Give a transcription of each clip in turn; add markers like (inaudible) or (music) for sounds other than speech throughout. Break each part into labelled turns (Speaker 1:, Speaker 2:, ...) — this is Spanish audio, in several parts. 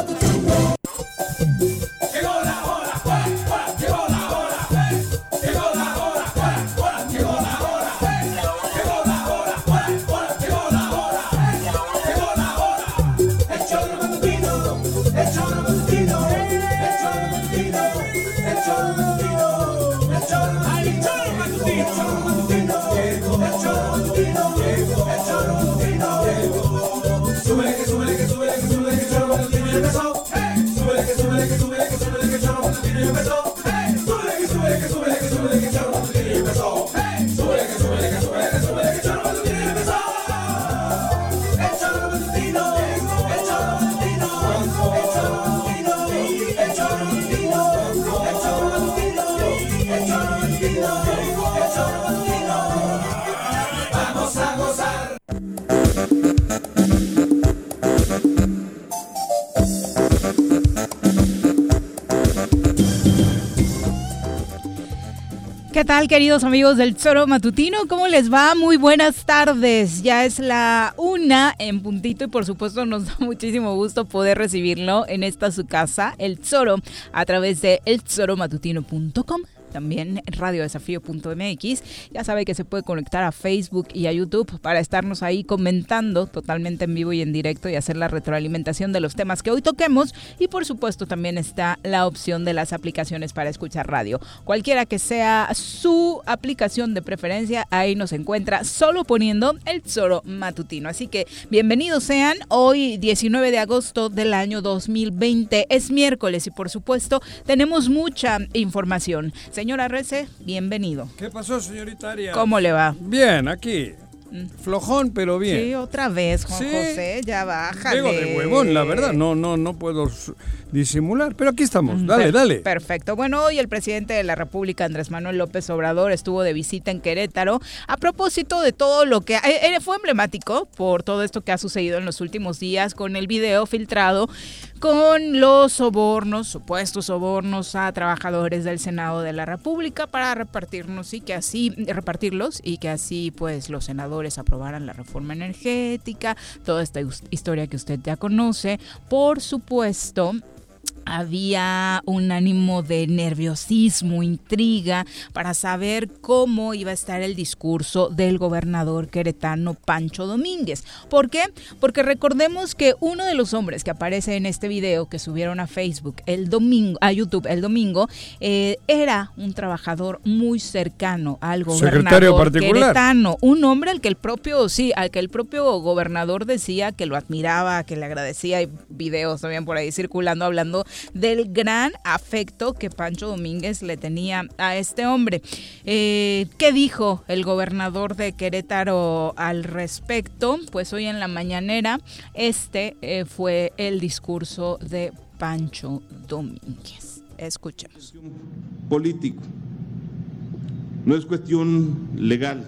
Speaker 1: El Choro Matutino.
Speaker 2: ¿Qué tal, queridos amigos del Zoro Matutino? ¿Cómo les va? Muy buenas tardes. Ya es la una en puntito y por supuesto nos da (laughs) muchísimo gusto poder recibirlo en esta su casa, el Zoro, a través de elzoromatutino.com también radiodesafío.mx. Ya sabe que se puede conectar a Facebook y a YouTube para estarnos ahí comentando totalmente en vivo y en directo y hacer la retroalimentación de los temas que hoy toquemos. Y por supuesto también está la opción de las aplicaciones para escuchar radio. Cualquiera que sea su aplicación de preferencia, ahí nos encuentra solo poniendo el Zoro Matutino. Así que bienvenidos sean. Hoy 19 de agosto del año 2020 es miércoles y por supuesto tenemos mucha información. Señora Rece, bienvenido.
Speaker 3: ¿Qué pasó, señorita Arias?
Speaker 2: ¿Cómo le va?
Speaker 3: Bien, aquí. Mm. Flojón, pero bien.
Speaker 2: Sí, otra vez, Juan José, ya baja.
Speaker 3: Digo de huevón, la verdad, no, no, no puedo disimular, pero aquí estamos, dale, dale.
Speaker 2: Perfecto. Bueno, hoy el presidente de la República, Andrés Manuel López Obrador, estuvo de visita en Querétaro a propósito de todo lo que eh, eh, fue emblemático por todo esto que ha sucedido en los últimos días con el video filtrado con los sobornos, supuestos sobornos a trabajadores del Senado de la República para repartirnos y que así repartirlos y que así pues los senadores aprobaran la reforma energética, toda esta historia que usted ya conoce. Por supuesto, había un ánimo de nerviosismo, intriga para saber cómo iba a estar el discurso del gobernador queretano Pancho Domínguez. ¿Por qué? Porque recordemos que uno de los hombres que aparece en este video que subieron a Facebook el domingo, a YouTube el domingo, eh, era un trabajador muy cercano al gobernador queretano, un hombre al que el propio, sí, al que el propio gobernador decía que lo admiraba, que le agradecía, hay videos también por ahí circulando hablando del gran afecto que Pancho Domínguez le tenía a este hombre. Eh, ¿Qué dijo el gobernador de Querétaro al respecto? Pues hoy en la mañanera este eh, fue el discurso de Pancho Domínguez. Escuchemos.
Speaker 4: Político. No es cuestión legal.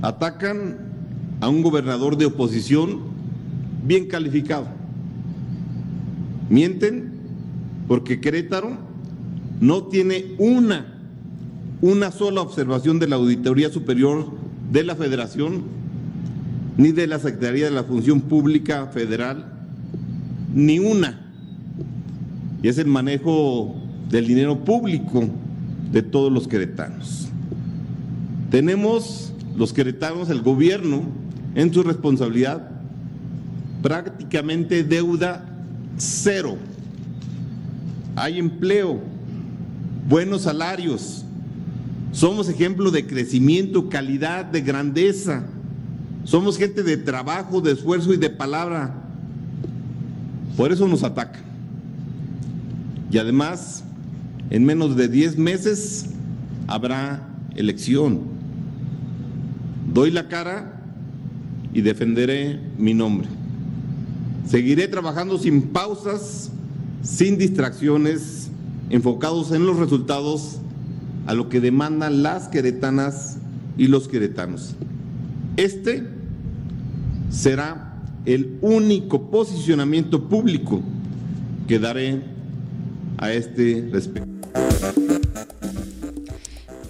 Speaker 4: Atacan a un gobernador de oposición bien calificado Mienten porque Querétaro no tiene una, una sola observación de la Auditoría Superior de la Federación, ni de la Secretaría de la Función Pública Federal, ni una. Y es el manejo del dinero público de todos los queretanos. Tenemos los queretanos, el gobierno, en su responsabilidad, prácticamente deuda cero. Hay empleo, buenos salarios. Somos ejemplo de crecimiento, calidad, de grandeza. Somos gente de trabajo, de esfuerzo y de palabra. Por eso nos atacan. Y además, en menos de 10 meses habrá elección. Doy la cara y defenderé mi nombre Seguiré trabajando sin pausas, sin distracciones, enfocados en los resultados a lo que demandan las queretanas y los queretanos. Este será el único posicionamiento público que daré a este respecto.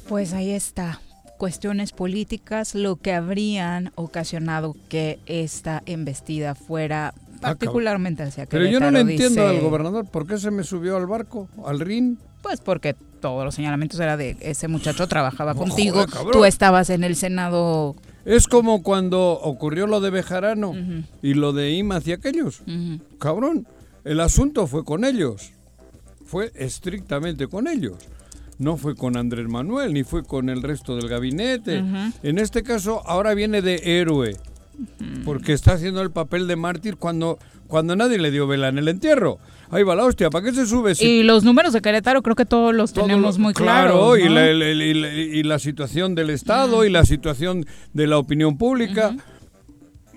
Speaker 2: Pues ahí está. Cuestiones políticas, lo que habrían ocasionado que esta embestida fuera particularmente hacia
Speaker 3: Pero yo no le entiendo
Speaker 2: dice-
Speaker 3: al gobernador por qué se me subió al barco, al RIN.
Speaker 2: Pues porque todos los señalamientos era de ese muchacho trabajaba
Speaker 3: No,
Speaker 2: contigo,
Speaker 3: joder,
Speaker 2: tú estabas en el Senado.
Speaker 3: Es como cuando ocurrió lo de Bejarano y lo de Imas y aquellos. Cabrón, el asunto fue con ellos. Fue estrictamente con ellos. No fue con Andrés Manuel, ni fue con el resto del gabinete.
Speaker 2: Ujú.
Speaker 3: En este caso, ahora viene de héroe. Porque está haciendo el papel de mártir cuando, cuando nadie le dio vela en el entierro. Ahí va la hostia, ¿para qué se sube? si
Speaker 2: Y los números de Querétaro creo que todos los tenemos muy
Speaker 3: claro,
Speaker 2: claros.
Speaker 3: y,
Speaker 2: ¿no?
Speaker 3: la, el- el- y la- y la situación del Estado y la situación de la opinión pública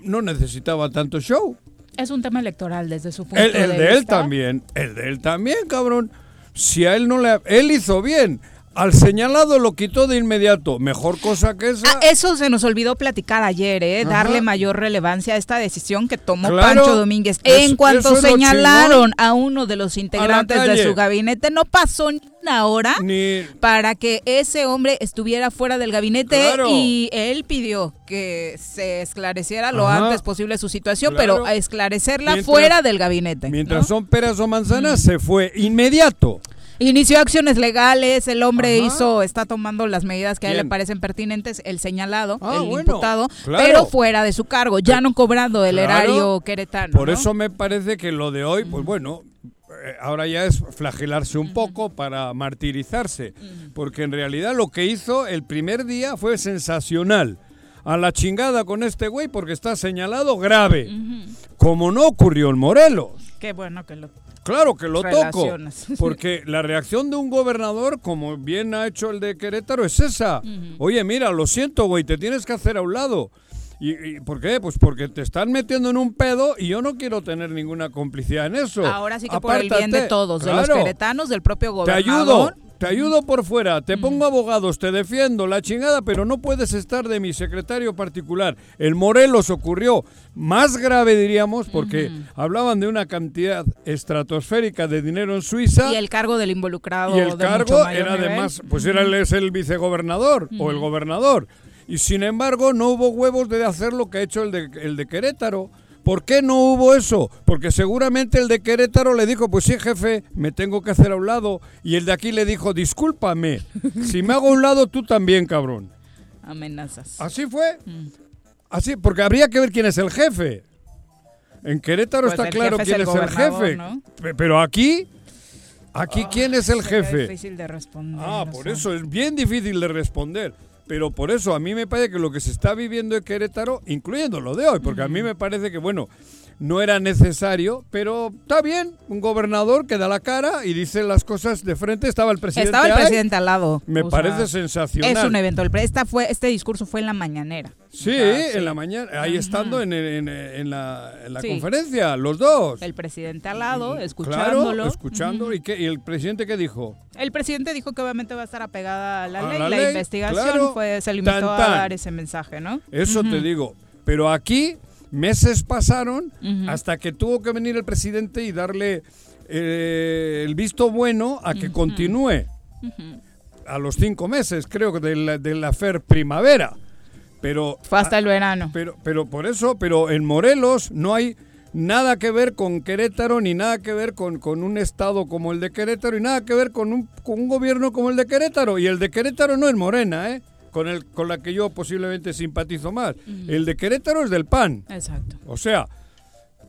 Speaker 3: no necesitaba tanto show.
Speaker 2: Es un tema electoral desde su punto
Speaker 3: El, el
Speaker 2: de,
Speaker 3: de él
Speaker 2: vista.
Speaker 3: también, el de él también, cabrón. Si a él no le... Él hizo bien. Al señalado lo quitó de inmediato. Mejor cosa que esa.
Speaker 2: Ah, eso se nos olvidó platicar ayer, ¿eh?
Speaker 3: Ajá.
Speaker 2: darle mayor relevancia a esta decisión que tomó
Speaker 3: Claro.
Speaker 2: Pancho Domínguez. En cuanto
Speaker 3: es
Speaker 2: señalaron a uno de los integrantes de su gabinete, no pasó ni una hora
Speaker 3: Ni...
Speaker 2: para que ese hombre estuviera fuera del gabinete
Speaker 3: Claro.
Speaker 2: y él pidió que se esclareciera lo antes posible su situación,
Speaker 3: Claro.
Speaker 2: pero a esclarecerla
Speaker 3: Mientras-
Speaker 2: fuera del gabinete.
Speaker 3: Mientras
Speaker 2: ¿no?
Speaker 3: son peras o manzanas, se fue inmediato.
Speaker 2: Inició acciones legales, el hombre
Speaker 3: Ajá.
Speaker 2: hizo, está tomando las medidas que a él le parecen pertinentes, el señalado,
Speaker 3: Ah,
Speaker 2: el
Speaker 3: bueno,
Speaker 2: imputado,
Speaker 3: claro.
Speaker 2: pero fuera de su cargo, ya no cobrando el
Speaker 3: Claro.
Speaker 2: erario queretano.
Speaker 3: Por
Speaker 2: ¿no?
Speaker 3: eso me parece que lo de hoy, pues bueno, eh, ahora ya es flagelarse un poco para martirizarse. Porque en realidad lo que hizo el primer día fue sensacional. A la chingada con este güey porque está señalado grave. Como no ocurrió en Morelos.
Speaker 2: Qué bueno que lo...
Speaker 3: Claro que lo toco. (laughs) Porque la reacción de un gobernador, como bien ha hecho el de Querétaro, es esa. Oye, mira, lo siento, güey, te tienes que hacer a un lado. ¿Y, y por qué? Pues porque te están metiendo en un pedo y yo no quiero tener ninguna complicidad en eso.
Speaker 2: Ahora sí que por el bien de todos, de los queretanos, del propio
Speaker 3: Te
Speaker 2: gobernador.
Speaker 3: ayudo, te ayudo por fuera, te pongo abogados, te defiendo, la chingada, pero no puedes estar de mi secretario particular. El Morelos ocurrió más grave, diríamos, porque hablaban de una cantidad estratosférica de dinero en Suiza.
Speaker 2: Y el cargo del involucrado
Speaker 3: Y el
Speaker 2: de mucho
Speaker 3: cargo
Speaker 2: mayor
Speaker 3: era
Speaker 2: nivel.
Speaker 3: además, pues era el, es el vicegobernador o el gobernador. Y sin embargo no hubo huevos de hacer lo que ha hecho el de, el de Querétaro. ¿Por qué no hubo eso? Porque seguramente el de Querétaro le dijo, pues sí, jefe, me tengo que hacer a un lado. Y el de aquí le dijo, discúlpame, si me hago a un lado, tú también, cabrón.
Speaker 2: Amenazas.
Speaker 3: Así fue. Así, porque habría que ver quién es el jefe. En Querétaro
Speaker 2: Pues
Speaker 3: está claro
Speaker 2: es
Speaker 3: quién
Speaker 2: el
Speaker 3: es el jefe. Pero aquí, aquí quién es el jefe.
Speaker 2: difícil de responder.
Speaker 3: Ah,
Speaker 2: no
Speaker 3: por
Speaker 2: sé.
Speaker 3: eso es bien difícil de responder. Pero por eso a mí me parece que lo que se está viviendo en Querétaro, incluyendo lo de hoy, porque a mí me parece que, bueno, no era necesario, pero está bien, un gobernador que da la cara y dice las cosas de frente. Estaba el presidente.
Speaker 2: Estaba el
Speaker 3: ahí.
Speaker 2: presidente al lado.
Speaker 3: Me
Speaker 2: o
Speaker 3: parece
Speaker 2: sea,
Speaker 3: sensacional.
Speaker 2: Es un evento. Esta fue, este discurso fue en la mañanera.
Speaker 3: Sí, en la mañana, ahí estando en, en- en la, en la
Speaker 2: Sí.
Speaker 3: conferencia, los dos.
Speaker 2: El presidente al lado,
Speaker 3: Claro,
Speaker 2: escuchándolo.
Speaker 3: escuchando. ¿Y, qué, ¿Y el presidente qué dijo?
Speaker 2: El presidente dijo que obviamente va a estar apegada a la
Speaker 3: A
Speaker 2: ley.
Speaker 3: la
Speaker 2: La,
Speaker 3: ley,
Speaker 2: investigación
Speaker 3: claro.
Speaker 2: fue, se limitó
Speaker 3: Tan,
Speaker 2: a dar ese mensaje, ¿no?
Speaker 3: Eso te digo. Pero aquí meses pasaron hasta que tuvo que venir el presidente y darle eh, el visto bueno a que continúe. A los cinco meses, creo que de la, de la FER primavera. Pero,
Speaker 2: Fue hasta el verano.
Speaker 3: pero, pero por eso, pero en Morelos no hay nada que ver con Querétaro, ni nada que ver con, con un estado como el de Querétaro, y nada que ver con un, con un gobierno como el de Querétaro. Y el de Querétaro no es Morena, ¿eh? Con, el, con la que yo posiblemente simpatizo más. El de Querétaro es del PAN.
Speaker 2: Exacto.
Speaker 3: O sea,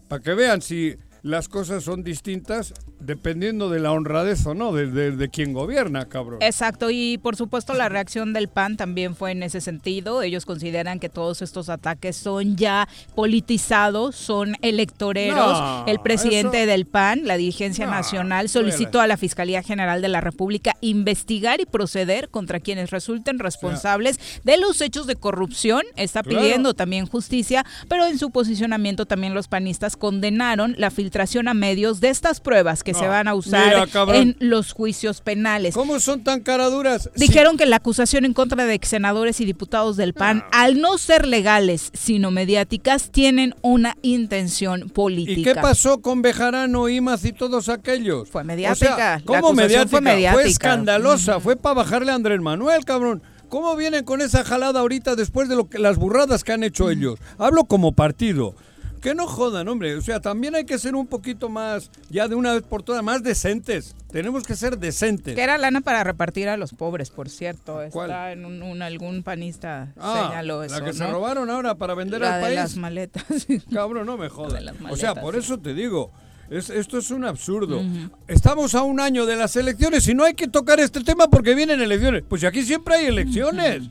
Speaker 3: para que vean si las cosas son distintas, dependiendo de la honradez o no, de, de, de quien gobierna, cabrón.
Speaker 2: Exacto, y por supuesto la reacción del PAN también fue en ese sentido. Ellos consideran que todos estos ataques son ya politizados, son electoreros.
Speaker 3: No,
Speaker 2: el presidente
Speaker 3: eso-
Speaker 2: del PAN, la dirigencia
Speaker 3: No,
Speaker 2: nacional, solicitó a la Fiscalía General de la República investigar y proceder contra quienes resulten responsables de los hechos de corrupción. Está
Speaker 3: Claro.
Speaker 2: pidiendo también justicia, pero en su posicionamiento también los panistas condenaron la filtración a medios de estas pruebas que
Speaker 3: No,
Speaker 2: se van a usar
Speaker 3: mira,
Speaker 2: en los juicios penales.
Speaker 3: ¿Cómo son tan caraduras?
Speaker 2: Dijeron que la acusación en contra de ex senadores y diputados del PAN, al no ser legales, sino mediáticas, tienen una intención política.
Speaker 3: ¿Y qué pasó con Bejarano, Imaz y todos aquellos?
Speaker 2: Fue mediática,
Speaker 3: O sea,
Speaker 2: la
Speaker 3: ¿Cómo mediática?
Speaker 2: fue mediática.
Speaker 3: escandalosa, fue para bajarle a Andrés Manuel, cabrón. ¿Cómo vienen con esa jalada ahorita después de lo que las burradas que han hecho ellos? Hablo como partido. Que no jodan, hombre. O sea, también hay que ser un poquito más, ya de una vez por todas, más decentes. Tenemos que ser decentes.
Speaker 2: Que era lana para repartir a los pobres, por cierto.
Speaker 3: ¿Cuál?
Speaker 2: Está en un, un- algún panista
Speaker 3: Ah,
Speaker 2: señaló eso,
Speaker 3: la que se robaron ahora para vender
Speaker 2: La
Speaker 3: al
Speaker 2: de
Speaker 3: país.
Speaker 2: las maletas.
Speaker 3: Cabrón, no me
Speaker 2: las
Speaker 3: O sea, por
Speaker 2: sí.
Speaker 3: eso te digo, es, esto es un absurdo. Estamos a un año de las elecciones y no hay que tocar este tema porque vienen elecciones. Pues aquí siempre hay elecciones.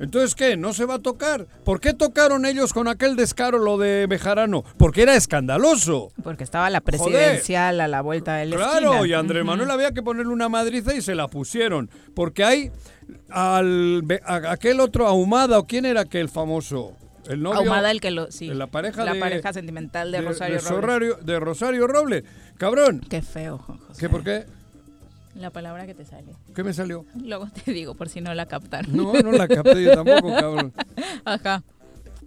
Speaker 3: Entonces, ¿qué? ¿No se va a tocar? ¿Por qué tocaron ellos con aquel descaro lo de Bejarano? Porque era escandaloso.
Speaker 2: Porque estaba la presidencial a la vuelta de la
Speaker 3: Claro,
Speaker 2: esquina.
Speaker 3: y Andrés. Manuel había que ponerle una madriza y se la pusieron. Porque hay al, a- aquel otro Ahumada, ¿o quién era aquel famoso? El novio.
Speaker 2: Ahumada el que lo... Sí,
Speaker 3: la pareja
Speaker 2: la
Speaker 3: de-
Speaker 2: pareja sentimental de,
Speaker 3: de-
Speaker 2: Rosario
Speaker 3: de
Speaker 2: Robles.
Speaker 3: De Rosario Robles. Cabrón.
Speaker 2: Qué feo, José.
Speaker 3: ¿Qué por qué?
Speaker 2: La palabra que te salió.
Speaker 3: ¿Qué me salió?
Speaker 2: Luego te digo, por si no la captaron.
Speaker 3: No, no la capté yo tampoco, (laughs) cabrón.
Speaker 2: Ajá.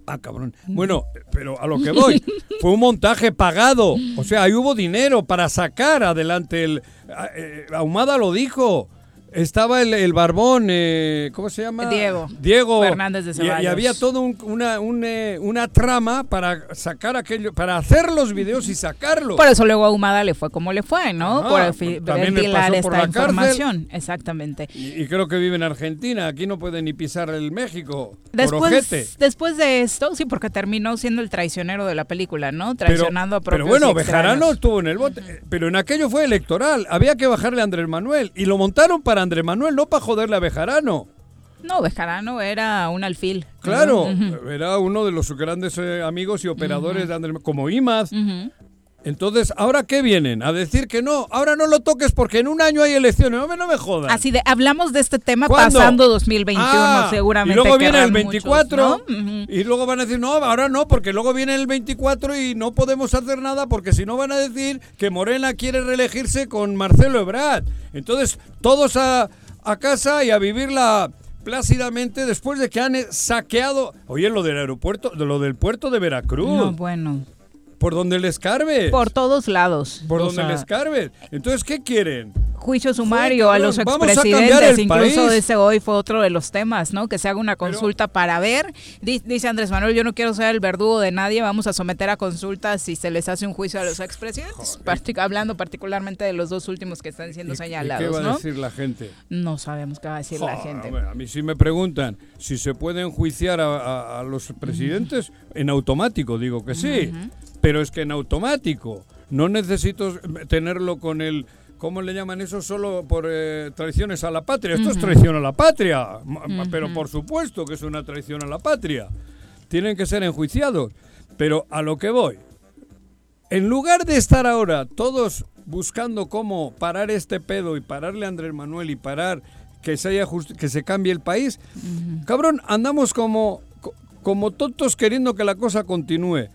Speaker 3: Ah, cabrón. Bueno, pero a lo que voy, (laughs) fue un montaje pagado. O sea, ahí hubo dinero para sacar adelante el... ah, eh, Ahumada lo dijo. Estaba el, el barbón, eh, ¿cómo se llama?
Speaker 2: Diego.
Speaker 3: Diego.
Speaker 2: Fernández de
Speaker 3: Y- Y,
Speaker 2: Ceballos.
Speaker 3: había toda una, un, eh, una trama para sacar aquello, para hacer los videos y sacarlos.
Speaker 2: Por eso luego a Ahumada le fue como le fue, ¿no?
Speaker 3: Ajá,
Speaker 2: por fi-
Speaker 3: también le
Speaker 2: ventilar esta
Speaker 3: cárcel.
Speaker 2: información. Exactamente.
Speaker 3: Y, y creo que vive en Argentina. Aquí no puede ni pisar el México.
Speaker 2: Después, después de esto, sí, porque terminó siendo el traicionero de la película, ¿no?
Speaker 3: Pero,
Speaker 2: Traicionando a
Speaker 3: pero bueno. Bejarano estuvo en el bote. Pero en aquello fue electoral. Había que bajarle a Andrés Manuel. Y lo montaron para Andrés Manuel, no para joderle a Bejarano.
Speaker 2: No, Bejarano era un alfil.
Speaker 3: Claro, era uno de los grandes eh, amigos y operadores de Andrés como Imaz.
Speaker 2: ujú.
Speaker 3: Entonces, ¿ahora qué vienen? A decir que no, ahora no lo toques porque en un año hay elecciones. No me, no me jodas.
Speaker 2: Así de, hablamos de este tema
Speaker 3: ¿Cuándo?
Speaker 2: pasando 2021,
Speaker 3: Ah,
Speaker 2: seguramente.
Speaker 3: Y luego viene el
Speaker 2: querrán
Speaker 3: 24.
Speaker 2: muchos, ¿no? Ujú.
Speaker 3: Y luego van a decir, no, ahora no, porque luego viene el 24 y no podemos hacer nada porque si no van a decir que Morena quiere reelegirse con Marcelo Ebrard. Entonces, todos a, a casa y a vivirla plácidamente después de que han saqueado, oye, lo del aeropuerto, de lo del puerto de Veracruz,
Speaker 2: No, bueno.
Speaker 3: Por donde les carbe.
Speaker 2: Por todos lados.
Speaker 3: por
Speaker 2: O
Speaker 3: donde
Speaker 2: sea,
Speaker 3: les carbe. Entonces, ¿qué quieren?
Speaker 2: Juicio sumario a los
Speaker 3: a
Speaker 2: expresidentes, incluso
Speaker 3: país.
Speaker 2: ese hoy fue otro de los temas, ¿no? Que se haga una consulta para ver. Di- Dice Andrés Manuel, yo no quiero ser el verdugo de nadie, vamos a someter a consultas si se les hace un juicio a los expresidentes, Partic- hablando particularmente de los dos últimos que están siendo
Speaker 3: ¿Y- y
Speaker 2: señalados,
Speaker 3: ¿Qué va a
Speaker 2: ¿no?
Speaker 3: decir la gente?
Speaker 2: No sabemos qué va a decir la gente.
Speaker 3: bueno, a mí sí me preguntan si se puede enjuiciar a, a- a los presidentes en automático, digo que sí, pero es que en automático no necesito tenerlo con el ¿Cómo le llaman eso? Solo por eh, traiciones a la patria. Esto es traición a la patria. Pero por supuesto que es una traición a la patria. Tienen que ser enjuiciados. Pero a lo que voy. En lugar de estar ahora todos buscando cómo parar este pedo y pararle a Andrés Manuel y parar que se haya que se cambie el país, cabrón, andamos como co- como tontos queriendo que la cosa continúe.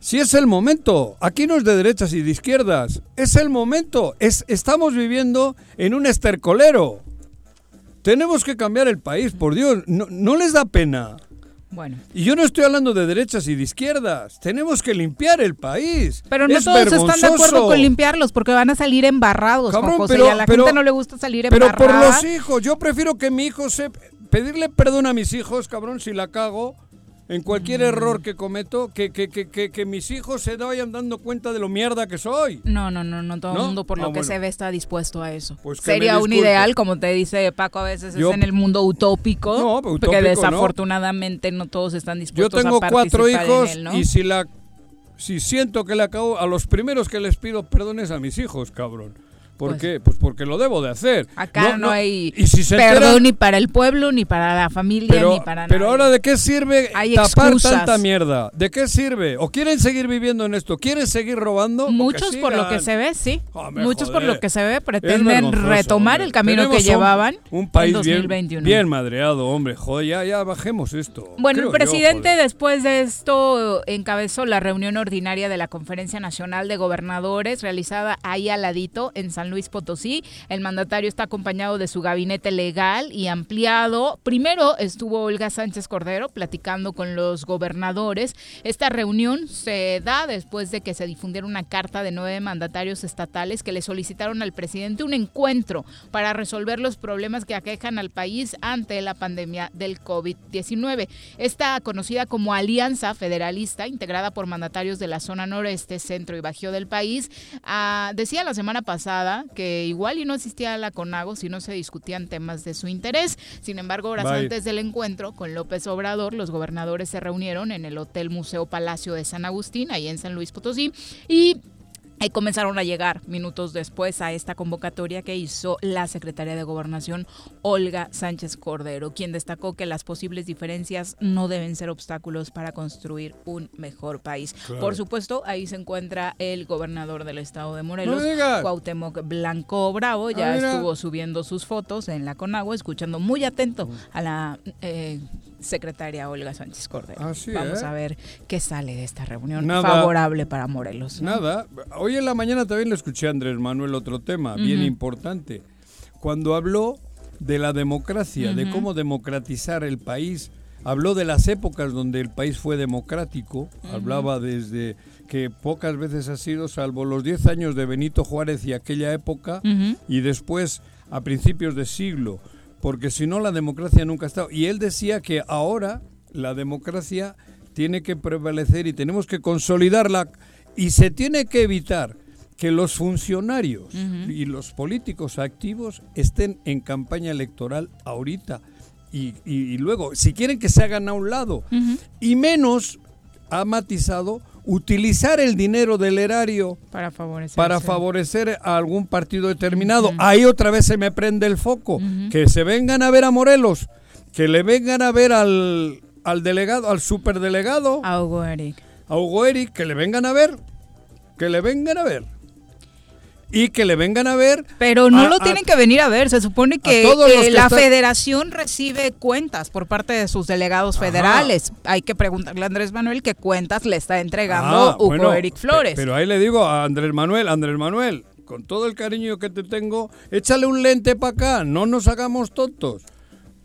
Speaker 3: Si es el momento, aquí no es de derechas y de izquierdas, es el momento, es, estamos viviendo en un estercolero. Tenemos que cambiar el país, por Dios, no, no les da pena.
Speaker 2: Bueno.
Speaker 3: Y yo no estoy hablando de derechas y de izquierdas. Tenemos que limpiar el país.
Speaker 2: Pero no
Speaker 3: Es
Speaker 2: todos están de acuerdo con limpiarlos porque van a salir embarrados,
Speaker 3: Cabrón,
Speaker 2: José,
Speaker 3: pero-
Speaker 2: y a la
Speaker 3: pero-
Speaker 2: gente no le gusta salir
Speaker 3: Pero
Speaker 2: embarrada.
Speaker 3: por los hijos, yo prefiero que mi hijo se pedirle perdón a mis hijos, cabrón, si la cago en cualquier error que cometo, que, que, que, que, que mis hijos se vayan dando cuenta de lo mierda que soy.
Speaker 2: No, no, no, no todo el mundo por
Speaker 3: Ah,
Speaker 2: lo que se ve está dispuesto a eso.
Speaker 3: Pues
Speaker 2: Sería un ideal, como te dice Paco, a veces
Speaker 3: Yo-
Speaker 2: es en el mundo utópico,
Speaker 3: No, utópico
Speaker 2: porque
Speaker 3: no.
Speaker 2: desafortunadamente no. todos están
Speaker 3: Yo
Speaker 2: dispuestos
Speaker 3: tengo
Speaker 2: a
Speaker 3: cuatro
Speaker 2: participar
Speaker 3: hijos
Speaker 2: en él, ¿no?
Speaker 3: y si la si siento que le acabo, a los primeros que les pido perdón es a mis hijos, cabrón. ¿Por
Speaker 2: Pues-
Speaker 3: qué? Pues porque lo debo de hacer.
Speaker 2: Acá no, hay
Speaker 3: y si se
Speaker 2: perdón
Speaker 3: enteran-
Speaker 2: ni para el pueblo, ni para la familia,
Speaker 3: pero,
Speaker 2: ni para
Speaker 3: pero
Speaker 2: nadie.
Speaker 3: ahora de qué sirve
Speaker 2: Hay
Speaker 3: tapar
Speaker 2: excusas.
Speaker 3: tanta mierda? ¿De qué sirve? ¿O quieren seguir viviendo en esto? ¿Quieren seguir robando?
Speaker 2: Muchos por lo que se ve, sí. Muchos por lo que se ve pretenden retomar
Speaker 3: hombre.
Speaker 2: el camino
Speaker 3: Tenemos
Speaker 2: que llevaban
Speaker 3: Un país
Speaker 2: en
Speaker 3: bien,
Speaker 2: 2021.
Speaker 3: bien madreado, hombre. Joder, ya, ya bajemos esto.
Speaker 2: Bueno, el
Speaker 3: yo,
Speaker 2: presidente después de esto encabezó la reunión ordinaria de la Conferencia Nacional de Gobernadores realizada ahí al ladito en San Luis Potosí. El mandatario está acompañado de su gabinete legal y ampliado. Primero estuvo Olga Sánchez Cordero platicando con los gobernadores. Esta reunión se da después de que se difundiera una carta de nueve mandatarios estatales que le solicitaron al presidente un encuentro para resolver los problemas que aquejan al país ante la pandemia del COVID-19. Esta conocida como Alianza Federalista, integrada por mandatarios de la zona noreste, centro y bajío del país, ah, decía la semana pasada que igual y no existía la CONAGO si no se discutían temas de su interés. Sin embargo, horas
Speaker 3: Bye.
Speaker 2: antes del encuentro con López Obrador, los gobernadores se reunieron en el Hotel Museo Palacio de San Agustín, ahí en San Luis Potosí, y Ahí comenzaron a llegar minutos después a esta convocatoria que hizo la secretaria de Gobernación, Olga Sánchez Cordero, quien destacó que las posibles diferencias no deben ser obstáculos para construir un mejor país.
Speaker 3: Claro.
Speaker 2: Por supuesto, ahí se encuentra el gobernador del estado de Morelos,
Speaker 3: No.
Speaker 2: Cuauhtémoc Blanco Bravo, ya
Speaker 3: Ah, mira.
Speaker 2: estuvo subiendo sus fotos en la Conagua, escuchando muy atento a la eh, secretaria Olga Sánchez Cordero.
Speaker 3: Así,
Speaker 2: Vamos a ver qué sale de esta reunión
Speaker 3: Nada.
Speaker 2: favorable para Morelos. ¿no?
Speaker 3: Nada. Hoy en la mañana también le escuché a Andrés Manuel otro tema bien importante. Cuando habló de la democracia, de cómo democratizar el país, habló de las épocas donde el país fue democrático, hablaba desde que pocas veces ha sido, salvo los 10 años de Benito Juárez y aquella época, y después a principios de siglo, porque si no la democracia nunca ha estado. Y él decía que ahora la democracia tiene que prevalecer y tenemos que consolidarla y se tiene que evitar que los funcionarios y los políticos activos estén en campaña electoral ahorita. Y, y- y luego, si quieren que se hagan a un lado, y menos, ha matizado, utilizar el dinero del erario
Speaker 2: Para favorecer.
Speaker 3: para favorecer a algún partido determinado. Ahí otra vez se me prende el foco. Que se vengan a ver a Morelos, que le vengan a ver al, al delegado, al superdelegado,
Speaker 2: A Hugo Eric.
Speaker 3: a Hugo Eric, que le vengan a ver, que le vengan a ver. Y que le vengan a ver.
Speaker 2: Pero no
Speaker 3: a-
Speaker 2: lo
Speaker 3: a-
Speaker 2: tienen que venir a ver. Se supone que eh,
Speaker 3: que
Speaker 2: la federación recibe cuentas por parte de sus delegados
Speaker 3: Ajá.
Speaker 2: federales. Hay que preguntarle a Andrés Manuel qué cuentas le está entregando
Speaker 3: Ah,
Speaker 2: Hugo
Speaker 3: bueno,
Speaker 2: Eric Flores.
Speaker 3: pe- Pero ahí le digo a Andrés Manuel, Andrés Manuel, con todo el cariño que te tengo, échale un lente para acá, no nos hagamos tontos.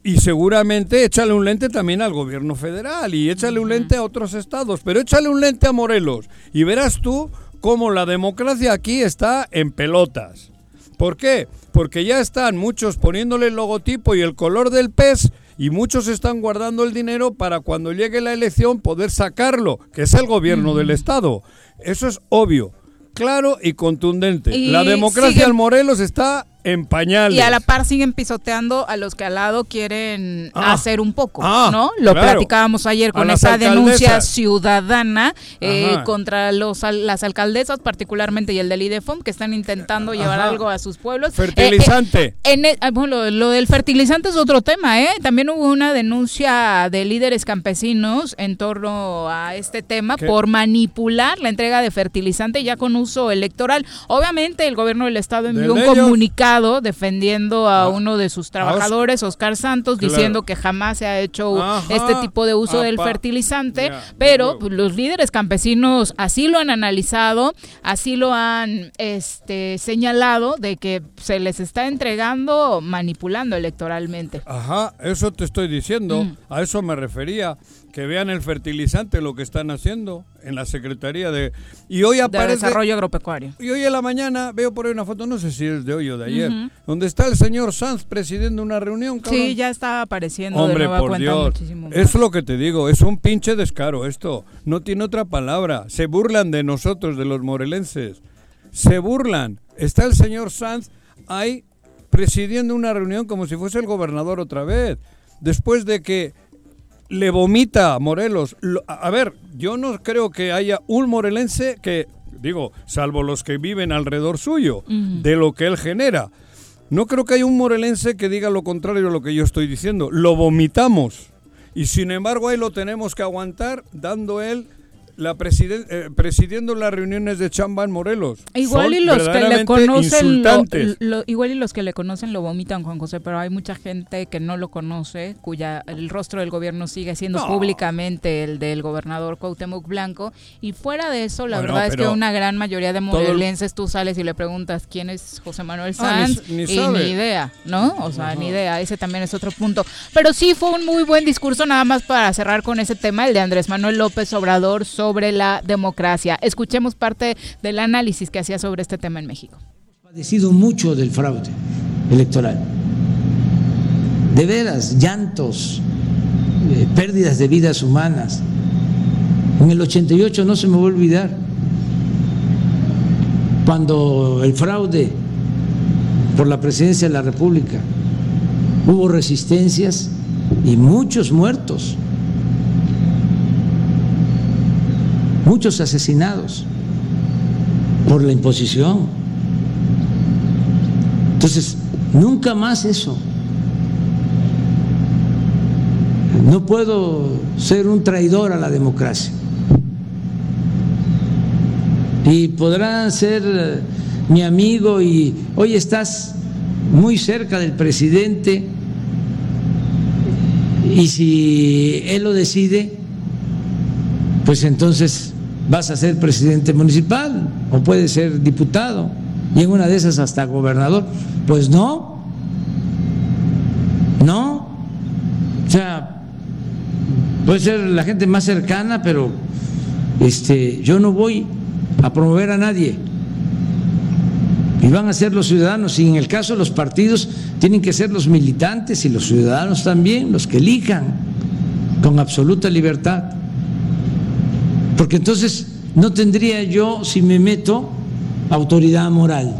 Speaker 3: Y seguramente échale un lente también al gobierno federal y échale un lente a otros estados, pero échale un lente a Morelos y verás tú cómo la democracia aquí está en pelotas. ¿Por qué? Porque ya están muchos poniéndole el logotipo y el color del pez y muchos están guardando el dinero para cuando llegue la elección poder sacarlo, que es el gobierno del Estado. Eso es obvio, claro y contundente.
Speaker 2: Y
Speaker 3: la democracia en Morelos está en pañales.
Speaker 2: Y a la par siguen pisoteando a los que al lado quieren
Speaker 3: Ah.
Speaker 2: hacer un poco,
Speaker 3: Ah,
Speaker 2: ¿no? Lo
Speaker 3: claro.
Speaker 2: platicábamos ayer con esa denuncia ciudadana eh, contra los, al- las alcaldesas, particularmente y el del IDEFOM, que están intentando llevar
Speaker 3: Ajá.
Speaker 2: algo a sus pueblos.
Speaker 3: Fertilizante.
Speaker 2: Eh, eh, en el- ah, bueno, lo, lo del fertilizante es otro tema, ¿eh? También hubo una denuncia de líderes campesinos en torno a este tema
Speaker 3: ¿Qué?
Speaker 2: por manipular la entrega de fertilizante ya con uso electoral. Obviamente el gobierno del estado envió un
Speaker 3: ellos.
Speaker 2: comunicado defendiendo a
Speaker 3: Ah.
Speaker 2: uno de sus trabajadores, Oscar Santos,
Speaker 3: Claro.
Speaker 2: diciendo que jamás se ha hecho
Speaker 3: Ajá.
Speaker 2: este tipo de uso del fertilizante, pero pues, los líderes campesinos así lo han analizado, así lo han este, señalado de que se les está entregando manipulando electoralmente.
Speaker 3: Ajá, eso te estoy diciendo,
Speaker 2: Mm.
Speaker 3: a eso me refería, que vean el fertilizante, lo que están haciendo en la Secretaría de... Y hoy
Speaker 2: De
Speaker 3: aparece...
Speaker 2: desarrollo agropecuario.
Speaker 3: Y hoy en la mañana veo por ahí una foto, no sé si es de hoy o de ayer,
Speaker 2: Ujú.
Speaker 3: donde está el señor Sanz presidiendo una reunión, cabrón.
Speaker 2: Sí, ya está apareciendo de
Speaker 3: Hombre,
Speaker 2: nueva
Speaker 3: por
Speaker 2: cuenta
Speaker 3: Dios,
Speaker 2: muchísimo más.
Speaker 3: es lo que te digo, es un pinche descaro esto, no tiene otra palabra, se burlan de nosotros, de los morelenses, se burlan. Está el señor Sanz ahí presidiendo una reunión como si fuese el gobernador otra vez, después de que le vomita a Morelos. Lo- a a ver, yo no creo que haya un morelense que, digo, salvo los que viven alrededor suyo, de lo que él genera. No creo que haya un morelense que diga lo contrario a lo que yo estoy diciendo. Lo vomitamos. Y sin embargo ahí lo tenemos que aguantar dando él la presiden- eh, presidiendo las reuniones de Chamba en Morelos.
Speaker 2: Igual y los que le conocen lo, igual y los que le conocen lo vomitan Juan José, pero hay mucha gente que no lo conoce, cuya el rostro del gobierno sigue siendo
Speaker 3: No.
Speaker 2: públicamente el del gobernador Cuauhtémoc Blanco y fuera de eso la
Speaker 3: Bueno,
Speaker 2: verdad es que una gran mayoría de morelenses tú sales y le preguntas quién es José Manuel
Speaker 3: Ah, ni
Speaker 2: Sanz
Speaker 3: ni
Speaker 2: y ni idea, ¿no? O sea, ni idea, ese también es otro punto. Pero sí fue un muy buen discurso nada más para cerrar con ese tema, el de Andrés Manuel López Obrador sobre la democracia. Escuchemos parte del análisis que hacía sobre este tema en México.
Speaker 5: padecido mucho del fraude electoral. De veras, llantos, eh, pérdidas de vidas humanas. En el 88 no se me va a olvidar, cuando el fraude por la presidencia de la República hubo resistencias y muchos muertos, muchos asesinados por la imposición. Entonces, nunca más eso. No puedo ser un traidor a la democracia. Y podrán ser eh, mi amigo y hoy estás muy cerca del presidente y si él lo decide, pues entonces vas a ser presidente municipal o puedes ser diputado y en una de esas hasta gobernador. Pues no, no, o sea, puede ser la gente más cercana, pero este, yo no voy a promover a nadie. Y van a ser los ciudadanos, y en el caso de los partidos tienen que ser los militantes y los ciudadanos también, los que elijan con absoluta libertad. Porque entonces no tendría yo, si me meto, autoridad moral.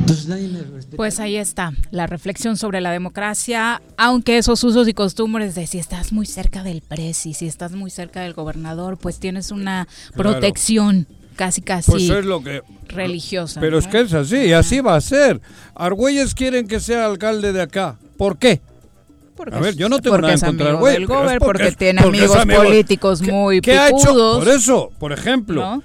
Speaker 5: Entonces nadie me respeta.
Speaker 2: Pues ahí está la reflexión sobre la democracia, aunque esos usos y costumbres de si estás muy cerca del presi, si estás muy cerca del gobernador, pues tienes una
Speaker 3: Claro.
Speaker 2: protección casi casi
Speaker 3: Pues es lo que...
Speaker 2: religiosa.
Speaker 3: Pero
Speaker 2: ¿no?
Speaker 3: es que es así, y así va a ser. Argüelles quieren que sea alcalde de acá. ¿Por qué?
Speaker 2: Porque
Speaker 3: A ver, yo no tengo nada
Speaker 2: es amigo
Speaker 3: es
Speaker 2: gober, porque,
Speaker 3: es-
Speaker 2: tiene
Speaker 3: porque
Speaker 2: amigos
Speaker 3: amigo.
Speaker 2: políticos
Speaker 3: ¿Qué-
Speaker 2: muy
Speaker 3: ¿Qué ha hecho? Por eso, por ejemplo,
Speaker 2: ¿no?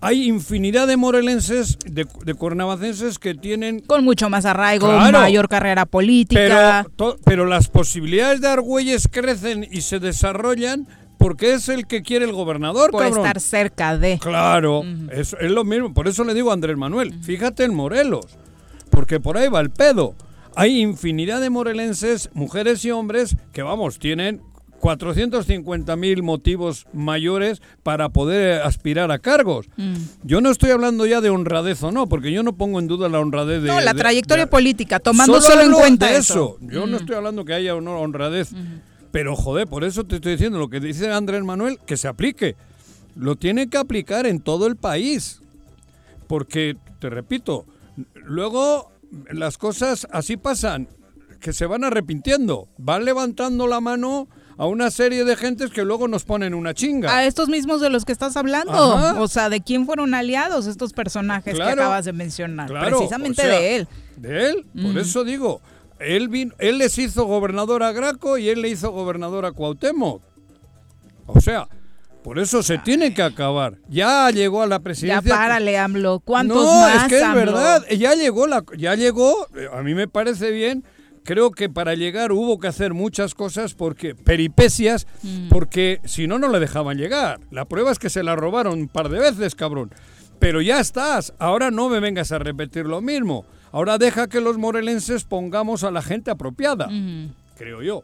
Speaker 3: hay infinidad de morelenses, de, de cuernavacenses que tienen
Speaker 2: con mucho más arraigo,
Speaker 3: Claro.
Speaker 2: mayor carrera política.
Speaker 3: Pero, to- pero las posibilidades de Argüelles crecen y se desarrollan porque es el que quiere el gobernador,
Speaker 2: por
Speaker 3: cabrón.
Speaker 2: estar cerca de.
Speaker 3: Claro, es, es lo mismo. Por eso le digo a Andrés Manuel, fíjate en Morelos, porque por ahí va el pedo. Hay infinidad de morelenses, mujeres y hombres, que vamos, tienen 450 mil motivos mayores para poder aspirar a cargos.
Speaker 2: Mm.
Speaker 3: Yo no estoy hablando ya de honradez o no, porque yo no pongo en duda la honradez de...
Speaker 2: No, la
Speaker 3: de-
Speaker 2: trayectoria
Speaker 3: de-
Speaker 2: política, tomando solo, en
Speaker 3: hablo
Speaker 2: cuenta
Speaker 3: de
Speaker 2: eso.
Speaker 3: Yo no estoy hablando que haya honradez. Pero joder, por eso te estoy diciendo lo que dice Andrés Manuel, que se aplique. Lo tiene que aplicar en todo el país. Porque, te repito, luego las cosas así pasan, que se van arrepintiendo. Van levantando la mano a una serie de gentes que luego nos ponen una chinga.
Speaker 2: A estos mismos de los que estás hablando.
Speaker 3: Ajá.
Speaker 2: O sea, ¿de quién fueron aliados estos personajes
Speaker 3: Claro.
Speaker 2: que acabas de mencionar?
Speaker 3: Claro,
Speaker 2: Precisamente
Speaker 3: o sea,
Speaker 2: de él.
Speaker 3: De él, por eso digo, él vin- él les hizo gobernador a Graco y él le hizo gobernador a Cuauhtémoc. O sea, por eso se tiene que acabar. Ya llegó a la
Speaker 2: Ya
Speaker 3: presidencia.
Speaker 2: párale, AMLO. ¿Cuántos
Speaker 3: no,
Speaker 2: más,
Speaker 3: es que es
Speaker 2: AMLO?
Speaker 3: verdad. Ya llegó la, ya llegó. A mí me parece bien. Creo que para llegar hubo que hacer muchas cosas porque peripecias,
Speaker 2: Mm.
Speaker 3: porque si no no le dejaban llegar. La prueba es que se la robaron un par de veces, cabrón. Pero ya estás. Ahora no me vengas a repetir lo mismo. Ahora deja que los morelenses pongamos a la gente apropiada, creo yo.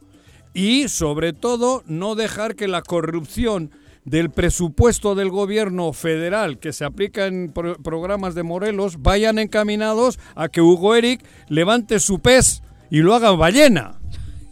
Speaker 3: Y sobre todo no dejar que la corrupción del presupuesto del gobierno federal que se aplica en pro- programas de Morelos vayan encaminados a que Hugo Eric levante su pez y lo haga ballena.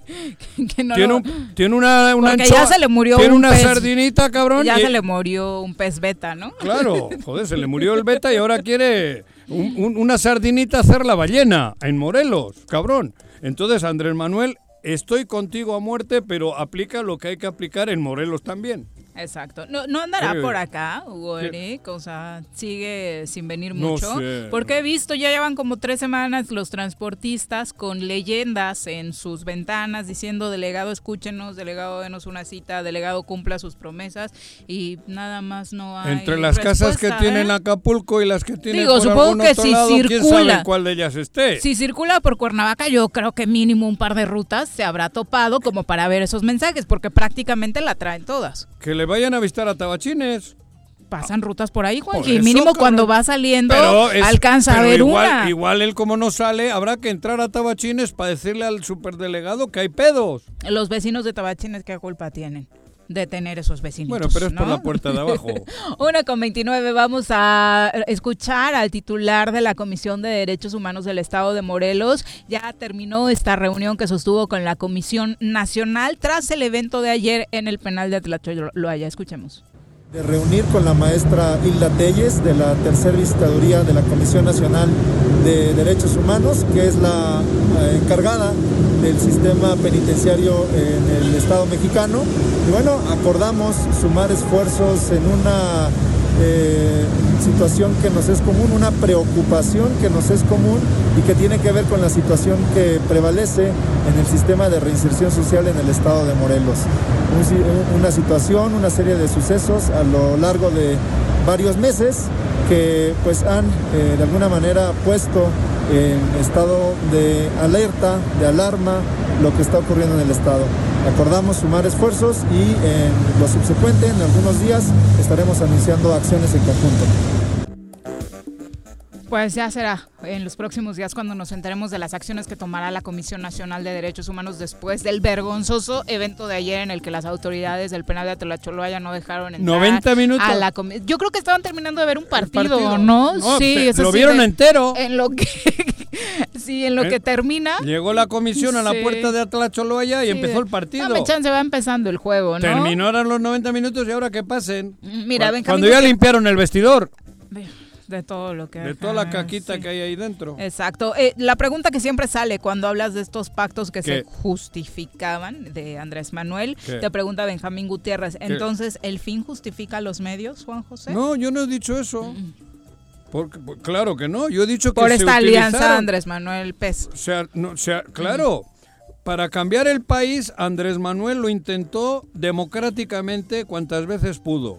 Speaker 3: (laughs)
Speaker 2: Que no
Speaker 3: tiene,
Speaker 2: lo-
Speaker 3: un- tiene una, una
Speaker 2: ya se le murió
Speaker 3: tiene
Speaker 2: un
Speaker 3: una
Speaker 2: pez.
Speaker 3: sardinita, cabrón.
Speaker 2: Ya
Speaker 3: y-
Speaker 2: se le murió un pez beta, ¿no?
Speaker 3: Claro, (laughs) joder, se le murió el beta y ahora quiere un- un- una sardinita hacer la ballena en Morelos, cabrón. Entonces Andrés Manuel estoy contigo a muerte, pero aplica lo que hay que aplicar en Morelos también.
Speaker 2: Exacto. No, no andará
Speaker 3: Sí.
Speaker 2: por acá, Hugo. Eric, o sea, sigue sin venir
Speaker 3: No
Speaker 2: mucho.
Speaker 3: sé,
Speaker 2: porque
Speaker 3: no.
Speaker 2: he visto, ya llevan como tres semanas los transportistas con leyendas en sus ventanas diciendo, delegado, escúchenos, delegado, denos una cita, delegado, cumpla sus promesas y nada más no hay
Speaker 3: Entre las casas que
Speaker 2: respuesta,
Speaker 3: tienen
Speaker 2: ¿eh?
Speaker 3: Acapulco y las que tienen
Speaker 2: Digo,
Speaker 3: por
Speaker 2: supongo que
Speaker 3: otro
Speaker 2: si
Speaker 3: lado, quién
Speaker 2: circula.
Speaker 3: sabe cuál de ellas esté.
Speaker 2: Si circula por Cuernavaca, yo creo que mínimo un par de rutas se habrá topado como para ver esos mensajes, porque prácticamente la traen todas.
Speaker 3: Que le vayan a visitar a Tabachines.
Speaker 2: Pasan rutas por ahí,
Speaker 3: Por
Speaker 2: Juanji.
Speaker 3: eso,
Speaker 2: Mínimo cuando va saliendo,
Speaker 3: es-
Speaker 2: alcanza a ver
Speaker 3: igual,
Speaker 2: una.
Speaker 3: Igual él como no sale, habrá que entrar a Tabachines para decirle al superdelegado que hay pedos.
Speaker 2: Los vecinos de Tabachines, ¿qué culpa tienen de tener esos vecinos?
Speaker 3: Bueno, pero es por la puerta de abajo. (laughs)
Speaker 2: Una con 29, vamos a escuchar al titular de la Comisión de Derechos Humanos del Estado de Morelos. Ya terminó esta reunión que sostuvo con la Comisión Nacional tras el evento de ayer en el penal de Atlacholoaya. Escuchemos.
Speaker 6: De reunir con la maestra Hilda Telles de la tercera visitaduría de la Comisión Nacional de Derechos Humanos, que es la eh, encargada del sistema penitenciario en el Estado mexicano. Y bueno, acordamos sumar esfuerzos en una eh, situación que nos es común, una preocupación que nos es común y que tiene que ver con la situación que prevalece en el sistema de reinserción social en el estado de Morelos. Un una situación, una serie de sucesos a lo largo de varios meses que pues han eh, de alguna manera puesto en estado de alerta, de alarma, lo que está ocurriendo en el estado. Acordamos sumar esfuerzos y en lo subsecuente, en algunos días, estaremos anunciando acciones en conjunto.
Speaker 2: Pues ya será en los próximos días cuando nos enteremos de las acciones que tomará la Comisión Nacional de Derechos Humanos después del vergonzoso evento de ayer en el que las autoridades del penal de Atlacholoaya no dejaron entrar
Speaker 3: 90 minutos.
Speaker 2: a la comi- Yo creo que estaban terminando de ver un partido,
Speaker 3: partido.
Speaker 2: ¿no?
Speaker 3: No,
Speaker 2: sí,
Speaker 3: pe-
Speaker 2: eso
Speaker 3: lo
Speaker 2: sí,
Speaker 3: vieron
Speaker 2: de-
Speaker 3: entero.
Speaker 2: En lo que (laughs) Sí, en lo
Speaker 3: Eh,
Speaker 2: que termina.
Speaker 3: Llegó la comisión a la
Speaker 2: Sí.
Speaker 3: puerta de Atlacholoya y
Speaker 2: Sí,
Speaker 3: empezó el partido.
Speaker 2: Dame chance, va empezando el juego, ¿no?
Speaker 3: Terminó ahora los 90 minutos y ahora que pasen.
Speaker 2: Mira,
Speaker 3: Cu-
Speaker 2: Benjamín
Speaker 3: Cuando ya limpiaron el vestidor
Speaker 2: de todo lo que
Speaker 3: de toda la caquita
Speaker 2: sí.
Speaker 3: que hay ahí dentro.
Speaker 2: Exacto. Eh, la pregunta que siempre sale cuando hablas de estos pactos que se justificaban de Andrés Manuel,
Speaker 3: ¿Qué?
Speaker 2: te pregunta Benjamín Gutiérrez. Entonces, ¿el fin justifica los medios, Juan José?
Speaker 3: No, yo no he dicho eso. Porque, pues, claro que no. Yo he dicho que
Speaker 2: Por
Speaker 3: se
Speaker 2: esta alianza
Speaker 3: utilizaron.
Speaker 2: Andrés Manuel Pez.
Speaker 3: O sea, no, o sea, claro. Para cambiar el país, Andrés Manuel lo intentó democráticamente cuantas veces pudo.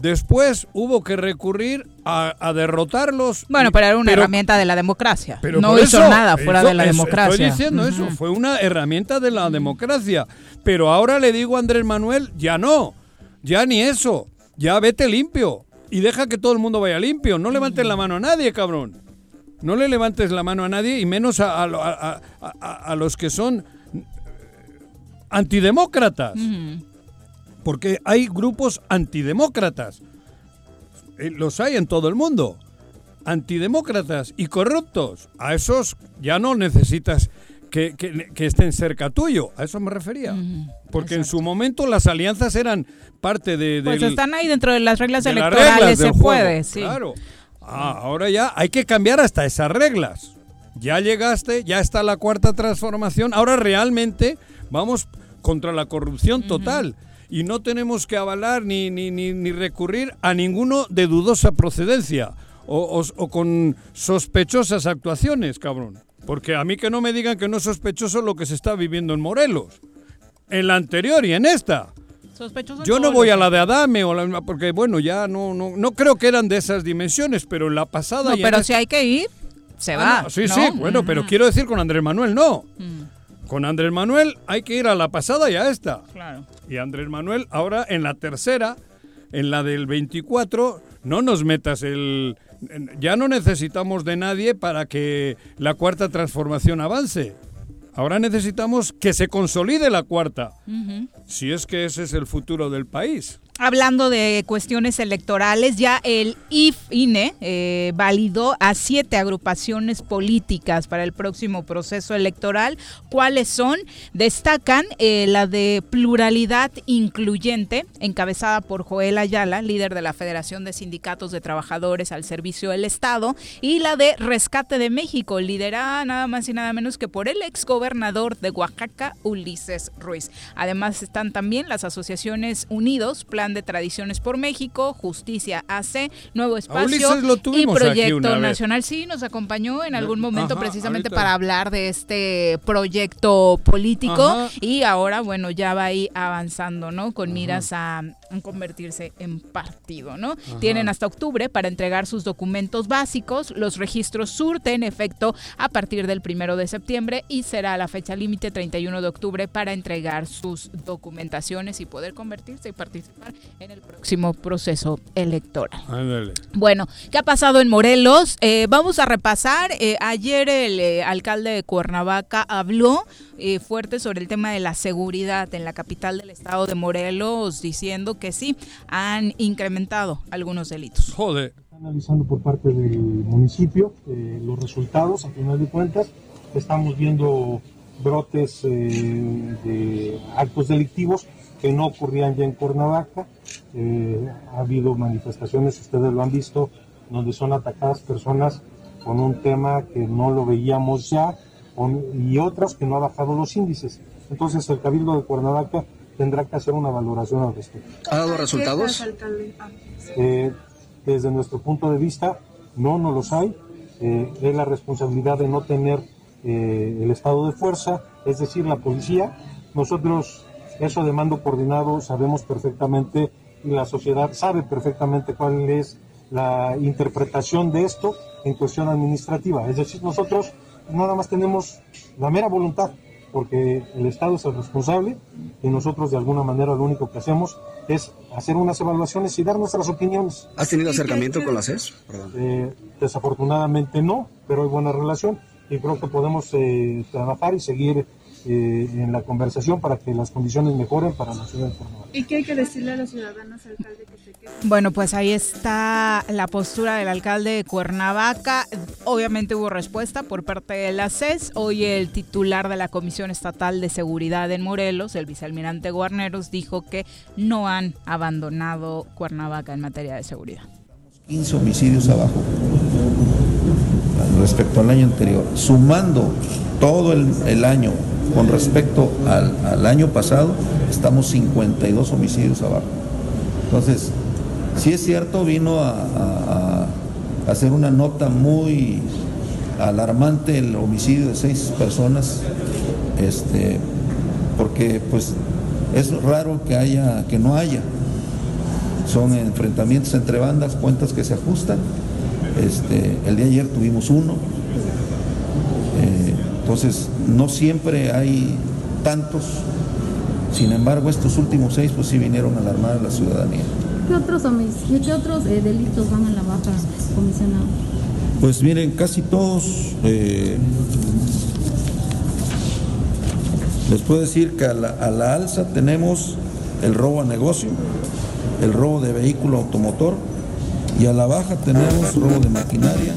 Speaker 3: Después hubo que recurrir a, a derrotarlos.
Speaker 2: Bueno,
Speaker 3: y-
Speaker 2: pero era una herramienta de la democracia.
Speaker 3: pero
Speaker 2: no hizo
Speaker 3: eso,
Speaker 2: nada fuera
Speaker 3: eso
Speaker 2: de la democracia.
Speaker 3: Estoy diciendo eso, fue una herramienta de la democracia. Pero ahora le digo a Andrés Manuel, ya no, ya ni eso, ya vete limpio y deja que todo el mundo vaya limpio. No levantes la mano a nadie, cabrón. No le levantes la mano a nadie y menos a, a- a- los que son antidemócratas. Porque hay grupos antidemócratas. Eh, Los hay en todo el mundo. Antidemócratas y corruptos. A esos ya no necesitas que, que- que estén cerca tuyo. A eso me refería. Porque en su momento las alianzas eran parte de,
Speaker 2: Pues
Speaker 3: del-
Speaker 2: están ahí dentro de las reglas
Speaker 3: de las
Speaker 2: electorales,
Speaker 3: reglas
Speaker 2: se
Speaker 3: juego.
Speaker 2: puede, sí.
Speaker 3: Claro. Ah, ahora ya hay que cambiar hasta esas reglas. Ya llegaste, ya está la cuarta transformación. Ahora realmente vamos contra la corrupción total. Y no tenemos que avalar ni, ni, ni, ni recurrir a ninguno de dudosa procedencia o, o- o con sospechosas actuaciones, cabrón. Porque a mí que no me digan que no es sospechoso lo que se está viviendo en Morelos. En la anterior y en esta.
Speaker 2: Sospechoso
Speaker 3: Yo no voy a la de Adame o la, porque bueno, ya no, no no creo que eran de esas dimensiones, pero en la pasada
Speaker 2: No,
Speaker 3: y en
Speaker 2: pero
Speaker 3: esta-
Speaker 2: si hay que ir, se
Speaker 3: Ah,
Speaker 2: va.
Speaker 3: no, sí,
Speaker 2: ¿no?
Speaker 3: sí, bueno, pero
Speaker 2: Ujú.
Speaker 3: quiero decir con Andrés Manuel no.
Speaker 2: Mm,
Speaker 3: Con Andrés Manuel hay que ir a la pasada y a esta.
Speaker 2: Claro.
Speaker 3: Y Andrés Manuel ahora en la tercera, en la del 24, no nos metas el ya no necesitamos de nadie para que la cuarta transformación avance. Ahora necesitamos que se consolide la cuarta, si es que ese es el futuro del país.
Speaker 2: Hablando de cuestiones electorales, ya el IFINE eh, validó a siete agrupaciones políticas para el próximo proceso electoral. ¿Cuáles son? Destacan eh, la de Pluralidad Incluyente, encabezada por Joel Ayala, líder de la Federación de Sindicatos de Trabajadores al Servicio del Estado, y la de Rescate de México, liderada nada más y nada menos que por el exgobernador de Oaxaca, Ulises Ruiz. Además están también las asociaciones Unidos, Plan de Tradiciones por México, Justicia AC, Nuevo Espacio y Proyecto Nacional. Sí, nos acompañó en algún momento precisamente para hablar de este proyecto político y ahora, bueno, ya va ahí avanzando, ¿no? Con miras a, convertirse en partido, ¿no? Tienen hasta octubre para entregar sus documentos básicos. Los registros surten efecto a partir del primero de septiembre y será la fecha límite 31 de octubre para entregar sus documentaciones y poder convertirse y participar en el próximo proceso electoral. Bueno, ¿qué ha pasado en Morelos? Eh, vamos a repasar. Eh, ayer el eh, alcalde de Cuernavaca habló fuerte sobre el tema de la seguridad en la capital del estado de Morelos, diciendo que sí, han incrementado algunos delitos.
Speaker 7: Joder. Analizando por parte del municipio los resultados, a final de cuentas, estamos viendo brotes de actos delictivos que no ocurrían ya en Cuernavaca. Eh, ha habido manifestaciones, ustedes lo han visto, donde son atacadas personas con un tema que no lo veíamos ya y otras que no ha bajado los índices. Entonces el Cabildo de Cuernavaca tendrá que hacer una valoración al respecto.
Speaker 8: ¿Ha dado resultados?
Speaker 7: Eh, desde nuestro punto de vista, no, no los hay. Eh, es la responsabilidad de no tener el estado de fuerza, es decir, la policía. Nosotros eso de mando coordinado sabemos perfectamente y la sociedad sabe perfectamente cuál es la interpretación de esto en cuestión administrativa. Es decir, nosotros nada más tenemos la mera voluntad, porque el Estado es el responsable y nosotros de alguna manera lo único que hacemos es hacer unas evaluaciones y dar nuestras opiniones.
Speaker 8: ¿Has tenido acercamiento con la CES?
Speaker 7: Eh, desafortunadamente no, pero hay buena relación y creo que podemos eh, trabajar y seguir eh, en la conversación para que las condiciones mejoren para la ciudad de Cuernavaca.
Speaker 9: ¿Y qué hay que decirle a los ciudadanos, alcalde, que se queden?
Speaker 2: Bueno, pues ahí está la postura del alcalde de Cuernavaca. Obviamente hubo respuesta por parte de la CES. Hoy el titular de la Comisión Estatal de Seguridad en Morelos, el vicealmirante Guarneros, dijo que no han abandonado Cuernavaca en materia de seguridad.
Speaker 10: 15 homicidios abajo respecto al año anterior, sumando todo el, el año con respecto al, año pasado, estamos 52 homicidios abajo. Entonces, si es cierto, vino a, hacer una nota muy alarmante el homicidio de seis personas, este, porque pues es raro que haya, que no haya. Son enfrentamientos entre bandas, cuentas que se ajustan. Este, el día de ayer tuvimos uno, entonces, no siempre hay tantos, sin embargo, estos últimos seis pues sí vinieron a alarmar a la ciudadanía.
Speaker 9: ¿Qué otros, qué otros eh, delitos van a la baja, comisionado?
Speaker 10: Pues miren, casi todos, eh, les puedo decir que a la, a la alza tenemos el robo a negocio, el robo de vehículo automotor y a la baja tenemos robo de maquinaria,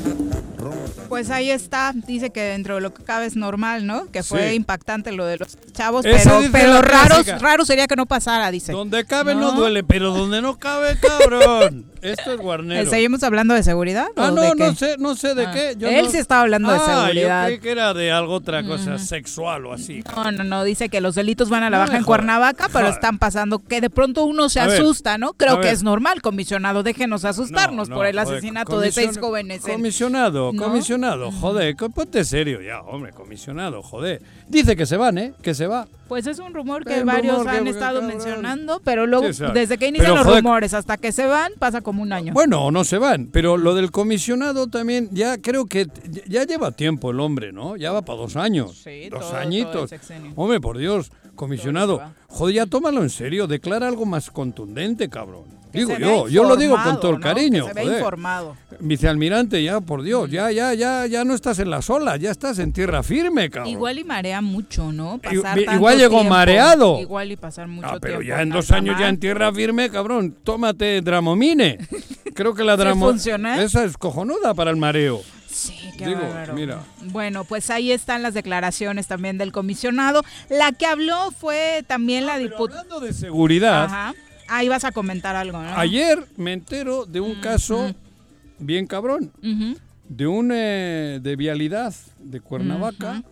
Speaker 2: pues ahí está, dice que dentro de lo que cabe es normal, ¿no? Que fue impactante lo de los chavos, pero, pero raro sería que no pasara, dice.
Speaker 3: Donde cabe no, duele, pero donde no cabe, cabrón. (laughs) Esto es guarnero.
Speaker 2: ¿Seguimos hablando de seguridad?
Speaker 3: Ah, no, no sé, no sé de ah. qué.
Speaker 2: Él sí estaba hablando de ah, seguridad.
Speaker 3: Yo creí que era de algo otra cosa, sexual o así.
Speaker 2: No, no, no, dice que los delitos van a la baja en Cuernavaca, pero están pasando que de pronto uno se asusta, ¿no? Creo que es normal, comisionado, déjenos asustarnos por el asesinato de seis jóvenes.
Speaker 3: Comisionado, comisionado comisionado, joder, ponte serio ya, hombre, comisionado, joder. Dice que se van, ¿eh? Que se va.
Speaker 2: Pues es un rumor que varios han estado mencionando, pero luego, desde que inician los rumores hasta que se van, pasa como un año.
Speaker 3: Bueno, no se van, pero lo del comisionado también, ya creo que ya lleva tiempo el hombre, ¿no? Ya va para dos años. Sí, dos añitos. hombre, por Dios. Comisionado, joder, ya tómalo en serio, declara algo más contundente, cabrón. Digo yo, yo lo digo con todo el
Speaker 2: ¿no?
Speaker 3: cariño.
Speaker 2: Que se
Speaker 3: joder.
Speaker 2: informado.
Speaker 3: Vicealmirante, ya, por Dios, ya, ya, ya, ya no estás en las olas, ya estás en tierra firme, cabrón.
Speaker 2: Igual y marea mucho, ¿no? Pasar
Speaker 3: igual llegó
Speaker 2: tiempo.
Speaker 3: mareado.
Speaker 2: Igual y pasar mucho
Speaker 3: Ah, pero
Speaker 2: tiempo.
Speaker 3: ya en dos años ya en tierra firme, cabrón, tómate Dramomine. (laughs) Creo que la
Speaker 2: ¿Sí
Speaker 3: Dramo...
Speaker 2: funciona?
Speaker 3: Esa es cojonuda para el mareo.
Speaker 2: Sí, qué
Speaker 3: Digo,
Speaker 2: bárbaro.
Speaker 3: mira.
Speaker 2: Bueno, pues ahí están las declaraciones también del comisionado. La que habló fue también la diputada.
Speaker 3: Hablando de seguridad,
Speaker 2: Ajá. Ahí vas a comentar algo, ¿no?
Speaker 3: ayer me entero de un caso bien cabrón, de un eh, de vialidad de Cuernavaca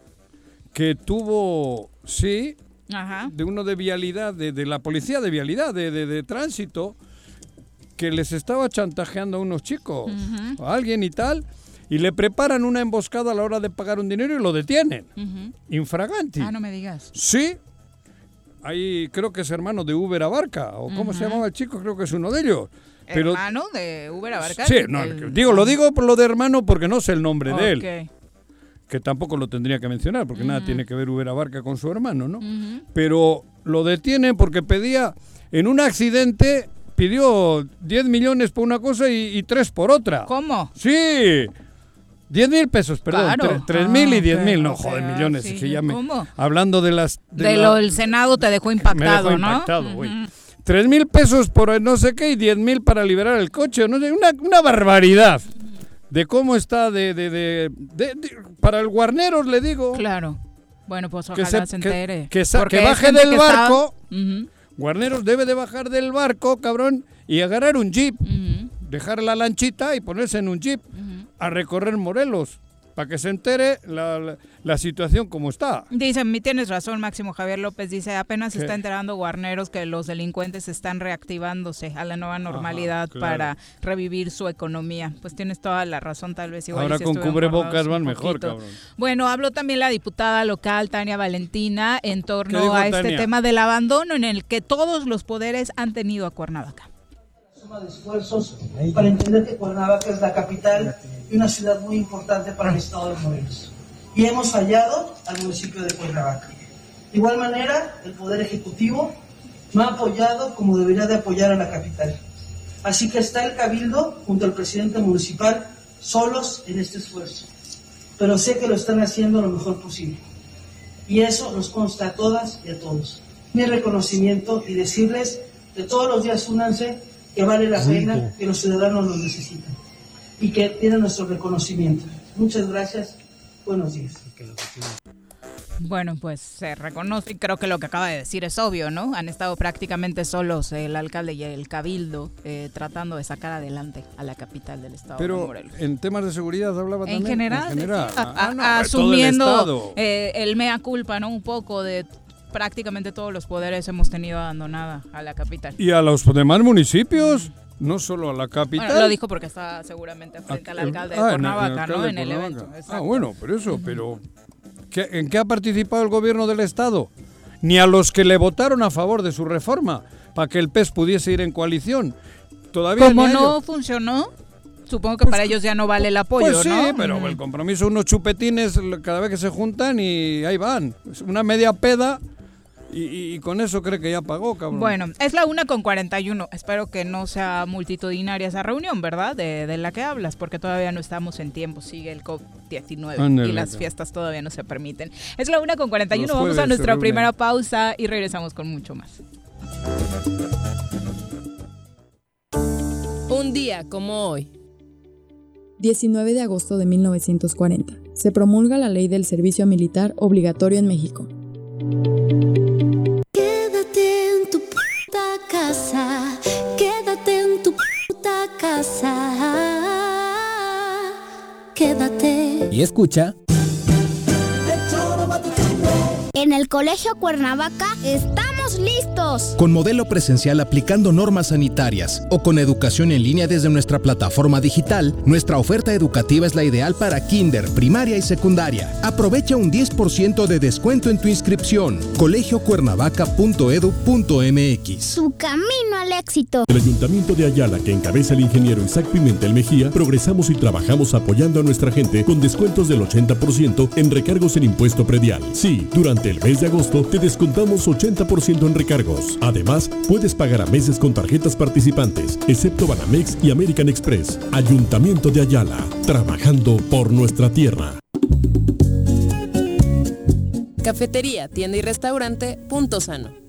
Speaker 3: que tuvo, sí,
Speaker 2: Ajá.
Speaker 3: de uno de vialidad, de, de la policía de vialidad, de, de- de tránsito, que les estaba chantajeando a unos chicos, a alguien y tal, y le preparan una emboscada a la hora de pagar un dinero y lo detienen.
Speaker 2: Ujú.
Speaker 3: Infraganti.
Speaker 2: Ah, no me digas.
Speaker 3: Sí. Ahí creo que es hermano de Uber Abarca, o cómo se llamaba el chico, creo que es uno de ellos. Pero,
Speaker 2: Hermano de Uber Abarca.
Speaker 3: sí, no,
Speaker 2: el-
Speaker 3: digo, lo digo por lo de hermano porque no sé el nombre de él, que tampoco lo tendría que mencionar, porque nada tiene que ver Uber Abarca con su hermano, ¿no? Pero lo detienen porque pedía, en un accidente, pidió 10 millones por una cosa y, y 3 por otra.
Speaker 2: ¿Cómo?
Speaker 3: Sí, 10 mil pesos, perdón,
Speaker 2: Claro.
Speaker 3: 3
Speaker 2: Ah,
Speaker 3: mil y 10
Speaker 2: ok,
Speaker 3: mil, no joder,
Speaker 2: ah,
Speaker 3: millones,
Speaker 2: sí,
Speaker 3: que ya me...
Speaker 2: ¿cómo?
Speaker 3: Hablando de las...
Speaker 2: De,
Speaker 3: la-
Speaker 2: lo del Senado te dejó
Speaker 3: me
Speaker 2: impactado,
Speaker 3: dejó
Speaker 2: ¿no?
Speaker 3: impactado, güey.
Speaker 2: Ujú.
Speaker 3: 3 mil pesos por no sé qué y 10 mil para liberar el coche, no sé, una, una barbaridad de cómo está de, de, de- de- de- para el Guarneros le digo
Speaker 2: Claro. Bueno, pues
Speaker 3: que,
Speaker 2: ojalá
Speaker 3: se-
Speaker 2: se,
Speaker 3: que-
Speaker 2: entere.
Speaker 3: que sa-
Speaker 2: Porque
Speaker 3: que baje del
Speaker 2: que está-
Speaker 3: barco
Speaker 2: Ujú,
Speaker 3: Guarneros debe de bajar del barco, cabrón, y agarrar un jeep,
Speaker 2: ujú,
Speaker 3: dejar la lanchita y ponerse en un jeep
Speaker 2: ujú.
Speaker 3: A recorrer Morelos, para que se entere la, la- la situación como está.
Speaker 2: Dice, mi tienes razón, Máximo Javier López dice, apenas se
Speaker 3: ¿Qué?
Speaker 2: está enterando Guarneros que los delincuentes están reactivándose a la nueva normalidad
Speaker 3: claro.
Speaker 2: para revivir su economía. Pues tienes toda la razón, tal vez igual.
Speaker 3: Ahora
Speaker 2: sí
Speaker 3: con cubrebocas van mejor,
Speaker 2: poquito.
Speaker 3: cabrón.
Speaker 2: Bueno, habló también la diputada local Tania Valentina en
Speaker 3: ¿Qué
Speaker 2: torno
Speaker 3: dijo
Speaker 2: a este
Speaker 3: Tania?
Speaker 2: tema del abandono en el que todos los poderes han tenido a Cuernavaca.
Speaker 11: suma de esfuerzos para entender que Cuernavaca es la capital y una ciudad muy importante para el estado de Morelos. Y hemos fallado al municipio de Cuernavaca. De igual manera, el Poder Ejecutivo no ha apoyado como debería de apoyar a la capital. Así que está el Cabildo junto al presidente municipal solos en este esfuerzo. Pero sé que lo están haciendo lo mejor posible. Y eso nos consta a todas y a todos. Mi reconocimiento y decirles que todos los días únanse, que vale la pena, que los ciudadanos lo necesitan y que tienen nuestro reconocimiento. Muchas gracias. Buenos días.
Speaker 2: Bueno, pues se reconoce y creo que lo que acaba de decir es obvio, ¿no? Han estado prácticamente solos el alcalde y el cabildo eh, tratando de sacar adelante a la capital del estado de
Speaker 3: Pero
Speaker 2: Morelos.
Speaker 3: en temas de seguridad hablaba
Speaker 2: En
Speaker 3: también.
Speaker 2: general,
Speaker 3: En general.
Speaker 2: a-
Speaker 3: Ah, no, de el
Speaker 2: asumiendo
Speaker 3: Estado.
Speaker 2: eh, el mea culpa, ¿no? Un poco de prácticamente todos los poderes hemos tenido abandonada a la capital.
Speaker 3: Y a los demás municipios, no solo a la capital.
Speaker 2: Bueno, lo dijo porque está seguramente frente al
Speaker 3: Ah,
Speaker 2: alcalde de
Speaker 3: ah,
Speaker 2: Cuernavaca, ¿no? En el evento.
Speaker 3: Ah,
Speaker 2: exacto.
Speaker 3: bueno, pero eso, pero ¿qué- ¿en qué ha participado el gobierno del Estado? Ni a los que le votaron a favor de su reforma, para que el PES pudiese ir en coalición. Todavía
Speaker 2: Como no funcionó, supongo que para ellos ya no vale el apoyo,
Speaker 3: Pues sí,
Speaker 2: ¿no?
Speaker 3: pero el compromiso, unos chupetines cada vez que se juntan y ahí van. Una media peda y, y- y con eso cree que ya pagó, cabrón.
Speaker 2: Bueno, es la una con 41. Espero que no sea multitudinaria esa reunión, ¿verdad? De, de la que hablas, porque todavía no estamos en tiempo. Sigue el COVID-19
Speaker 3: Ándale,
Speaker 2: y las fiestas todavía no se permiten. Es la una con 41.
Speaker 3: Los
Speaker 2: Vamos a nuestra primera pausa y regresamos con mucho más.
Speaker 12: Un día como hoy.
Speaker 13: 19 de agosto de 1940. Se promulga la ley del servicio militar obligatorio en México.
Speaker 14: Quédate en tu puta casa, quédate en tu puta casa, quédate.
Speaker 1: Y escucha.
Speaker 15: En el Colegio Cuernavaca estamos
Speaker 12: listos!
Speaker 15: Con modelo presencial aplicando normas sanitarias o con educación en línea desde nuestra plataforma digital, nuestra oferta educativa es la ideal para kinder, primaria y secundaria. Aprovecha un 10% de descuento en tu inscripción. colegiocuernavaca.edu.mx
Speaker 12: Su camino al éxito.
Speaker 16: El Ayuntamiento de Ayala, que encabeza el ingeniero Isaac Pimentel Mejía, progresamos y trabajamos apoyando a nuestra gente con descuentos del 80% en recargos en impuesto predial. Sí, durante el mes de agosto te descontamos 80% en recargos. Además, puedes pagar a meses con tarjetas participantes, excepto Banamex y American Express. Ayuntamiento de Ayala, trabajando por nuestra tierra.
Speaker 17: Cafetería, tienda y restaurante Punto Sano.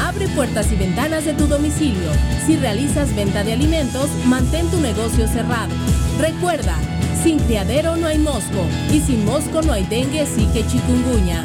Speaker 18: Abre puertas y ventanas de tu domicilio. Si realizas venta de alimentos, mantén tu negocio cerrado. Recuerda, sin criadero no hay mosco y sin mosco no hay dengue, sí que chikungunya.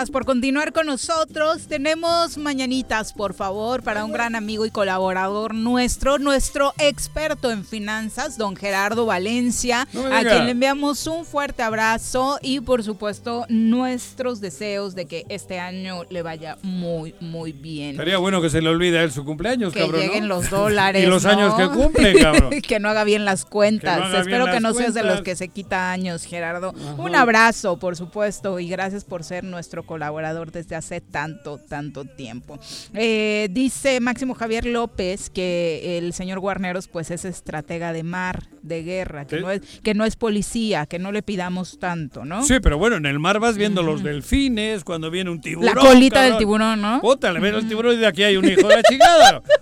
Speaker 2: Gracias por continuar con nosotros. Tenemos mañanitas, por favor, para un gran amigo y colaborador nuestro, nuestro experto en finanzas, don Gerardo Valencia,
Speaker 3: No
Speaker 2: a quien le enviamos un fuerte abrazo y, por supuesto, nuestros deseos de que este año le vaya muy, muy bien.
Speaker 3: Estaría bueno que se le olvide a él su cumpleaños,
Speaker 2: que
Speaker 3: cabrón. ¿no?
Speaker 2: lleguen los (laughs) dólares.
Speaker 3: Y los
Speaker 2: ¿no?
Speaker 3: años que cumple, cabrón. (laughs)
Speaker 2: que no haga bien las cuentas.
Speaker 3: Que
Speaker 2: Espero que no seas de los que se quita años, Gerardo. Un abrazo, por supuesto, y gracias por ser nuestro colaborador desde hace tanto, tanto tiempo. Eh, dice Máximo Javier López que el señor Guarneros pues es estratega de mar, de guerra, que,
Speaker 3: Sí.
Speaker 2: no es, que no es policía, que no le pidamos tanto, ¿no?
Speaker 3: Sí, pero bueno, en el mar vas viendo los delfines, cuando viene un tiburón.
Speaker 2: La colita del tiburón, ¿no?
Speaker 3: Puta, le ves al tiburón y de aquí hay un hijo de la chingada. (laughs)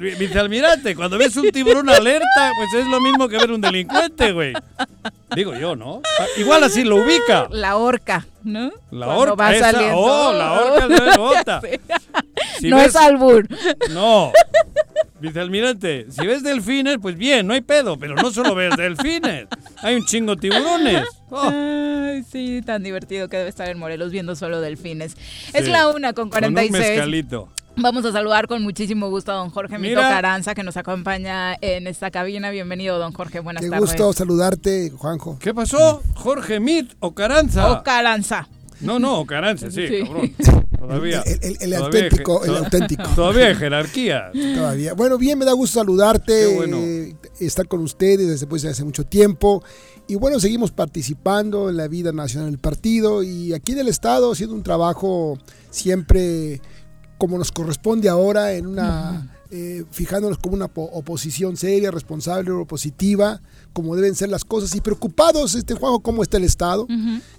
Speaker 3: Eh, Vicealmirante, cuando ves un tiburón alerta, pues es lo mismo que ver un delincuente, güey. Digo yo, ¿no? Ah, Igual así lo ubica.
Speaker 2: La horca, ¿no?
Speaker 3: La
Speaker 2: Cuando
Speaker 3: horca,
Speaker 2: va
Speaker 3: esa-
Speaker 2: saliendo.
Speaker 3: oh, la horca de bota. (laughs)
Speaker 2: Sí.
Speaker 3: Si
Speaker 2: no
Speaker 3: ves-
Speaker 2: es albur.
Speaker 3: No. Vicealmirante, si ves delfines, pues bien, no hay pedo, pero no solo ves delfines. Hay un chingo tiburones. Oh.
Speaker 2: Ay, sí, tan divertido que debe estar en Morelos viendo solo delfines. Es la una con
Speaker 3: Con un
Speaker 2: 46.
Speaker 3: mezcalito.
Speaker 2: Vamos a saludar con muchísimo gusto a don Jorge Mito. Caranza, que nos acompaña en esta cabina. Bienvenido, don Jorge. Buenas
Speaker 19: Qué
Speaker 2: tardes.
Speaker 19: gusto saludarte, Juanjo.
Speaker 3: ¿Qué pasó? Jorge Mit o Caranza.
Speaker 2: O Caranza.
Speaker 3: No, no, Caranza, sí,
Speaker 2: Sí.
Speaker 3: cabrón. Todavía.
Speaker 19: El, el- el
Speaker 3: todavía hay
Speaker 19: auténtico, el auténtico. (laughs)
Speaker 3: Todavía hay jerarquía.
Speaker 19: Todavía. Bueno, bien, me da gusto saludarte,
Speaker 3: Qué bueno.
Speaker 19: eh, estar con ustedes después de hace mucho tiempo. Y bueno, seguimos participando en la vida nacional del partido y aquí en el Estado haciendo un trabajo siempre como nos corresponde ahora en una eh, fijándonos como una po- oposición seria, responsable, opositiva, como deben ser las cosas, y preocupados, este Juanjo, cómo está el Estado.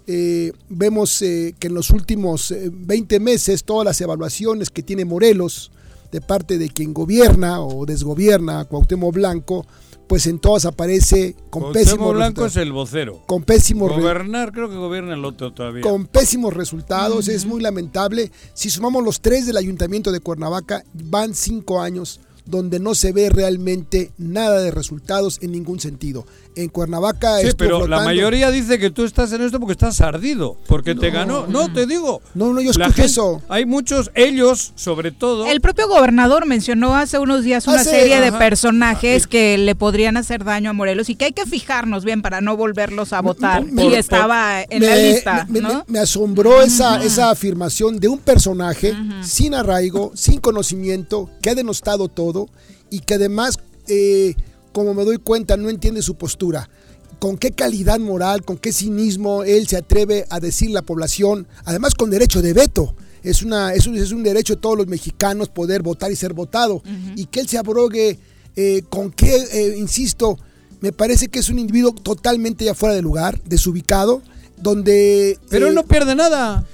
Speaker 19: Eh, vemos eh, que en los últimos eh, 20 meses todas las evaluaciones que tiene Morelos de parte de quien gobierna o desgobierna Cuauhtémoc Blanco, pues en todas aparece con
Speaker 3: Cuauhtémoc
Speaker 19: pésimos
Speaker 3: Blanco
Speaker 19: resultados.
Speaker 3: es el vocero.
Speaker 19: Con pésimos
Speaker 3: Gobernar, creo que gobierna el otro todavía.
Speaker 19: con pésimos resultados, es muy lamentable. Si sumamos los tres del ayuntamiento de Cuernavaca, van cinco años donde no se ve realmente nada de resultados en ningún sentido. En Cuernavaca
Speaker 3: Sí,
Speaker 19: estuvo
Speaker 3: pero la mayoría dice que tú estás en esto porque estás ardido, porque te ganó. No, te digo.
Speaker 19: No, no, yo escuché
Speaker 3: gente-
Speaker 19: eso.
Speaker 3: Hay muchos, ellos sobre todo.
Speaker 2: El propio gobernador mencionó hace unos días una serie de
Speaker 19: ajá.
Speaker 2: personajes que le podrían hacer daño a Morelos y que hay que fijarnos bien para no volverlos a votar.
Speaker 19: me-
Speaker 2: y estaba en la lista,
Speaker 19: me,
Speaker 2: ¿no?
Speaker 19: me- me asombró esa, esa afirmación de un personaje sin arraigo, sin conocimiento, que ha denostado todo y que además, eh, como me doy cuenta, no entiende su postura. Con qué calidad moral, con qué cinismo él se atreve a decir la población, además con derecho de veto. Es, una, es, un, es un derecho de todos los mexicanos poder votar y ser votado. Y que él se abrogue eh, con qué, eh, insisto, me parece que es un individuo totalmente ya fuera de lugar, desubicado, donde...
Speaker 3: Pero él
Speaker 19: eh,
Speaker 3: no pierde nada.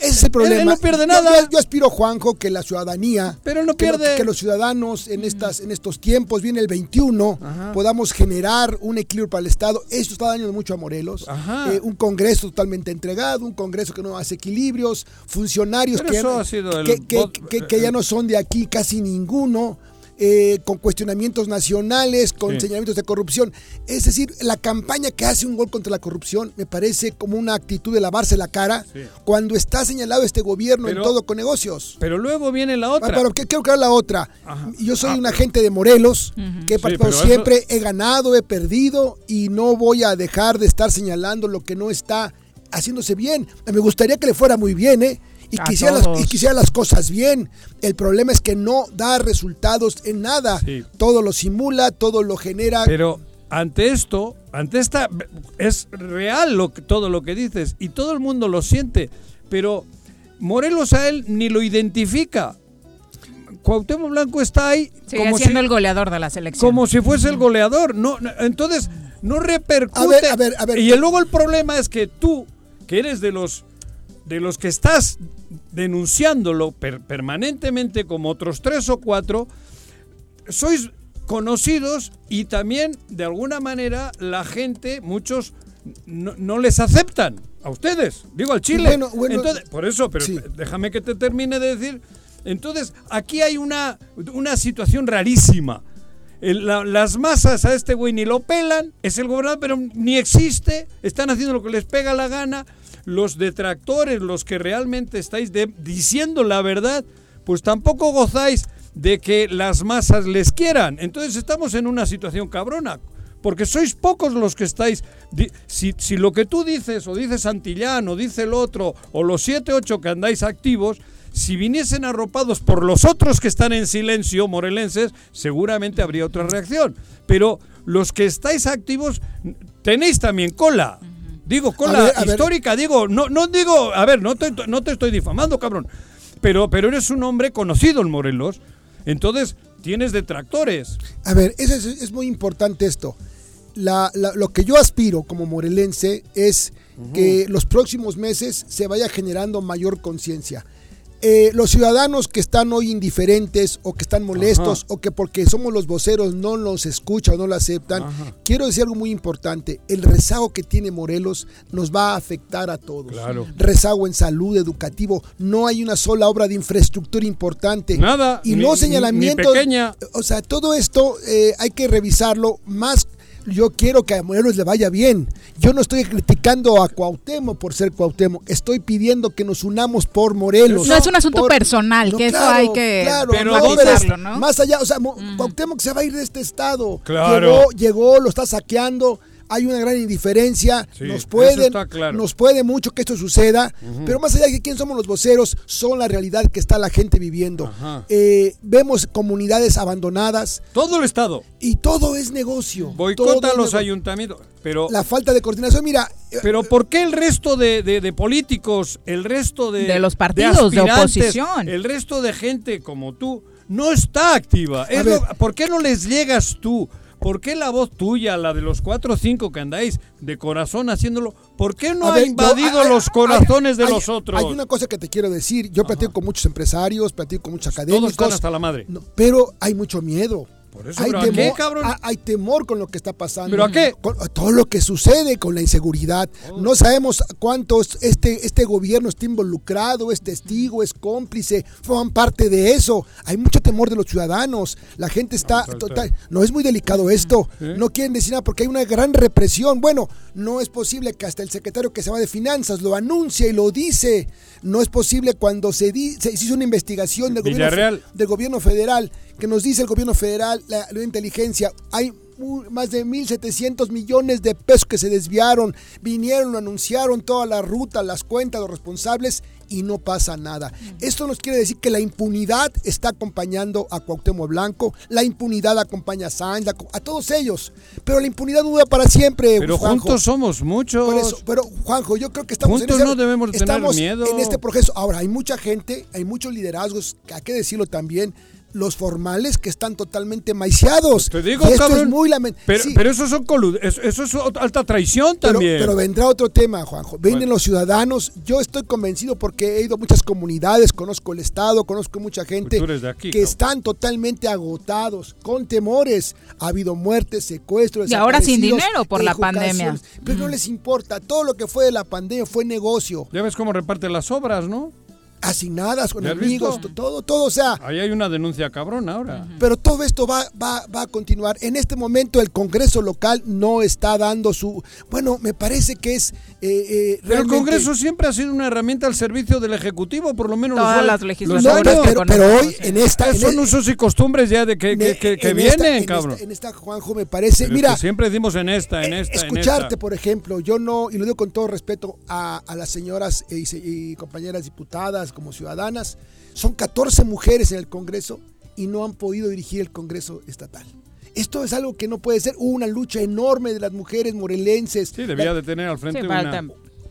Speaker 19: Ese es el problema.
Speaker 3: Él- él no pierde nada.
Speaker 19: Yo, yo aspiro, Juanjo, que la ciudadanía,
Speaker 3: Pero él no pierde.
Speaker 19: que los ciudadanos en estas en estos tiempos, viene el 21, podamos generar un equilibrio para el Estado. Esto está dañando mucho a Morelos.
Speaker 3: Ajá.
Speaker 19: Eh, un Congreso totalmente entregado, un Congreso que no hace equilibrios, funcionarios que,
Speaker 3: el
Speaker 19: que- que ya no son de aquí casi ninguno. Eh, con cuestionamientos nacionales, con
Speaker 3: Sí.
Speaker 19: señalamientos de corrupción. Es decir, la campaña que hace un gol contra la corrupción me parece como una actitud de lavarse la cara
Speaker 3: Sí.
Speaker 19: cuando está señalado este gobierno
Speaker 3: Pero-
Speaker 19: en todo con negocios.
Speaker 3: Pero luego viene la
Speaker 19: Ah,
Speaker 3: otra.
Speaker 19: Pero ¿qué quiero crear la otra?
Speaker 3: Ajá.
Speaker 19: Yo soy
Speaker 3: Ah,
Speaker 19: un agente de Morelos, que he
Speaker 3: Sí, eso-
Speaker 19: siempre, he ganado, he perdido y no voy a dejar de estar señalando lo que no está haciéndose bien. Me gustaría que le fuera muy bien, ¿eh? Y quisiera, las, y quisiera las cosas bien. El problema es que no da resultados en nada.
Speaker 3: Sí.
Speaker 19: Todo lo simula, todo lo genera.
Speaker 3: Pero ante esto, ante esta es real lo que, todo lo que dices y todo el mundo lo siente, pero Morelos a él ni lo identifica. Cuauhtémoc Blanco está ahí
Speaker 2: Sigue
Speaker 3: como
Speaker 2: siendo
Speaker 3: si,
Speaker 2: el goleador de la selección.
Speaker 3: como si fuese el goleador. No, no, entonces no repercute.
Speaker 19: A ver, a ver, a ver.
Speaker 3: Y luego el problema es que tú, que eres de los de los que estás denunciándolo per- permanentemente como otros tres o cuatro, sois conocidos y también de alguna manera la gente, muchos no, no les aceptan a ustedes, digo al Chile.
Speaker 19: Bueno, bueno,
Speaker 3: Entonces, por eso, pero
Speaker 19: sí.
Speaker 3: déjame que te termine de decir. Entonces, aquí hay una, una situación rarísima. Las masas a este güey ni lo pelan, es el gobernador, pero ni existe, están haciendo lo que les pega la gana. Los detractores, los que realmente estáis diciendo la verdad, pues tampoco gozáis de que las masas les quieran. Entonces estamos en una situación cabrona. Porque sois pocos los que estáis. Si, lo que tú dices, o dice Santillán, o dice el otro, o los siete, ocho que andáis activos, si viniesen arropados por los otros que están en silencio, morelenses, seguramente habría otra reacción. Pero los que estáis activos, tenéis también cola. Digo, cola
Speaker 19: A ver, a ver.
Speaker 3: histórica, digo, no, no digo, a ver, no te, no te estoy difamando, cabrón. Pero, pero eres un hombre conocido en Morelos. Entonces, tienes detractores.
Speaker 19: A ver, eso es, es muy importante esto. La- la- lo que yo aspiro como morelense es que los próximos meses se vaya generando mayor conciencia. Eh, los ciudadanos que están hoy indiferentes o que están molestos o que porque somos los voceros no los escuchan o no lo aceptan, quiero decir algo muy importante. El rezago que tiene Morelos nos va a afectar a todos.
Speaker 3: Claro.
Speaker 19: Rezago en salud, educativo. No hay una sola obra de infraestructura importante.
Speaker 3: Nada,
Speaker 19: Y
Speaker 3: ni-
Speaker 19: no señalamientos.
Speaker 3: ni pequeña.
Speaker 19: O sea, todo esto eh, hay que revisarlo más. Yo quiero que a Morelos le vaya bien. Yo no estoy criticando a Cuauhtémoc por ser Cuauhtémoc. Estoy pidiendo que nos unamos por Morelos.
Speaker 2: No es un asunto
Speaker 19: Por-
Speaker 2: personal,
Speaker 19: No,
Speaker 2: que eso hay que
Speaker 19: claro,
Speaker 3: Pero
Speaker 19: no,
Speaker 3: ¿dónde-
Speaker 19: pero
Speaker 2: ¿no?
Speaker 19: Más allá, o sea, Mo- Cuauhtémoc se va a ir de este estado.
Speaker 3: Claro.
Speaker 19: Llegó, llegó, lo está saqueando. Hay una gran indiferencia.
Speaker 3: Sí,
Speaker 19: nos pueden,
Speaker 3: claro.
Speaker 19: nos puede mucho que esto suceda. Pero más allá de quién somos los voceros, son la realidad que está la gente viviendo. Eh, vemos comunidades abandonadas
Speaker 3: Todo el Estado
Speaker 19: y todo es negocio.
Speaker 3: Boicota los ayuntamientos. Pero,
Speaker 19: La falta de coordinación, mira, eh,
Speaker 3: pero ¿por qué el resto de, de- de políticos, el resto de,
Speaker 2: De los partidos de oposición.
Speaker 3: el resto de gente como tú, no está activa. Es
Speaker 19: ver.
Speaker 3: lo- ¿Por qué no les llegas tú? ¿Por qué la voz tuya, la de los cuatro o cinco que andáis de corazón haciéndolo, por qué no
Speaker 19: A
Speaker 3: ha
Speaker 19: ver,
Speaker 3: invadido los
Speaker 19: hay-
Speaker 3: corazones de
Speaker 19: hay-
Speaker 3: los otros?
Speaker 19: Hay una cosa que te quiero decir. Yo platico con muchos empresarios, platico con muchos académicos.
Speaker 3: Todos están hasta la madre.
Speaker 19: No, pero hay mucho miedo.
Speaker 3: Por eso,
Speaker 19: hay,
Speaker 3: ¿pero a
Speaker 19: temor,
Speaker 3: qué, cabrón?
Speaker 19: ha- hay temor con lo que está pasando.
Speaker 3: ¿Pero a qué?
Speaker 19: Con todo lo que sucede con la inseguridad. No sabemos cuántos este, este gobierno está involucrado, es testigo, es cómplice, forman parte de eso. Hay mucho temor de los ciudadanos. La gente está total. No es muy delicado esto. No quieren decir nada porque hay una gran represión. Bueno, no es posible que hasta el secretario que se va de finanzas lo anuncia y lo dice. No es posible cuando se, di- se hizo una investigación del gobierno, del gobierno federal, que nos dice el gobierno federal, la, la inteligencia, hay más de 1.700 millones de pesos que se desviaron, vinieron, lo anunciaron toda la ruta, las cuentas, los responsables y no pasa nada. Esto nos quiere decir que la impunidad está acompañando a Cuauhtémoc Blanco, la impunidad acompaña a Sáenz, a, todos ellos, pero la impunidad dura para siempre.
Speaker 3: Pero
Speaker 19: Juanjo.
Speaker 3: juntos somos muchos.
Speaker 19: Por eso, pero Juanjo, yo creo que estamos
Speaker 3: Juntos
Speaker 19: en ese-
Speaker 3: no debemos tener miedo.
Speaker 19: en este proceso. Ahora, hay mucha gente, hay muchos liderazgos, hay que decirlo también, los formales que están totalmente maiciados.
Speaker 3: Te digo,
Speaker 19: y esto
Speaker 3: cabrón,
Speaker 19: es muy lamentable.
Speaker 3: Pero, pero eso, son eso, eso es alta traición
Speaker 19: Pero,
Speaker 3: también.
Speaker 19: pero vendrá otro tema, Juanjo. Vienen
Speaker 3: Bueno.
Speaker 19: los ciudadanos. Yo estoy convencido porque he ido a muchas comunidades, conozco el Estado, conozco mucha gente
Speaker 3: Pues aquí,
Speaker 19: que
Speaker 3: cabrón.
Speaker 19: están totalmente agotados, con temores. Ha habido muertes, secuestros.
Speaker 2: Y ahora sin dinero por la pandemia.
Speaker 19: Pero no les importa. Todo lo que fue de la pandemia fue negocio.
Speaker 3: Ya ves cómo reparten las obras, ¿no?
Speaker 19: Asignadas con
Speaker 3: ¿Ya has
Speaker 19: amigos,
Speaker 3: visto?
Speaker 19: todo, todo. O sea,
Speaker 3: Ahí hay una denuncia cabrón ahora.
Speaker 19: pero todo esto va, va, va a continuar. En este momento el Congreso local no está dando su... Bueno, me parece que es... eh, eh,
Speaker 3: Pero el
Speaker 19: realmente-
Speaker 3: Congreso siempre ha sido una herramienta al servicio del Ejecutivo, por lo menos
Speaker 2: Todas
Speaker 3: los,
Speaker 2: las legislaturas que
Speaker 19: pero, pero hoy en esta... en
Speaker 3: son
Speaker 19: e-
Speaker 3: usos y costumbres ya de que, que, que- que
Speaker 19: en esta-
Speaker 3: vienen,
Speaker 19: en
Speaker 3: cabrón.
Speaker 19: esta- en esta, Juanjo, me parece...
Speaker 3: Pero es
Speaker 19: mira,
Speaker 3: que siempre decimos en esta, en esta, en
Speaker 19: escucharte,
Speaker 3: esta.
Speaker 19: por ejemplo, yo no, y lo digo con todo respeto a, a las señoras y, se- y compañeras diputadas como ciudadanas, son 14 mujeres en el Congreso y no han podido dirigir el Congreso estatal. Esto es algo que no puede ser. Hubo una lucha enorme de las mujeres morelenses.
Speaker 3: Sí, debía de tener al frente
Speaker 2: Sí,
Speaker 3: una...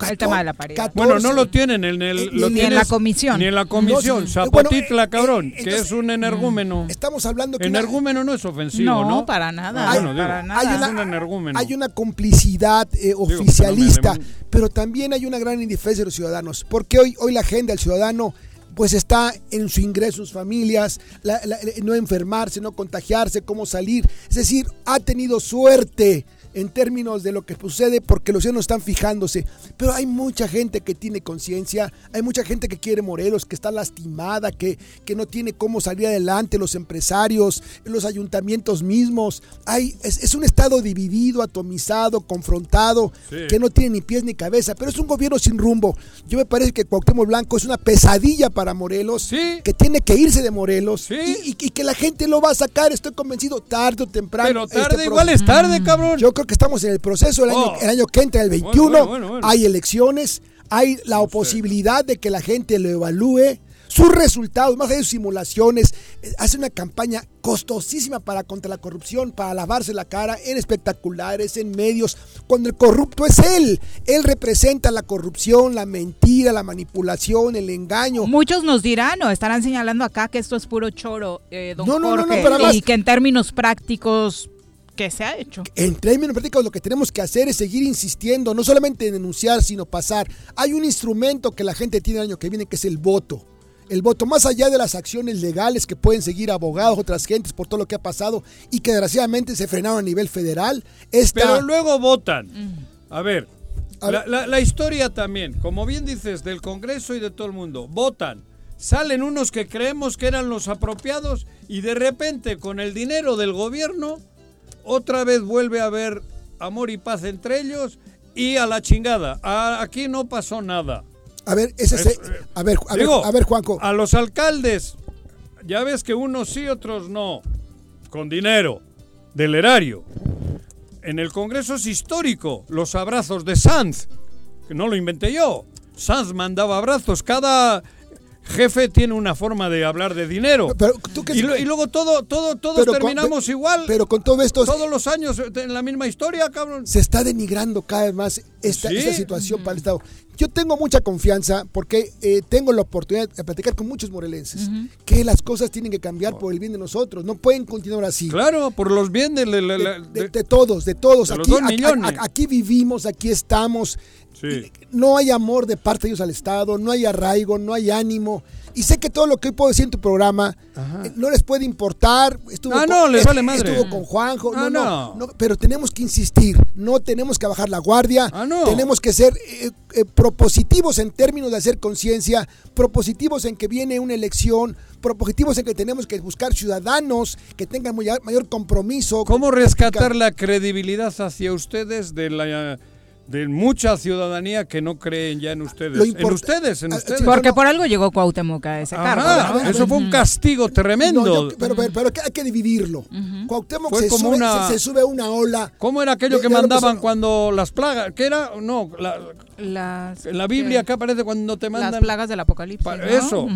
Speaker 2: el tema de la paridad.
Speaker 3: Bueno, no lo tienen en el,
Speaker 19: Eh,
Speaker 3: lo
Speaker 2: ni en la comisión.
Speaker 3: Ni en la comisión.
Speaker 19: No.
Speaker 3: Zapotitla,
Speaker 19: Bueno,
Speaker 3: cabrón, que
Speaker 19: entonces,
Speaker 3: es un energúmeno.
Speaker 19: Estamos hablando que una-
Speaker 3: Energúmeno no es ofensivo, ¿no?
Speaker 2: No, para nada,
Speaker 3: Ah, bueno, digo,
Speaker 2: para nada.
Speaker 19: Hay
Speaker 3: es
Speaker 19: una-
Speaker 3: un energúmeno.
Speaker 19: Hay una complicidad eh, oficialista, pero también hay una gran indiferencia de los ciudadanos, porque hoy, hoy la agenda del ciudadano pues está en su ingreso, sus familias, la- la- no enfermarse, no contagiarse, cómo salir. Es decir, ha tenido suerte en términos de lo que sucede porque los ciudadanos están fijándose. Pero hay mucha gente que tiene conciencia, hay mucha gente que quiere Morelos, que está lastimada, que, que no tiene cómo salir adelante, los empresarios, los ayuntamientos mismos. Hay, es, es un estado dividido, atomizado, confrontado,
Speaker 3: Sí.
Speaker 19: que no tiene ni pies ni cabeza, pero es un gobierno sin rumbo. Yo me parece que Cuauhtémoc Blanco es una pesadilla para Morelos, que tiene que irse de Morelos y, y- y que la gente lo va a sacar, estoy convencido, tarde o temprano.
Speaker 3: Pero tarde,
Speaker 19: este pro-
Speaker 3: igual es tarde, cabrón.
Speaker 19: Yo creo que estamos en el proceso, el año,
Speaker 3: Oh.
Speaker 19: el año que entra, el 21,
Speaker 3: Bueno, bueno, bueno.
Speaker 19: hay elecciones, hay la posibilidad de que la gente lo evalúe. Sus resultados, más allá de sus simulaciones, eh, hace una campaña costosísima para contra la corrupción, para lavarse la cara en espectaculares, en medios, cuando el corrupto es él. Él representa la corrupción, la mentira, la manipulación, el engaño.
Speaker 2: Muchos nos dirán o estarán señalando acá que esto es puro choro, eh, don
Speaker 19: No, no, no, no,
Speaker 2: Jorge,
Speaker 19: pero además-
Speaker 2: y que en términos prácticos, ¿qué se ha hecho?
Speaker 19: En términos prácticos lo que tenemos que hacer es seguir insistiendo, no solamente en denunciar, sino pasar. Hay un instrumento que la gente tiene el año que viene, que es el voto. El voto, más allá de las acciones legales que pueden seguir abogados, otras gentes por todo lo que ha pasado y que desgraciadamente se frenaron a nivel federal, esta,
Speaker 3: Pero luego votan.
Speaker 2: Mm.
Speaker 3: A ver, la, la- la historia también, como bien dices, del Congreso y de todo el mundo, votan. Salen unos que creemos que eran los apropiados y de repente con el dinero del gobierno otra vez vuelve a haber amor y paz entre ellos y a la chingada. A- aquí no pasó nada.
Speaker 19: A ver, ese es-
Speaker 3: Es-
Speaker 19: a ver, a ver, a ver, Juanco.
Speaker 3: A los alcaldes, ya ves que unos sí, otros no, con dinero del erario. En el Congreso es histórico los abrazos de Sanz, que no lo inventé yo. Sanz mandaba abrazos, cada jefe tiene una forma de hablar de dinero. y, lo- y luego todo, todo, todos
Speaker 19: Pero con-
Speaker 3: terminamos igual.
Speaker 19: Pero con todo esto
Speaker 3: Todos los años en la misma historia, cabrón.
Speaker 19: se está denigrando cada vez más esta,
Speaker 3: Sí.
Speaker 19: esta situación para el Estado. yo tengo mucha confianza porque eh, tengo la oportunidad de platicar con muchos morelenses que las cosas tienen que cambiar por el bien de nosotros, no pueden continuar así.
Speaker 3: Claro, por los bien de, de-
Speaker 19: de, de- de todos, de todos. a- a- aquí vivimos, aquí estamos.
Speaker 3: Sí.
Speaker 19: No hay amor de parte de ellos al Estado, no hay arraigo, no hay ánimo. Y sé que todo lo que hoy puedo decir en tu programa eh, no les puede importar. Estuvo
Speaker 3: Ah,
Speaker 19: con-
Speaker 3: no, les
Speaker 19: es-
Speaker 3: vale madre.
Speaker 19: Estuvo con Juanjo.
Speaker 3: Ah,
Speaker 19: no, no,
Speaker 3: no.
Speaker 19: no, Pero tenemos que insistir. No tenemos que bajar la guardia.
Speaker 3: Ah, no.
Speaker 19: Tenemos que ser eh, eh, propositivos en términos de hacer conciencia, propositivos en que viene una elección, propositivos en que tenemos que buscar ciudadanos que tengan mayor, mayor compromiso.
Speaker 3: ¿Cómo rescatar la credibilidad hacia ustedes de la de mucha ciudadanía que no creen ya en ustedes? En ustedes, en
Speaker 19: Ah,
Speaker 3: ustedes.
Speaker 2: Porque por algo llegó Cuauhtémoc a ese cargo.
Speaker 3: Eso fue un castigo tremendo.
Speaker 19: No, yo- pero, pero, pero que hay que dividirlo. Cuauhtémoc
Speaker 3: Fue
Speaker 19: se
Speaker 3: como
Speaker 19: sube,
Speaker 3: una-
Speaker 19: se, se sube a una ola.
Speaker 3: ¿Cómo era aquello
Speaker 19: de-
Speaker 3: que
Speaker 19: de
Speaker 3: mandaban cuando las plagas? ¿Qué era? No, la-
Speaker 2: Las,
Speaker 3: en la Biblia acá aparece cuando te mandan
Speaker 2: las plagas del apocalipsis. ¿no?
Speaker 3: Eso.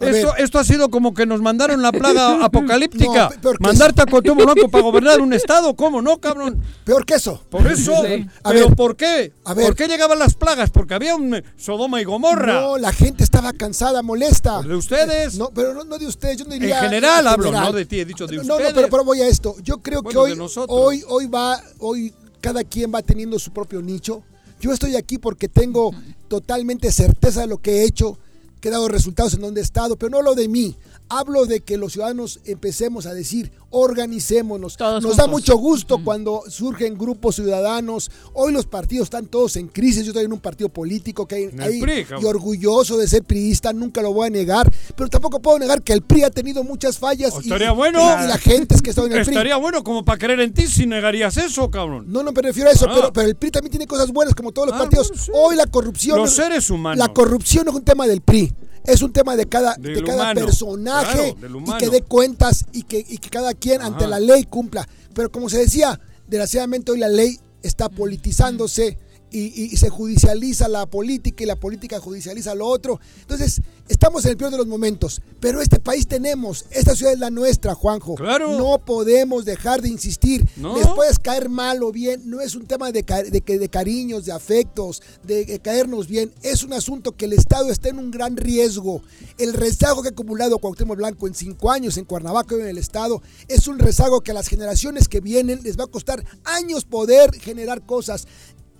Speaker 3: Esto, esto ha sido como que nos mandaron la plaga (laughs) apocalíptica.
Speaker 19: No, pe- peor que
Speaker 3: Mandarte a Cuauhtémoc Blanco para gobernar un estado, ¿cómo no, cabrón?
Speaker 19: Peor que eso.
Speaker 3: Por eso.
Speaker 19: Sí. A
Speaker 3: ¿Pero
Speaker 19: ver,
Speaker 3: por qué?
Speaker 19: A ver.
Speaker 3: ¿Por qué llegaban las plagas? Porque había un eh, Sodoma y Gomorra.
Speaker 19: No, la gente estaba cansada, molesta.
Speaker 3: de ustedes.
Speaker 19: No, pero no, no de ustedes, yo no
Speaker 3: en
Speaker 19: diría.
Speaker 3: general
Speaker 19: en
Speaker 3: hablo,
Speaker 19: general.
Speaker 3: no de ti, he dicho de
Speaker 19: No,
Speaker 3: ustedes.
Speaker 19: no, pero, pero voy a esto. Yo creo que hoy, hoy, hoy va, hoy cada quien va teniendo su propio nicho. Yo estoy aquí porque tengo totalmente certeza de lo que he hecho, que he dado resultados en donde he estado, pero no hablo de mí. Hablo de que los ciudadanos empecemos a decir, organicémonos.
Speaker 2: Todos
Speaker 19: Nos da mucho gusto cuando surgen grupos ciudadanos. Hoy los partidos están todos en crisis. Yo estoy en un partido político que hay,
Speaker 3: PRI,
Speaker 19: y orgulloso de ser priista, nunca lo voy a negar, pero tampoco puedo negar que el PRI ha tenido muchas fallas. y-
Speaker 3: Oh, Estaría
Speaker 19: y-
Speaker 3: bueno.
Speaker 19: Y, la gente es que está en el PRI.
Speaker 3: Estaría bueno como para creer en ti si negarías eso, cabrón.
Speaker 19: No, no me refiero a eso,
Speaker 3: Ah.
Speaker 19: pero, pero el PRI también tiene cosas buenas como todos los
Speaker 3: Ah,
Speaker 19: partidos.
Speaker 3: bueno, sí.
Speaker 19: Hoy la corrupción.
Speaker 3: Los seres humanos.
Speaker 19: La corrupción no es un tema del PRI. Es un tema de cada, de cada
Speaker 3: humano.
Speaker 19: personaje
Speaker 3: Claro,
Speaker 19: y que dé cuentas y que, y que cada quien ante la ley cumpla. Pero como se decía, desgraciadamente hoy la ley está politizándose y, y- se judicializa la política y la política judicializa lo otro. Entonces, estamos en el peor de los momentos. Pero este país tenemos, esta ciudad es la nuestra, Juanjo.
Speaker 3: Claro.
Speaker 19: No podemos dejar de insistir.
Speaker 3: No.
Speaker 19: Les puedes caer mal o bien, no es un tema de, de, que- de cariños, de afectos, de, de caernos bien. Es un asunto que el Estado está en un gran riesgo. El rezago que ha acumulado Cuauhtémoc Blanco en cinco años en Cuernavaca y en el Estado es un rezago que a las generaciones que vienen les va a costar años poder generar cosas.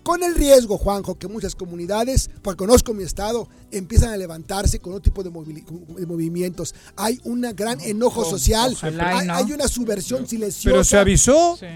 Speaker 19: Con el riesgo, Juanjo, que muchas comunidades, porque conozco mi estado, empiezan a levantarse con otro tipo de, de movimientos. Hay un gran enojo social, hay,
Speaker 2: no.
Speaker 19: hay una subversión silenciosa.
Speaker 3: Pero se avisó.
Speaker 2: Sí.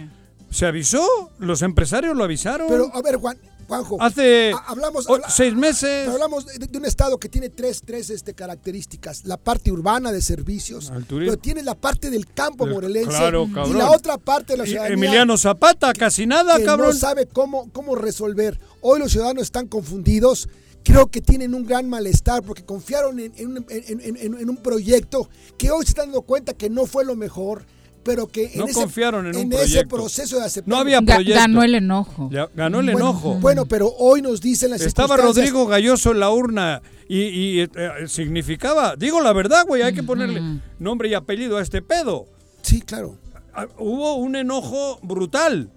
Speaker 3: Se avisó. Los empresarios lo avisaron.
Speaker 19: Pero, a ver, Juan, Juanjo.
Speaker 3: Hace
Speaker 19: hablamos, habla-
Speaker 3: seis meses.
Speaker 19: hablamos de, de un estado que tiene tres, tres este, características. La parte urbana de servicios, pero tiene la parte del campo morelense
Speaker 3: claro,
Speaker 19: y la otra parte de la ciudadanía
Speaker 3: Emiliano Zapata, casi nada,
Speaker 19: que
Speaker 3: cabrón.
Speaker 19: no sabe cómo, cómo resolver. Hoy los ciudadanos están confundidos. Creo que tienen un gran malestar porque confiaron en- en- en un proyecto que hoy se están dando cuenta que no fue lo mejor, pero que en,
Speaker 3: No
Speaker 19: ese,
Speaker 3: confiaron en un
Speaker 19: ese
Speaker 3: proyecto.
Speaker 19: proceso de aceptar.
Speaker 3: No había proyecto.
Speaker 2: ganó el enojo.
Speaker 3: Ya ganó el
Speaker 19: bueno,
Speaker 3: enojo.
Speaker 19: Bueno, pero hoy nos dicen las
Speaker 3: Estaba Rodrigo Galloso en la urna y, y, eh, eh, significaba, digo la verdad, güey, hay que ponerle nombre y apellido a este pedo.
Speaker 19: Sí, claro.
Speaker 3: Ah, Hubo un enojo brutal.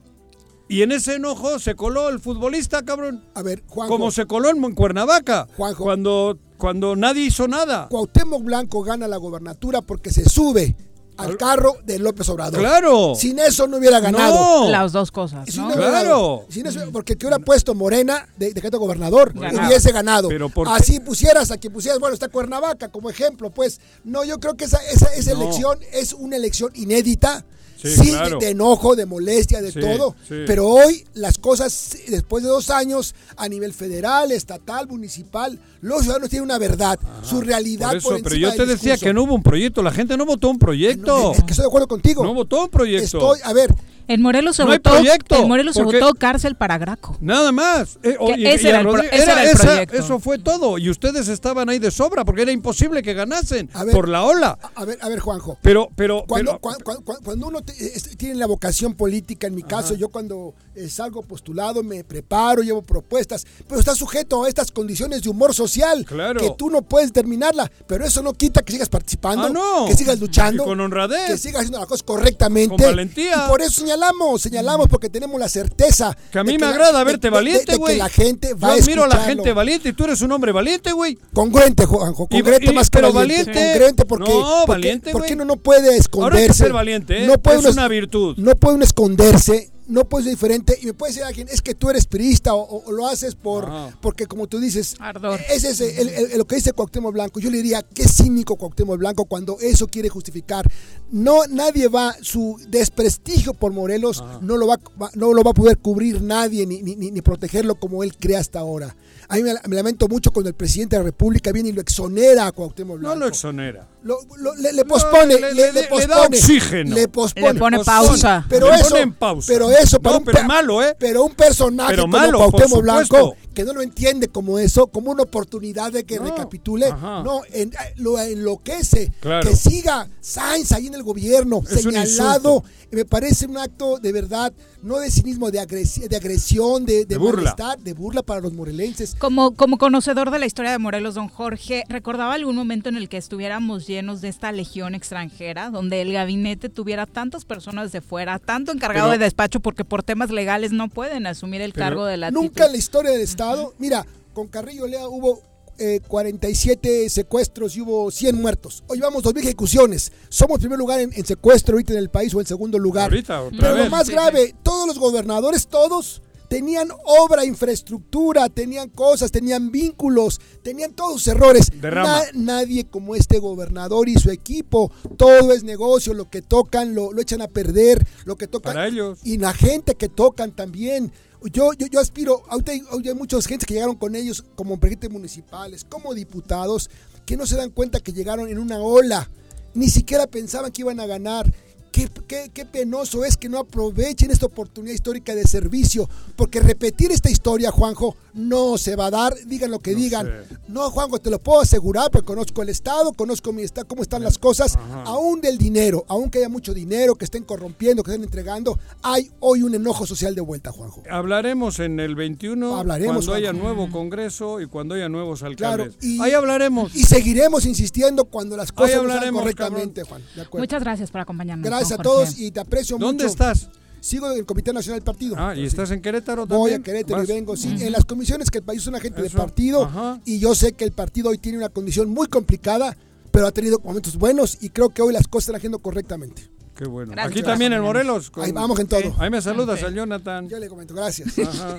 Speaker 3: Y en ese enojo se coló el futbolista, cabrón.
Speaker 19: A ver, Juanjo.
Speaker 3: Como se coló en Cuernavaca.
Speaker 19: Juanjo.
Speaker 3: Cuando, cuando nadie hizo nada.
Speaker 19: Cuauhtémoc Blanco gana la gobernatura porque se sube al carro de López Obrador.
Speaker 3: Claro.
Speaker 19: Sin eso no hubiera ganado.
Speaker 3: No.
Speaker 2: Las dos cosas,
Speaker 19: Si
Speaker 2: ¿no?
Speaker 19: no
Speaker 3: Claro.
Speaker 19: ganado. Sin eso, porque que hubiera puesto Morena de, de candidato a gobernador, hubiese ganado.
Speaker 3: Pero ¿por?
Speaker 19: Así pusieras a quien pusieras, bueno, está Cuernavaca como ejemplo, pues. No, yo creo que esa, esa, esa
Speaker 3: No.
Speaker 19: elección es una elección inédita.
Speaker 3: Sí,
Speaker 19: Sí,
Speaker 3: claro.
Speaker 19: de, enojo, de molestia, de
Speaker 3: Sí,
Speaker 19: todo.
Speaker 3: sí.
Speaker 19: Pero hoy las cosas, después de dos años, a nivel federal, estatal, municipal, los ciudadanos tienen una verdad, su realidad
Speaker 3: Por eso,
Speaker 19: por
Speaker 3: pero yo te decía
Speaker 19: discurso.
Speaker 3: que no hubo un proyecto. La gente no votó un proyecto.
Speaker 19: Es que estoy de acuerdo contigo.
Speaker 3: No votó un proyecto.
Speaker 19: Estoy, a ver,
Speaker 2: En Morelos se
Speaker 3: No hay
Speaker 2: votó,
Speaker 3: proyecto,
Speaker 2: en Morelos se votó cárcel para Graco.
Speaker 3: Nada más. Eh, y-
Speaker 2: ese
Speaker 3: y
Speaker 2: era
Speaker 3: a
Speaker 2: el pro-
Speaker 3: Rodríguez-
Speaker 2: ese era el
Speaker 3: esa-
Speaker 2: proyecto.
Speaker 3: Eso fue todo. Y ustedes estaban ahí de sobra porque era imposible que ganasen
Speaker 19: A ver.
Speaker 3: por la ola.
Speaker 19: a ver, a ver, Juanjo.
Speaker 3: Pero, pero,
Speaker 19: Cuando,
Speaker 3: pero-
Speaker 19: cua- cua- cua- cuando uno te- es- tiene la vocación política, en mi caso, yo cuando eh, salgo postulado me preparo, llevo propuestas, pero está sujeto a estas condiciones de humor social
Speaker 3: Claro.
Speaker 19: que tú no puedes terminarla, pero eso no quita que sigas participando,
Speaker 3: Ah, no.
Speaker 19: que sigas luchando,
Speaker 3: Y con honradez.
Speaker 19: que sigas haciendo las cosas correctamente.
Speaker 3: Con valentía.
Speaker 19: Y por eso señalamos, señalamos porque tenemos la certeza.
Speaker 3: Que a mí me agrada verte
Speaker 19: de-
Speaker 3: valiente, güey.
Speaker 19: que la gente va
Speaker 3: Yo admiro a la gente valiente y tú eres un hombre valiente, güey.
Speaker 19: Congruente, Juanjo, congruente
Speaker 3: y-
Speaker 19: más que
Speaker 3: pero
Speaker 19: valiente.
Speaker 3: valiente.
Speaker 19: Congruente porque,
Speaker 3: No,
Speaker 19: porque-
Speaker 3: valiente,
Speaker 19: porque uno no puede esconderse.
Speaker 3: Ahora hay que ser valiente, ¿eh?
Speaker 19: No puede
Speaker 3: es
Speaker 19: uno-
Speaker 3: una virtud.
Speaker 19: No puede uno esconderse, no puede ser diferente. Y me puede decir alguien, es que tú eres periodista o, o- o lo haces por
Speaker 3: Ah.
Speaker 19: porque como tú dices,
Speaker 2: Ardor.
Speaker 19: es el- el- lo que dice Cuauhtémoc Blanco. Yo le diría, qué cínico Cuauhtémoc Blanco cuando eso quiere justificar. No, nadie va, su desprestigio por Morelos
Speaker 3: Ah.
Speaker 19: no, lo va, no lo va a poder cubrir nadie ni, ni, ni- ni protegerlo como él cree hasta ahora. A mí me, me lamento mucho cuando el presidente de la República viene y lo exonera a Cuauhtémoc
Speaker 3: No
Speaker 19: Blanco.
Speaker 3: lo exonera.
Speaker 19: Lo- lo- le, le pospone,
Speaker 3: le-
Speaker 19: le,
Speaker 3: le-
Speaker 19: le
Speaker 3: le da
Speaker 19: pospone,
Speaker 3: oxígeno.
Speaker 19: le pospone,
Speaker 2: Le pone pausa.
Speaker 19: pero
Speaker 3: Le
Speaker 19: eso,
Speaker 3: pone en pausa.
Speaker 19: pero eso, para
Speaker 3: No,
Speaker 19: un
Speaker 3: pero
Speaker 19: pe-
Speaker 3: malo, ¿eh?
Speaker 19: Pero un personaje
Speaker 3: Pero
Speaker 19: como
Speaker 3: malo,
Speaker 19: Cuauhtémoc Blanco, que no lo entiende como eso, como una oportunidad de que
Speaker 3: No,
Speaker 19: recapitule,
Speaker 3: ajá.
Speaker 19: no, en- eh, lo enloquece,
Speaker 3: Claro.
Speaker 19: que siga Sainz ahí en el gobierno,
Speaker 3: Es
Speaker 19: señalado, me parece un acto de verdad, no de cinismo, de, agresi- de agresión, de, de,
Speaker 3: De burla.
Speaker 19: malestar, de burla para los morelenses.
Speaker 2: Como, como conocedor de la historia de Morelos, don Jorge, ¿recordaba algún momento en el que estuviéramos llenos de esta legión extranjera, donde el gabinete tuviera tantas personas de fuera, tanto encargado
Speaker 19: Pero-
Speaker 2: de despacho, porque por temas legales no pueden asumir el cargo de la
Speaker 19: Nunca en la historia del Estado, mira, con Carrillo Lea hubo eh, 47 secuestros y hubo 100 muertos. Hoy vamos 2.000 ejecuciones. Somos primer lugar en, en secuestro ahorita en el país o en segundo lugar.
Speaker 3: Ahorita, otra
Speaker 19: Pero lo
Speaker 3: vez.
Speaker 19: más
Speaker 3: Sí,
Speaker 19: grave, todos los gobernadores, todos tenían obra, infraestructura, tenían cosas, tenían vínculos, tenían todos sus errores.
Speaker 3: Derrama.
Speaker 19: nadie como este gobernador y su equipo, todo es negocio, lo que tocan lo, lo echan a perder, lo que tocan
Speaker 3: Para ellos.
Speaker 19: y la gente que tocan también. Yo, yo, yo aspiro, ahorita hay, hay muchas gente que llegaron con ellos como presidentes municipales, como diputados, que no se dan cuenta que llegaron en una ola, ni siquiera pensaban que iban a ganar. Qué, qué- qué penoso es que no aprovechen esta oportunidad histórica de servicio, porque repetir esta historia, Juanjo, no se va a dar, digan lo que digan.
Speaker 3: sé.
Speaker 19: No, Juanjo, te lo puedo asegurar, porque conozco el Estado, conozco mi estado, cómo están las cosas, aún del dinero, aún que haya mucho dinero, que estén corrompiendo, que estén entregando, hay hoy un enojo social de vuelta, Juanjo.
Speaker 3: Hablaremos en el 21
Speaker 19: Hablaremos,
Speaker 3: cuando haya nuevo congreso y cuando haya nuevos
Speaker 19: Claro,
Speaker 3: alcaldes.
Speaker 19: y-
Speaker 3: Ahí hablaremos.
Speaker 19: Y seguiremos insistiendo cuando las cosas no correctamente, Juan. De acuerdo.
Speaker 2: Muchas gracias por acompañarnos.
Speaker 19: Gracias a todos
Speaker 2: Jorge.
Speaker 19: y te aprecio
Speaker 3: ¿Dónde
Speaker 19: mucho.
Speaker 3: estás?
Speaker 19: Sigo en el Comité Nacional del Partido.
Speaker 3: Ah, ¿y estás en Querétaro
Speaker 19: Voy a
Speaker 3: también?
Speaker 19: Querétaro y vengo, sí, en las comisiones que el país es una gente de
Speaker 3: Eso,
Speaker 19: partido
Speaker 3: ajá.
Speaker 19: y yo sé que el partido hoy tiene una condición muy complicada, pero ha tenido momentos buenos y creo que hoy las cosas están haciendo correctamente.
Speaker 3: Qué bueno.
Speaker 19: Gracias.
Speaker 3: Aquí también en Morelos. con-
Speaker 19: Ahí vamos en todo.
Speaker 3: Ahí me saludas al Jonathan.
Speaker 19: Yo le comento, gracias.
Speaker 3: Ajá.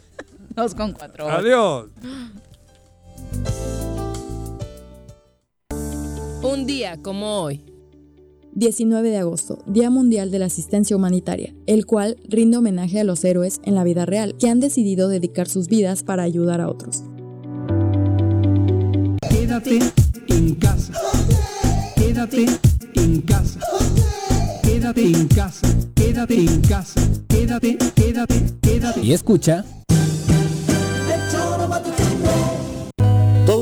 Speaker 3: (laughs)
Speaker 2: Dos con cuatro.
Speaker 3: Adiós.
Speaker 17: Un día como hoy.
Speaker 13: 19 de agosto, Día Mundial de la Asistencia Humanitaria, el cual rinde homenaje a los héroes en la vida real que han decidido dedicar sus vidas para ayudar a otros.
Speaker 20: Quédate en casa. Quédate en casa. Quédate en casa. Quédate en casa. Quédate, quédate, quédate.
Speaker 1: Y escucha.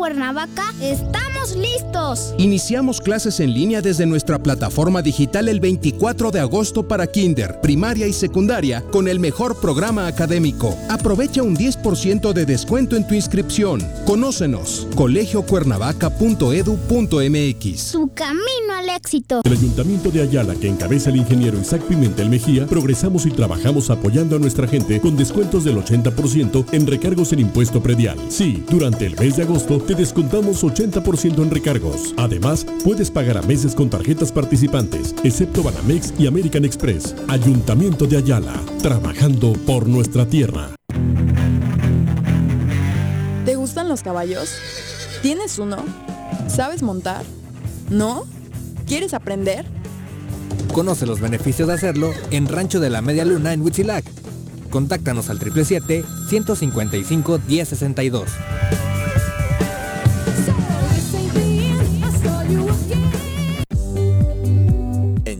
Speaker 12: Cuernavaca estamos listos.
Speaker 15: Iniciamos clases en línea desde nuestra plataforma digital el 24 de agosto para kinder, primaria y secundaria con el mejor programa académico. Aprovecha un 10% de descuento en tu inscripción. Conócenos, colegiocuernavaca.edu.mx.
Speaker 12: Su camino al éxito.
Speaker 16: El Ayuntamiento de Ayala, que encabeza el ingeniero Isaac Pimentel Mejía, progresamos y trabajamos apoyando a nuestra gente con descuentos del 80% en recargos en impuesto predial. Sí, durante el mes de agosto te descontamos 80% en recargos. Además, puedes pagar a meses con tarjetas participantes, excepto Banamex y American Express. Ayuntamiento de Ayala, trabajando por nuestra tierra.
Speaker 13: ¿Te gustan los caballos? ¿Tienes uno? ¿Sabes montar? ¿No? ¿Quieres aprender?
Speaker 1: Conoce los beneficios de hacerlo en Rancho de la Media Luna en Huitzilac. Contáctanos al 777-155-1062.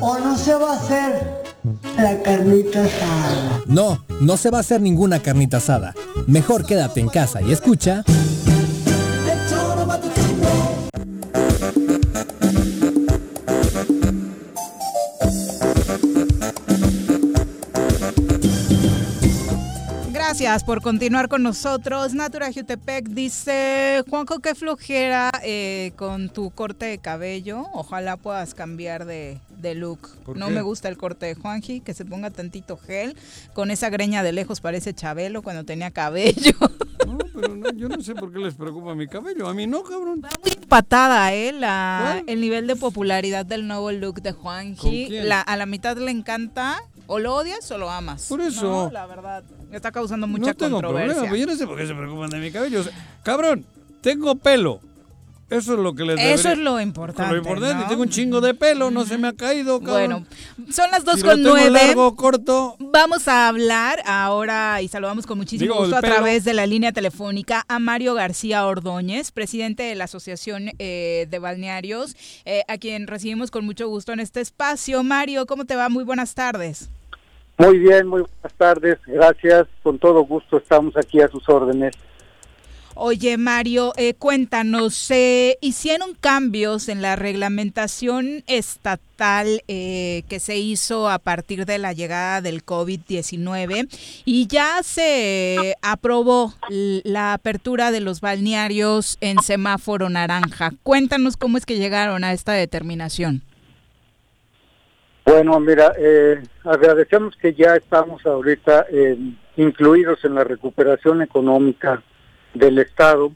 Speaker 21: o no se va a hacer la carnita asada?
Speaker 1: No, no se va a hacer ninguna carnita asada. Mejor quédate en casa y escucha...
Speaker 2: Gracias por continuar con nosotros. Natura Jutepec dice, Juanjo, qué flojera eh, con tu corte de cabello. Ojalá puedas cambiar de, de look.
Speaker 3: ¿Por
Speaker 2: No
Speaker 3: qué?
Speaker 2: me gusta el corte de Juanji, que se ponga tantito gel. Con esa greña de lejos parece Chabelo cuando tenía cabello. (laughs)
Speaker 3: No, pero no, yo no sé por qué les preocupa mi cabello. A mí no, cabrón.
Speaker 2: Patada, ¿eh? La, el nivel de popularidad del nuevo look de
Speaker 3: ¿Con
Speaker 2: Juanji. La, a la mitad le encanta. O lo odias o lo amas.
Speaker 3: Por eso.
Speaker 2: No, la verdad. Está causando mucha
Speaker 3: no tengo
Speaker 2: controversia.
Speaker 3: problema, pero yo no sé por qué se preocupan de mi cabello. O sea, cabrón, tengo pelo. Eso es lo que les
Speaker 2: Eso
Speaker 3: debería-
Speaker 2: es lo importante.
Speaker 3: Lo importante,
Speaker 2: ¿no?
Speaker 3: tengo un chingo de pelo, no se me ha caído, cabrón.
Speaker 2: Bueno, son las dos
Speaker 3: Si lo
Speaker 2: con
Speaker 3: tengo
Speaker 2: nueve.
Speaker 3: largo, corto.
Speaker 2: Vamos a hablar ahora y saludamos con muchísimo
Speaker 3: Digo,
Speaker 2: gusto a
Speaker 3: pelo.
Speaker 2: través de la línea telefónica a Mario García Ordóñez, presidente de la Asociación eh, de Balnearios, eh, a quien recibimos con mucho gusto en este espacio. Mario, ¿cómo te va? Muy buenas tardes.
Speaker 22: Muy bien, muy buenas tardes, gracias, con todo gusto estamos aquí a sus órdenes.
Speaker 2: Oye, Mario, eh, cuéntanos, ¿se hicieron cambios en la reglamentación estatal eh, que se hizo a partir de la llegada del COVID-19 y ya se aprobó la apertura de los balnearios en semáforo naranja? Cuéntanos cómo es que llegaron a esta determinación.
Speaker 22: Bueno, mira, eh, agradecemos que ya estamos ahorita eh, incluidos en la recuperación económica del Estado.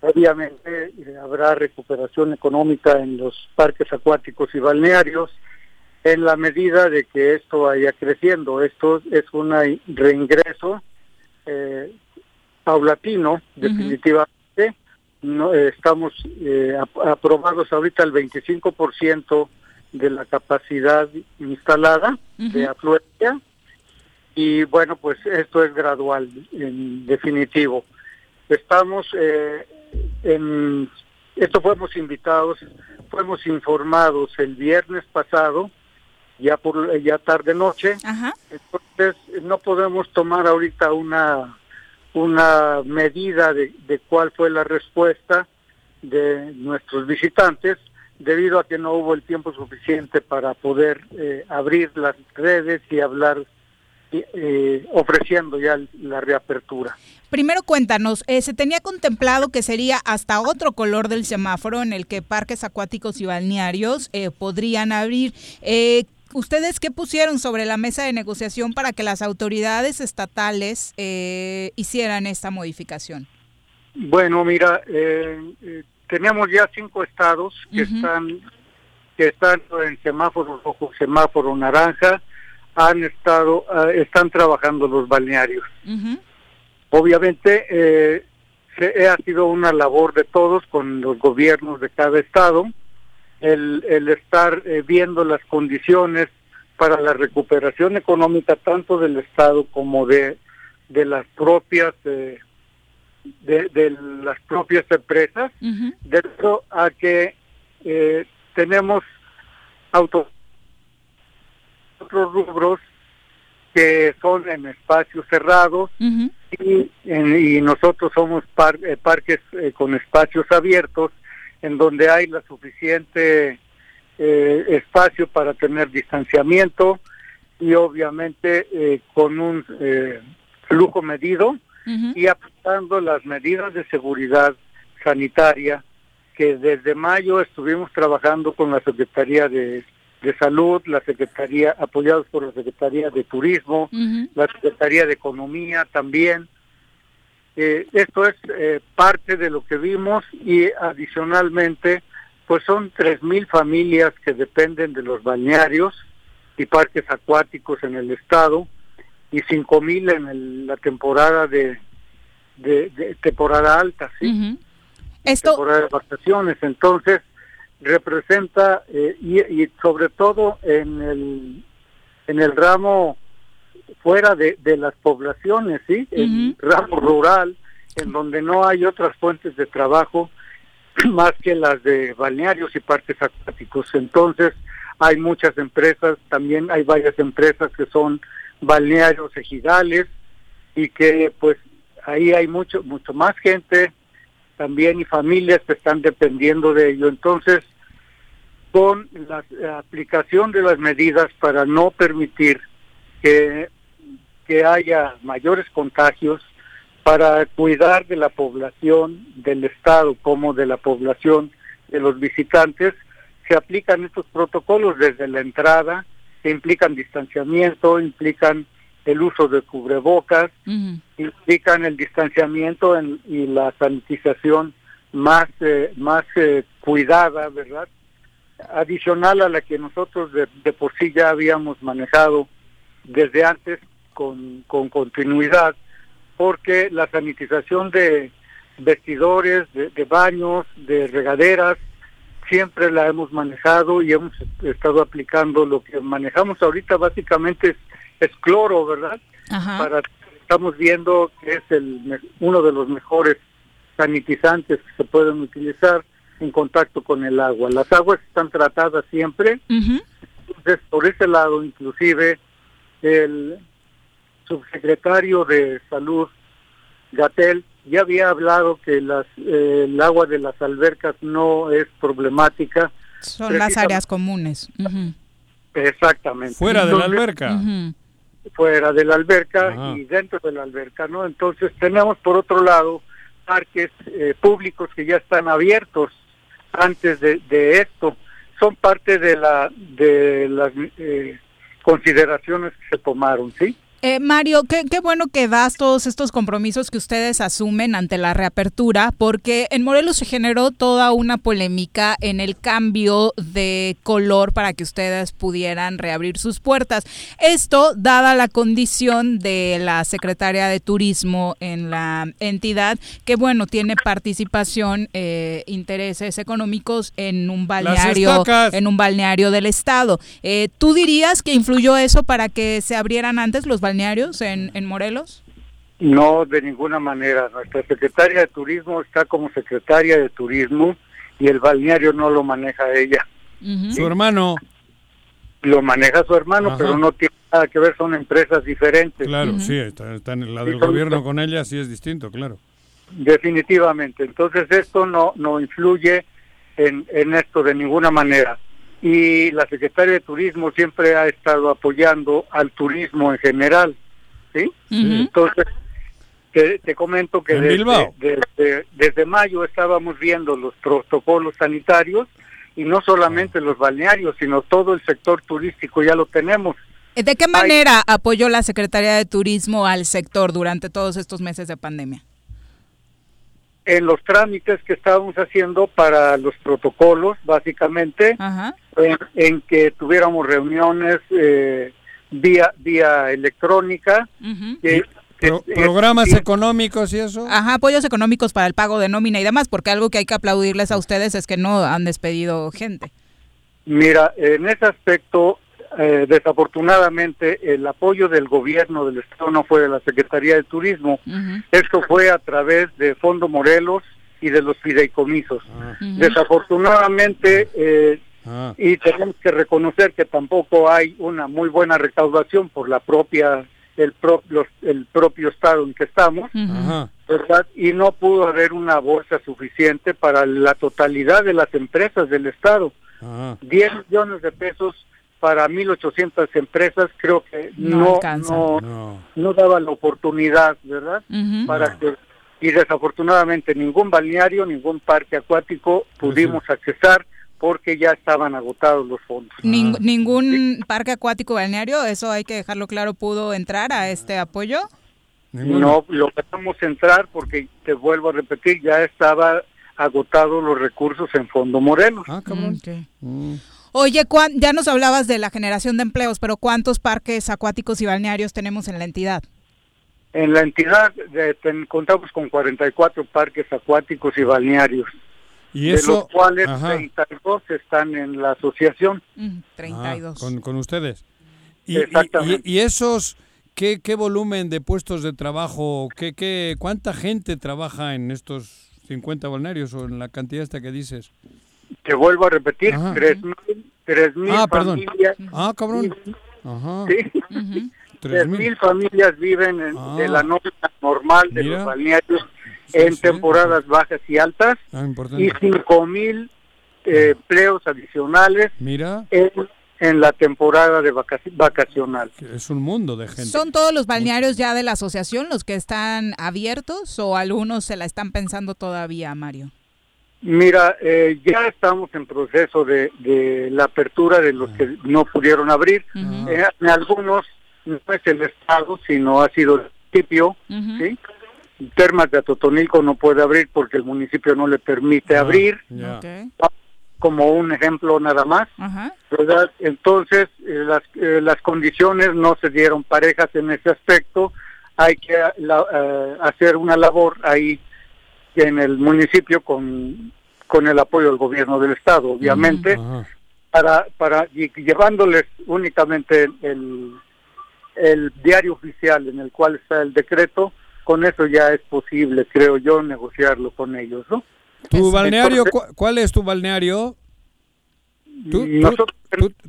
Speaker 22: Obviamente eh, habrá recuperación económica en los parques acuáticos y balnearios en la medida de que esto vaya creciendo. Esto es un reingreso eh, paulatino, definitivamente. No, eh, estamos eh, ap- aprobados ahorita el 25% de la capacidad instalada de afluencia y bueno, pues esto es gradual, en definitivo. Estamos eh, en, esto fuimos invitados, fuimos informados el viernes pasado, ya por ya tarde noche, entonces no podemos tomar ahorita una una medida de, de cuál fue la respuesta de nuestros visitantes debido a que no hubo el tiempo suficiente para poder eh, abrir las redes y hablar eh, ofreciendo ya la reapertura.
Speaker 2: Primero cuéntanos, eh, se tenía contemplado que sería hasta otro color del semáforo en el que parques acuáticos y balnearios eh, podrían abrir. Eh, ¿Ustedes qué pusieron sobre la mesa de negociación para que las autoridades estatales eh, hicieran esta modificación?
Speaker 22: Bueno, mira, eh, eh, tenemos ya cinco estados que están que están en semáforo rojo, semáforo naranja, han estado, ah, están trabajando los balnearios. Obviamente eh, se- ha sido una labor de todos con los gobiernos de cada estado, el, el estar eh, viendo las condiciones para la recuperación económica tanto del Estado como de, de las propias eh, de, de las propias empresas, dentro a que eh, tenemos auto otros rubros que son en espacios cerrados y, en- y nosotros somos par- eh, parques eh, con espacios abiertos en donde hay la suficiente eh, espacio para tener distanciamiento y obviamente eh, con un eh, flujo medido y aplicando las medidas de seguridad sanitaria que desde mayo estuvimos trabajando con la Secretaría de, de Salud, la Secretaría, apoyados por la Secretaría de Turismo, la Secretaría de Economía también. Eh, esto es eh, parte de lo que vimos y adicionalmente, pues son 3.000 familias que dependen de los balnearios y parques acuáticos en el estado y 5.000 en el- la temporada de, de, de temporada alta, ¿sí?
Speaker 2: Esto,
Speaker 22: temporada de vacaciones. Entonces, representa, eh, y, y sobre todo en el, en el ramo fuera de, de las poblaciones, ¿sí? El ramo rural, en donde no hay otras fuentes de trabajo (clears throat) más que las de balnearios y parques acuáticos. Entonces, hay muchas empresas, también hay varias empresas que son balnearios ejidales y que pues ahí hay mucho mucho más gente también y familias que están dependiendo de ello. Entonces, con la aplicación de las medidas para no permitir que, que haya mayores contagios, para cuidar de la población del Estado como de la población de los visitantes, se aplican estos protocolos desde la entrada, que implican distanciamiento, implican el uso de cubrebocas, implican el distanciamiento en- y la sanitización más eh, más eh, cuidada, ¿verdad? Adicional a la que nosotros de, de por sí ya habíamos manejado desde antes con, con continuidad, porque la sanitización de vestidores, de, de baños, de regaderas, siempre la hemos manejado y hemos estado aplicando lo que manejamos ahorita básicamente es, es cloro, ¿verdad? Para estamos viendo que es el uno de los mejores sanitizantes que se pueden utilizar en contacto con el agua. Las aguas están tratadas siempre, entonces por ese lado inclusive el subsecretario de salud Gatel ya había hablado que las eh, el agua de las albercas no es problemática.
Speaker 2: son las áreas comunes. Ujú.
Speaker 22: Exactamente.
Speaker 3: Fuera de la
Speaker 22: Entonces,
Speaker 3: alberca.
Speaker 2: Ujú.
Speaker 22: fuera de la alberca
Speaker 3: Ajá.
Speaker 22: y dentro de la alberca, ¿no? Entonces tenemos por otro lado parques eh, públicos que ya están abiertos antes de, de esto, son parte de la de las eh, consideraciones que se tomaron, ¿sí?
Speaker 2: Eh, Mario, qué, qué bueno que das todos estos compromisos que ustedes asumen ante la reapertura, porque en Morelos se generó toda una polémica en el cambio de color para que ustedes pudieran reabrir sus puertas. Esto, dada la condición de la secretaria de Turismo en la entidad, que bueno, tiene participación, eh, intereses económicos en un balneario, en un balneario del estado. Eh, ¿Tú dirías que influyó eso para que se abrieran antes los balnearios en, en Morelos?
Speaker 22: No, de ninguna manera. Nuestra secretaria de Turismo está como secretaria de Turismo y el balneario no lo maneja ella.
Speaker 3: Su hermano.
Speaker 22: Lo maneja su hermano,
Speaker 3: Ajá.
Speaker 22: pero no tiene nada que ver, son empresas diferentes.
Speaker 3: Claro, sí, está, está en la del
Speaker 22: Sí, son-
Speaker 3: gobierno con ella sí es distinto, claro.
Speaker 22: Definitivamente. Entonces esto no, no influye en, en esto de ninguna manera. Y la Secretaría de Turismo siempre ha estado apoyando al turismo en general. ¿sí? Entonces, te, te comento que desde, desde- desde mayo estábamos viendo los protocolos sanitarios y no solamente los balnearios, sino todo el sector turístico ya lo tenemos.
Speaker 2: ¿De qué manera apoyó la Secretaría de Turismo al sector durante todos estos meses de pandemia?
Speaker 22: En los trámites que estábamos haciendo para los protocolos, básicamente, en, en que tuviéramos reuniones eh, vía vía electrónica. que- que-
Speaker 3: Pro- programas económicos y eso.
Speaker 2: Ajá, apoyos económicos para el pago de nómina y demás, porque algo que hay que aplaudirles a ustedes es que no han despedido gente.
Speaker 22: Mira, en ese aspecto eh, desafortunadamente el apoyo del gobierno del estado no fue de la Secretaría de Turismo. Esto fue a través de Fondo Morelos y de los fideicomisos. Desafortunadamente, eh, y tenemos que reconocer que tampoco hay una muy buena recaudación por la propia el, pro- los- el propio estado en que estamos, ¿verdad? Y no pudo haber una bolsa suficiente para la totalidad de las empresas del estado. 10 millones de pesos para 1.800 empresas creo que
Speaker 2: No
Speaker 22: no no, no daba la oportunidad, ¿verdad? Para que y desafortunadamente ningún balneario, ningún parque acuático pudimos accesar porque ya estaban agotados los fondos.
Speaker 2: Ning- ¿Ningún parque acuático balneario, eso hay que dejarlo claro, pudo entrar a este apoyo?
Speaker 22: No logramos entrar porque te vuelvo a repetir, ya estaba agotados los recursos en Fondo Morelos.
Speaker 2: Ok. Oye, cuán- ya nos hablabas de la generación de empleos, pero ¿cuántos parques acuáticos y balnearios tenemos en la entidad?
Speaker 22: En la entidad eh, ten- contamos con 44 parques acuáticos y balnearios,
Speaker 3: Y
Speaker 22: de
Speaker 3: eso,
Speaker 22: los cuales
Speaker 3: ajá.
Speaker 22: 32 están en la asociación.
Speaker 3: Ah, con, con ustedes. Y, y-
Speaker 22: Exactamente.
Speaker 3: y- y esos, ¿qué, ¿qué volumen de puestos de trabajo, qué, qué, cuánta gente trabaja en estos 50 balnearios o en la cantidad esta que dices?
Speaker 22: Te vuelvo a repetir,
Speaker 3: Ajá.
Speaker 22: 3.000 tres mil
Speaker 3: Ah, perdón.
Speaker 22: familias.
Speaker 3: Ah, cabrón. Ajá.
Speaker 22: Sí.
Speaker 3: Tres
Speaker 22: 3.000 familias viven en- de la nómina normal de
Speaker 3: Ah. Mira.
Speaker 22: los balnearios en temporadas bajas y altas
Speaker 3: Ah,
Speaker 22: y
Speaker 3: importante.
Speaker 22: 5.000 eh, empleos adicionales
Speaker 3: Mira,
Speaker 22: en, en la temporada de vacaci- vacacional.
Speaker 3: es un mundo de gente.
Speaker 2: ¿Son todos los balnearios ya de la asociación los que están abiertos o algunos se la están pensando todavía, Mario?
Speaker 22: Mira, eh, ya estamos en proceso de, de la apertura de los que no pudieron abrir. Eh, en algunos no es el Estado, sino ha sido el municipio. ¿sí? Termas de Atotonilco no puede abrir porque el municipio no le permite abrir. Como un ejemplo nada más. ¿verdad? Entonces, eh, las, eh, las condiciones no se dieron parejas en ese aspecto. Hay que la- eh, hacer una labor ahí en el municipio con, con el apoyo del gobierno del estado, obviamente, para, para y llevándoles únicamente el, el diario oficial en el cual está el decreto, con eso ya es posible, creo yo, negociarlo con ellos, ¿no?
Speaker 3: ¿Tu balneario,
Speaker 22: Entonces,
Speaker 3: cu- cuál es tu balneario? ¿Tú-
Speaker 22: nosotros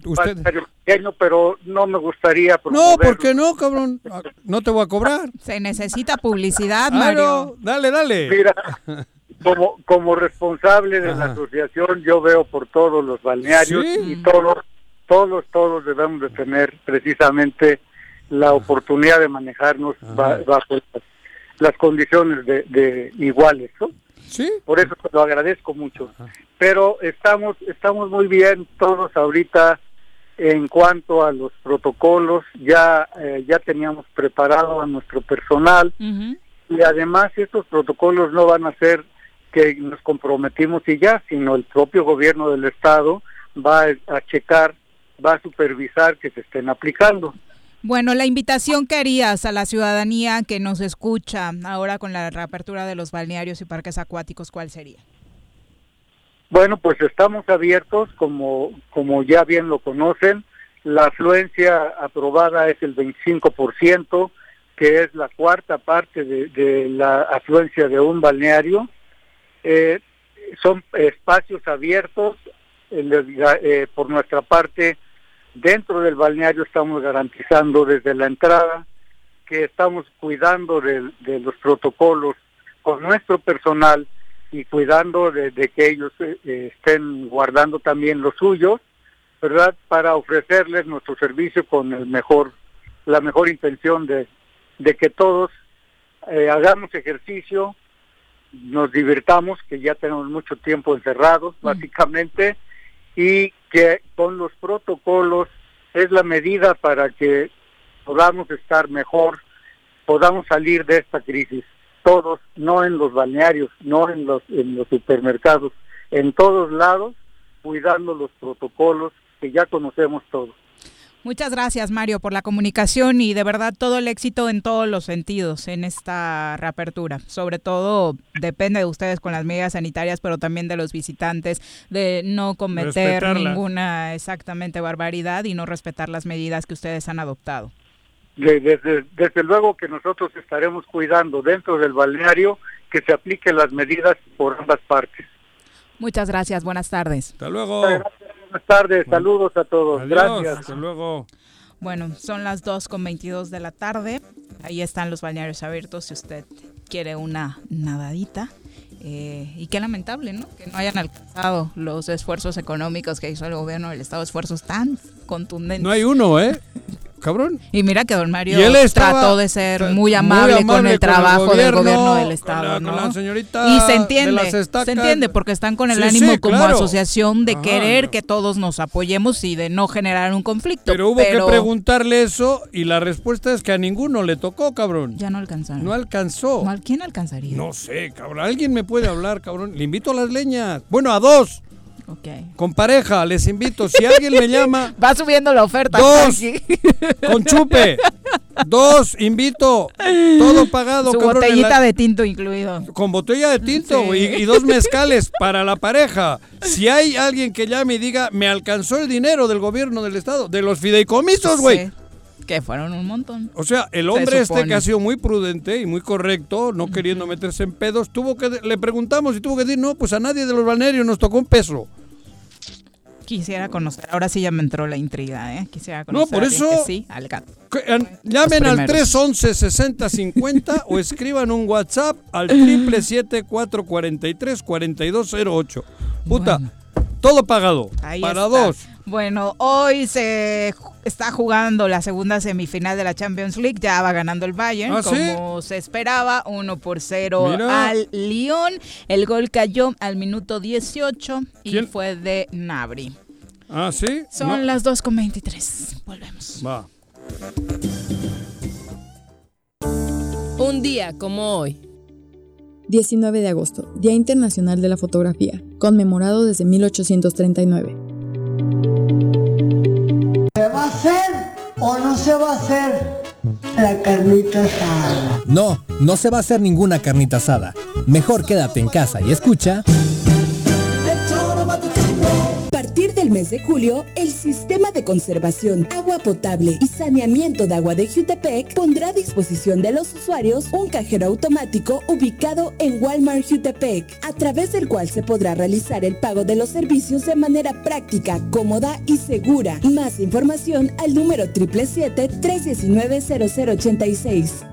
Speaker 3: tú- usted-
Speaker 22: pequeño, pero no me gustaría
Speaker 3: No. ¿por qué no, cabrón? Ah, No te voy a cobrar.
Speaker 2: Se necesita publicidad,
Speaker 3: Ah,
Speaker 2: Mario.
Speaker 3: no, dale, dale.
Speaker 22: Mira, (laughs) como, como responsable de la asociación, yo veo por todos los balnearios
Speaker 3: Sí.
Speaker 22: y todos, todos, todos debemos de tener precisamente la oportunidad de manejarnos ba- bajo las, las condiciones de, de iguales, ¿no?
Speaker 3: Sí.
Speaker 22: Por eso te lo agradezco mucho. Pero estamos, estamos muy bien todos ahorita en cuanto a los protocolos, ya, eh, ya teníamos preparado a nuestro personal y además estos protocolos no van a ser que nos comprometimos y ya, sino el propio gobierno del estado va a checar, va a supervisar que se estén aplicando.
Speaker 2: Bueno, la invitación que harías a la ciudadanía que nos escucha ahora con la reapertura de los balnearios y parques acuáticos, ¿cuál sería?
Speaker 22: Bueno, pues estamos abiertos, como, como ya bien lo conocen. La afluencia aprobada es el 25%, que es la cuarta parte de, la afluencia de un balneario. Eh, son espacios abiertos. eh, por nuestra parte, dentro del balneario estamos garantizando desde la entrada que estamos cuidando de, de los protocolos con nuestro personal y cuidando de, de que ellos eh, eh, estén guardando también los suyos, ¿verdad? Para ofrecerles nuestro servicio con el mejor, la mejor intención de, de que todos eh, hagamos ejercicio, nos divirtamos, que ya tenemos mucho tiempo encerrados, básicamente, y que con los protocolos es la medida para que podamos estar mejor, podamos salir de esta crisis todos, no en los balnearios, no en los, en los supermercados, en todos lados, cuidando los protocolos que ya conocemos todos.
Speaker 2: Muchas gracias, Mario, por la comunicación y de verdad todo el éxito en todos los sentidos en esta reapertura. Sobre todo depende de ustedes con las medidas sanitarias, pero también de los visitantes, de no cometer ninguna exactamente barbaridad y no respetar las medidas que ustedes han adoptado.
Speaker 22: De- desde, desde luego que nosotros estaremos cuidando dentro del balneario que se apliquen las medidas por ambas partes.
Speaker 2: Muchas gracias, buenas tardes.
Speaker 3: Hasta luego.
Speaker 22: Buenas tardes, saludos a todos.
Speaker 3: Adiós,
Speaker 22: Gracias.
Speaker 3: Hasta luego.
Speaker 2: Bueno, son las 2 con 22 de la tarde. Ahí están los balnearios abiertos si usted quiere una nadadita. Eh, y qué lamentable, ¿no? Que no hayan alcanzado los esfuerzos económicos que hizo el gobierno del Estado, esfuerzos tan contundentes.
Speaker 3: No hay uno, ¿eh? (laughs) Cabrón.
Speaker 2: Y mira que don Mario trató de ser muy amable, con el trabajo del gobierno del
Speaker 3: con
Speaker 2: Estado,
Speaker 3: la- con
Speaker 2: ¿no?
Speaker 3: la señorita
Speaker 2: y se
Speaker 3: de
Speaker 2: entiende, se entiende porque están con el
Speaker 3: Sí,
Speaker 2: ánimo
Speaker 3: sí,
Speaker 2: como
Speaker 3: claro.
Speaker 2: asociación de
Speaker 3: Ajá,
Speaker 2: querer que todos nos apoyemos y de no generar un conflicto.
Speaker 3: Pero hubo que preguntarle eso y la respuesta es que a ninguno le tocó, cabrón.
Speaker 2: Ya no alcanzaron.
Speaker 3: No alcanzó.
Speaker 2: ¿A ¿Quién alcanzaría?
Speaker 3: No sé, cabrón. ¿Alguien me puede hablar, cabrón? Le invito a las leñas. Bueno, a dos. Con pareja, les invito. Si alguien me llama. (laughs)
Speaker 2: Va subiendo la oferta.
Speaker 3: Dos. (laughs) Con chupe. Dos, invito. Todo pagado,
Speaker 2: Su
Speaker 3: cabrón.
Speaker 2: botellita
Speaker 3: la-
Speaker 2: de tinto incluido.
Speaker 3: Con botella de tinto
Speaker 2: Sí.
Speaker 3: y, y dos mezcales para la pareja. Si hay alguien que llame y diga, me alcanzó el dinero del gobierno del estado, de los fideicomisos, güey.
Speaker 2: Sí, que fueron un montón.
Speaker 3: O sea, el
Speaker 2: Se
Speaker 3: hombre este que ha sido muy prudente y muy correcto, no queriendo meterse en pedos, tuvo que le preguntamos y tuvo que decir, no, pues a nadie de los balnearios nos tocó un peso.
Speaker 2: Quisiera conocer. Ahora sí ya me entró la intriga, ¿eh? Quisiera
Speaker 3: No,
Speaker 2: conocer.
Speaker 3: por
Speaker 2: a alguien
Speaker 3: eso-
Speaker 2: que sí, al gato.
Speaker 3: Que, eh, Llamen al
Speaker 2: primeros.
Speaker 3: 311 6050 o escriban un WhatsApp al 777 443 4208. Puta, todo pagado.
Speaker 2: Ahí
Speaker 3: para
Speaker 2: está.
Speaker 3: dos.
Speaker 2: Bueno, hoy se está jugando la segunda semifinal de la Champions League. Ya va ganando el Bayern,
Speaker 3: ¿Ah, sí?
Speaker 2: como se esperaba, 1 por 0
Speaker 3: Mira.
Speaker 2: al Lyon. El gol cayó al minuto 18 y
Speaker 3: ¿Quién?
Speaker 2: fue de Nabri.
Speaker 3: Ah, sí.
Speaker 2: Son
Speaker 3: No.
Speaker 2: las 2 con 23. Volvemos.
Speaker 3: Va.
Speaker 17: Un día como hoy.
Speaker 13: 19 de agosto, Día Internacional de la Fotografía, conmemorado desde 1839.
Speaker 21: ¿Se va a hacer o no se va a hacer la carnita asada?
Speaker 1: No, no se va a hacer ninguna carnita asada. Mejor quédate en casa y escucha.
Speaker 23: Del mes de julio, el Sistema de Conservación, Agua Potable y Saneamiento de Agua de Jutepec pondrá a disposición de los usuarios un cajero automático ubicado en Walmart Jutepec, a través del cual se podrá realizar el pago de los servicios de manera práctica, cómoda y segura. Más información al número 777-319-0086.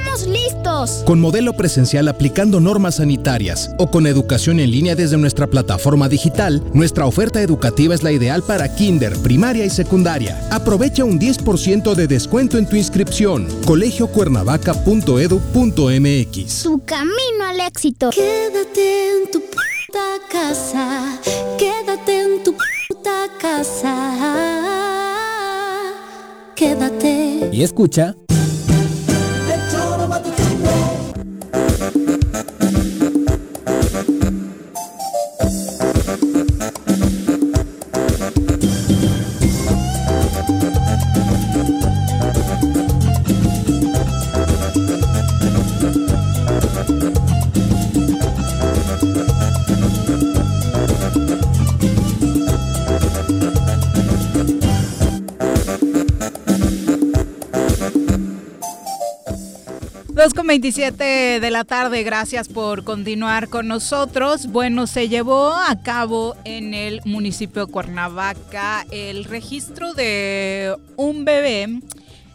Speaker 12: ¡Estamos listos!
Speaker 15: Con modelo presencial aplicando normas sanitarias o con educación en línea desde nuestra plataforma digital, nuestra oferta educativa es la ideal para kinder, primaria y secundaria. Aprovecha un 10% de descuento en tu inscripción. colegiocuernavaca.edu.mx.
Speaker 12: Su camino al éxito.
Speaker 14: Quédate en tu puta casa. Quédate en tu puta casa. Quédate.
Speaker 1: Y escucha.
Speaker 2: 27 de la tarde, gracias por continuar con nosotros. Bueno, se llevó a cabo en el municipio de Cuernavaca el registro de un bebé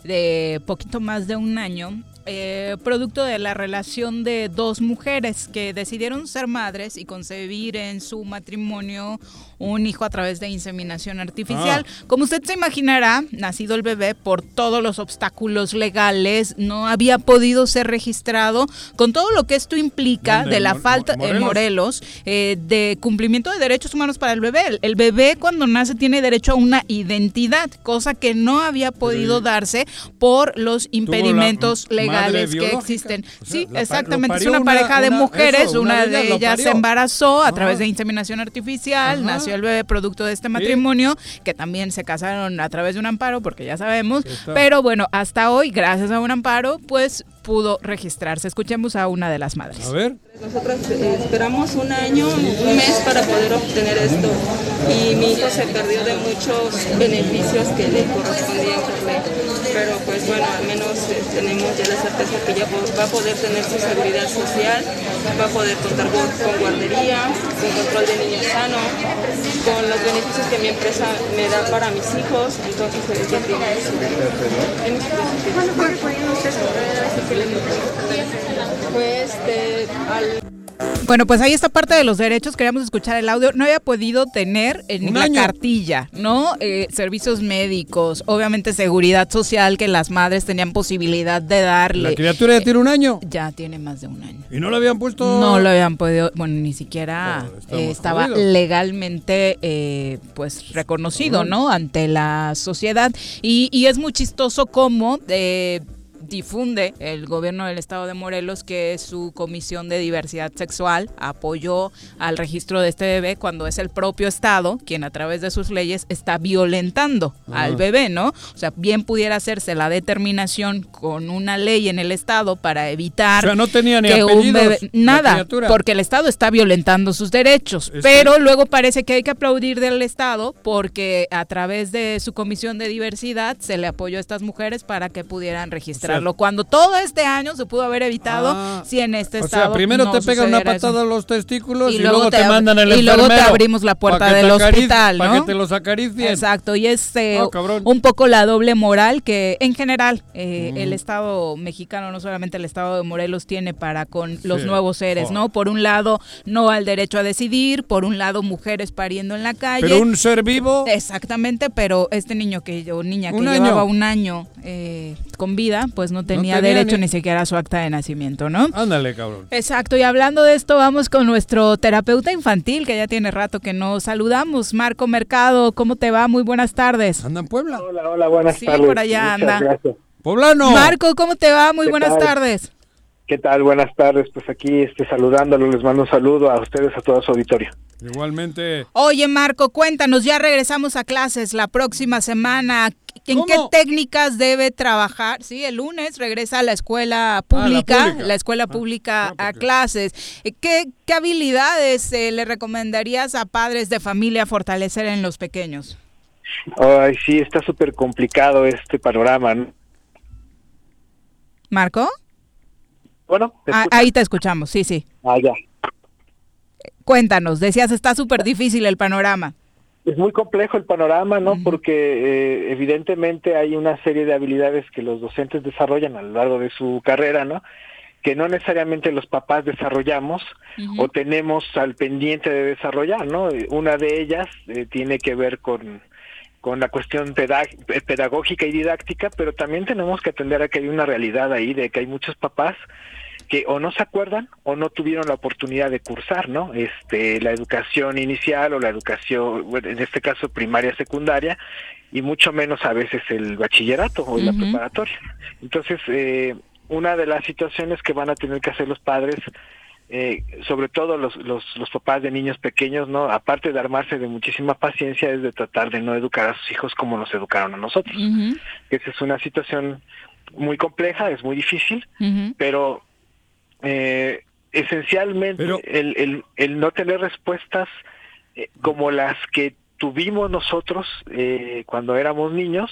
Speaker 2: de poquito más de un año, eh, producto de la relación de dos mujeres que decidieron ser madres y concebir en su matrimonio un hijo a través de inseminación artificial. Como usted se imaginará, nacido el bebé por todos los obstáculos legales, no había podido ser registrado con todo lo que esto implica de la
Speaker 3: ¿En Mo-
Speaker 2: falta en
Speaker 3: Morelos?
Speaker 2: Morelos eh, de cumplimiento de derechos humanos para el bebé. El, el bebé cuando nace tiene derecho a una identidad, cosa que no había podido darse por los impedimentos legales que existen.
Speaker 3: O sea,
Speaker 2: sí, exactamente. Es una
Speaker 3: una-
Speaker 2: pareja de
Speaker 3: una-
Speaker 2: mujeres,
Speaker 3: eso, una
Speaker 2: una
Speaker 3: de ellas
Speaker 2: se embarazó a
Speaker 3: Ajá.
Speaker 2: través de inseminación artificial,
Speaker 3: Ajá.
Speaker 2: nació el bebé producto de este matrimonio, que también se casaron a través de un amparo, porque ya sabemos.
Speaker 3: está.
Speaker 2: Pero bueno, hasta hoy, gracias a un amparo, pues pudo registrarse. Escuchemos a una de las madres.
Speaker 3: A ver.
Speaker 24: Nosotros eh, esperamos un año, un mes para poder obtener esto y mi hijo se perdió de muchos beneficios que le correspondían. Pero pues bueno, al menos eh, tenemos ya la certeza que ya va a poder tener su seguridad social, va a poder contar con, con guardería, con control de niño sano, con los beneficios que mi empresa me da para mis hijos, entonces eh, ya tiene su- tiene su
Speaker 25: ¿Cuándo fue recorriendo usted su primera vez que le
Speaker 24: Pues este, al
Speaker 2: Bueno, pues ahí está parte de los derechos. Queríamos escuchar el audio. No había podido tener eh,
Speaker 3: Un
Speaker 2: la
Speaker 3: año.
Speaker 2: cartilla, ¿no? Eh, servicios médicos, obviamente seguridad social que las madres tenían posibilidad de darle.
Speaker 3: La criatura ya tiene un año.
Speaker 2: Ya tiene más de un año.
Speaker 3: Y no le habían puesto.
Speaker 2: No lo habían podido, bueno, ni siquiera
Speaker 3: estamos
Speaker 2: eh, estaba
Speaker 3: jodidos.
Speaker 2: legalmente eh, pues reconocido, ¿no? Ante la sociedad. Y, y es muy chistoso cómo eh, difunde el gobierno del estado de Morelos que su comisión de diversidad sexual apoyó al registro de este bebé cuando es el propio estado quien a través de sus leyes está violentando
Speaker 3: Ah.
Speaker 2: al bebé, ¿no? O sea, bien pudiera hacerse la determinación con una ley en el estado para evitar
Speaker 3: O sea, no tenía ni
Speaker 2: que un bebé- nada, porque el Estado está violentando sus derechos, pero luego parece que hay que aplaudir del Estado porque a través de su comisión de diversidad se le apoyó a estas mujeres para que pudieran cuando todo este año se pudo haber evitado
Speaker 3: Ah.
Speaker 2: si en este
Speaker 3: O
Speaker 2: Estado
Speaker 3: sea, primero
Speaker 2: no
Speaker 3: te pegan una
Speaker 2: eso.
Speaker 3: patada a los testículos y,
Speaker 2: Y
Speaker 3: luego, te,
Speaker 2: te
Speaker 3: mandan el
Speaker 2: y luego te abrimos la puerta del hospital, ¿no?
Speaker 3: que te los acaricien.
Speaker 2: Exacto, y es eh,
Speaker 3: Oh,
Speaker 2: un poco la doble moral que en general eh,
Speaker 3: Mm.
Speaker 2: el Estado mexicano, no solamente el Estado de Morelos, tiene para con los
Speaker 3: Sí.
Speaker 2: nuevos seres,
Speaker 3: Oh.
Speaker 2: ¿no? Por un lado, no al derecho a decidir, por un lado, mujeres pariendo en la calle.
Speaker 3: Pero un ser vivo.
Speaker 2: Exactamente, pero este niño que o niña que
Speaker 3: Un
Speaker 2: llevaba
Speaker 3: año.
Speaker 2: un año eh, con vida, pues no tenía,
Speaker 3: tenía
Speaker 2: derecho
Speaker 3: ni-
Speaker 2: ni siquiera a su acta de nacimiento, ¿no?
Speaker 3: Ándale, cabrón.
Speaker 2: Exacto, y hablando de esto, vamos con nuestro terapeuta infantil, que ya tiene rato que nos saludamos, Marco Mercado, ¿cómo te va? Muy buenas tardes.
Speaker 3: Anda en Puebla.
Speaker 26: Hola, hola, buenas
Speaker 2: Sí,
Speaker 26: tardes.
Speaker 2: por allá
Speaker 26: Muchas
Speaker 2: anda.
Speaker 26: gracias.
Speaker 3: Poblano.
Speaker 2: Marco, ¿cómo te va? Muy
Speaker 26: ¿Qué
Speaker 2: buenas
Speaker 26: tal?
Speaker 2: tardes.
Speaker 26: ¿Qué tal? Buenas tardes. Pues aquí este, saludándolos, les mando un saludo a ustedes, a todo su auditorio.
Speaker 3: Igualmente.
Speaker 2: Oye, Marco, cuéntanos, ya regresamos a clases la próxima semana. ¿En qué técnicas debe trabajar? Sí, el lunes regresa a la escuela pública, la,
Speaker 3: pública.
Speaker 2: escuela pública a clases. Eh, ¿Qué, qué habilidades eh, le recomendarías a padres de familia fortalecer en los pequeños?
Speaker 26: Ay, sí, está súper complicado este panorama. ¿no?
Speaker 2: Marco,
Speaker 26: Bueno, ¿te
Speaker 2: Ah, ahí te escuchamos, sí, sí.
Speaker 26: Ah, ya.
Speaker 2: Cuéntanos, decías, está súper difícil el panorama.
Speaker 26: es muy complejo el panorama, ¿no? Porque eh, evidentemente hay una serie de habilidades que los docentes desarrollan a lo largo de su carrera, ¿no? que no necesariamente los papás desarrollamos o tenemos al pendiente de desarrollar, ¿no? Una de ellas eh, tiene que ver con, con la cuestión pedagógica y didáctica, pero también tenemos que atender a que hay una realidad ahí de que hay muchos papás que o no se acuerdan o no tuvieron la oportunidad de cursar, ¿no? Este, la educación inicial o la educación, en este caso primaria, secundaria, y mucho menos a veces el bachillerato o la preparatoria. Entonces, eh, una de las situaciones que van a tener que hacer los padres, eh, sobre todo los, los, los, papás de niños pequeños, no, aparte de armarse de muchísima paciencia, es de tratar de no educar a sus hijos como nos educaron a nosotros. Esa es una situación muy compleja, es muy difícil, pero eh, esencialmente El, el, el, no tener respuestas eh, como las que tuvimos nosotros eh, cuando éramos niños,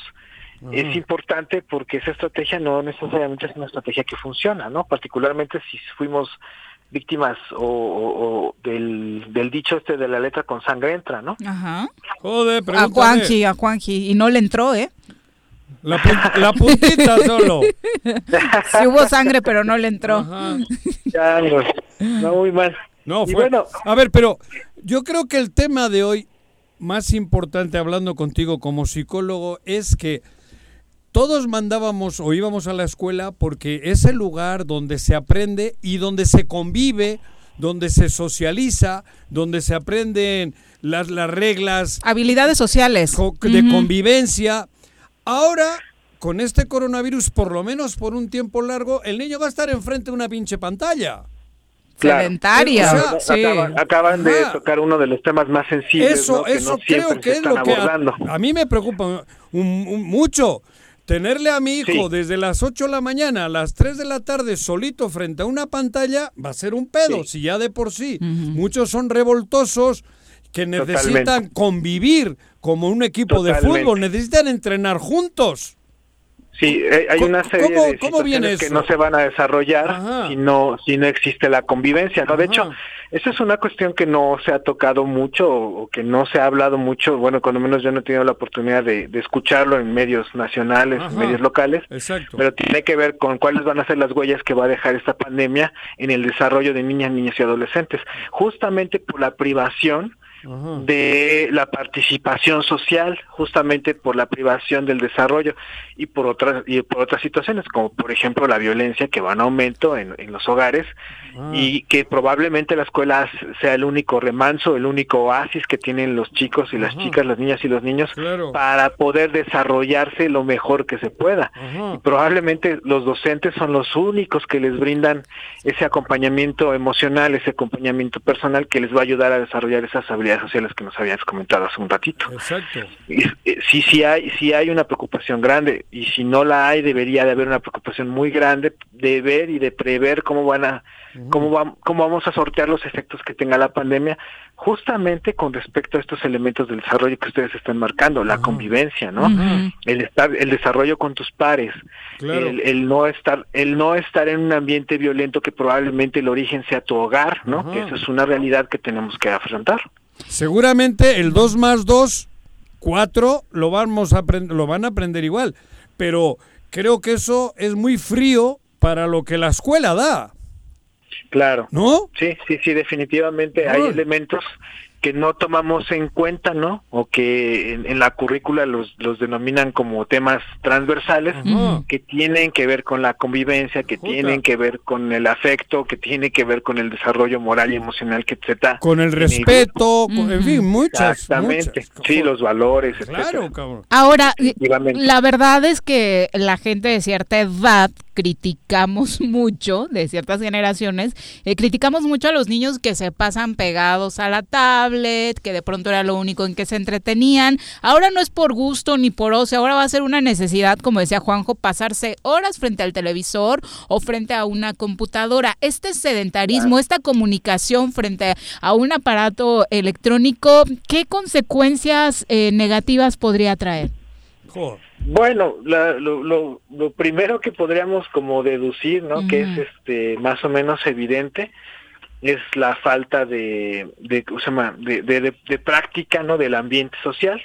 Speaker 26: es importante porque esa estrategia no necesariamente es una estrategia que funciona, ¿no? Particularmente si fuimos víctimas o, del, del, dicho este de la letra con sangre entra, ¿no?
Speaker 2: Ajá. a Juanji, a Juanji, y no le entró, ¿eh?
Speaker 3: La, puntita solo. (laughs)
Speaker 2: Sí hubo sangre, pero no le entró.
Speaker 26: Ya, no, muy mal.
Speaker 3: No, fue. Bueno, a ver, pero yo creo que el tema de hoy, más importante hablando contigo como psicólogo, es que todos mandábamos o íbamos a la escuela porque es el lugar donde se aprende y donde se convive, donde se socializa, donde se aprenden las, las reglas.
Speaker 2: Habilidades sociales.
Speaker 3: De convivencia. Ahora, con este coronavirus, por lo menos por un tiempo largo, el niño va a estar enfrente de una pinche pantalla.
Speaker 2: Sedentaria.
Speaker 26: acaban, de tocar uno de los temas más sensibles.
Speaker 3: Eso, eso creo que es lo que a, mí me preocupa mucho. Tenerle a mi hijo desde las 8 de la mañana a las 3 de la tarde solito frente a una pantalla va a ser un pedo, si ya de por sí muchos son revoltosos que necesitan convivir como un equipo de fútbol, necesitan entrenar juntos.
Speaker 26: Sí, eh, hay una serie de situaciones que no se van a desarrollar si no si no existe la convivencia, ¿no? De hecho, esa es una cuestión que no se ha tocado mucho o, que no se ha hablado mucho, bueno, cuando menos yo no he tenido la oportunidad de, escucharlo en medios nacionales, en medios locales, pero tiene que ver con cuáles van a ser las huellas que va a dejar esta pandemia en el desarrollo de niñas, niños y adolescentes, justamente por la privación de la participación social, justamente por la privación del desarrollo y por otras y por otras situaciones, como por ejemplo la violencia que va en aumento en, los hogares ah. y que probablemente la escuela sea el único remanso, el único oasis que tienen los chicos y las chicas, las niñas y los niños para poder desarrollarse lo mejor que se pueda. Y probablemente los docentes son los únicos que les brindan ese acompañamiento emocional, ese acompañamiento personal que les va a ayudar a desarrollar esas habilidades sociales que nos habías comentado hace un ratito.
Speaker 3: Exacto.
Speaker 26: Eh, sí, sí hay, sí hay una preocupación grande y si no la hay debería de haber una preocupación muy grande de ver y de prever cómo van a, cómo, cómo vamos a sortear los efectos que tenga la pandemia, justamente con respecto a estos elementos del desarrollo que ustedes están marcando, la convivencia, ¿no? El estar, el desarrollo con tus pares, el, no estar, el no estar en un ambiente violento que probablemente el origen sea tu hogar, ¿no? Que eso es una realidad que tenemos que afrontar.
Speaker 3: Seguramente el 2 más 2, 4, lo, vamos a lo van a aprender igual, pero creo que eso es muy frío para lo que la escuela da.
Speaker 26: Claro.
Speaker 3: ¿No?
Speaker 26: Sí, sí, sí, definitivamente hay elementos que no tomamos en cuenta, ¿no? O que en, la currícula los, los denominan como temas transversales, que tienen que ver con la convivencia, que tienen que ver con el afecto, que tienen que ver con el desarrollo moral y emocional que da.
Speaker 3: Con el respeto, en fin, muchas.
Speaker 26: Exactamente, sí, los valores,
Speaker 3: Claro, cabrón.
Speaker 2: Ahora, la verdad es que la gente de cierta edad criticamos (laughs) mucho, de ciertas generaciones, eh, criticamos mucho a los niños que se pasan pegados a la tablet, que de pronto era lo único en que se entretenían. Ahora no es por gusto ni por ocio, ahora va a ser una necesidad, como decía Juanjo, pasarse horas frente al televisor o frente a una computadora. Este sedentarismo, esta comunicación frente a un aparato electrónico, ¿qué consecuencias eh, negativas podría traer?
Speaker 26: Bueno, lo, lo, primero que podríamos como deducir, ¿no? Que es este más o menos evidente, es la falta de, de, ¿cómo se llama? de, de, de práctica no del ambiente social.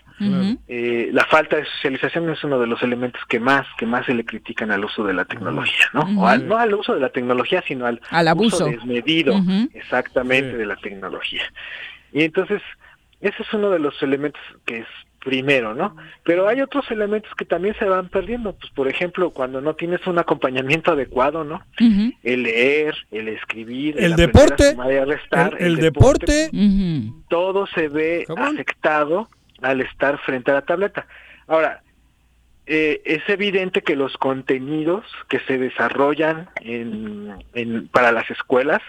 Speaker 26: Eh, la falta de socialización es uno de los elementos que más que más se le critican al uso de la tecnología no o al, no al uso de la tecnología sino al,
Speaker 2: Al abuso.
Speaker 26: uso desmedido exactamente de la tecnología. Y entonces ese es uno de los elementos que es primero, ¿no? Pero hay otros elementos que también se van perdiendo, pues por ejemplo, cuando no tienes un acompañamiento adecuado, ¿no? El leer, el escribir,
Speaker 3: El
Speaker 26: aprender a
Speaker 3: deporte,
Speaker 26: sumar y a restar,
Speaker 3: el- el deporte.
Speaker 26: todo se ve afectado al estar frente a la tableta. Ahora, eh, es evidente que los contenidos que se desarrollan en, en- para las escuelas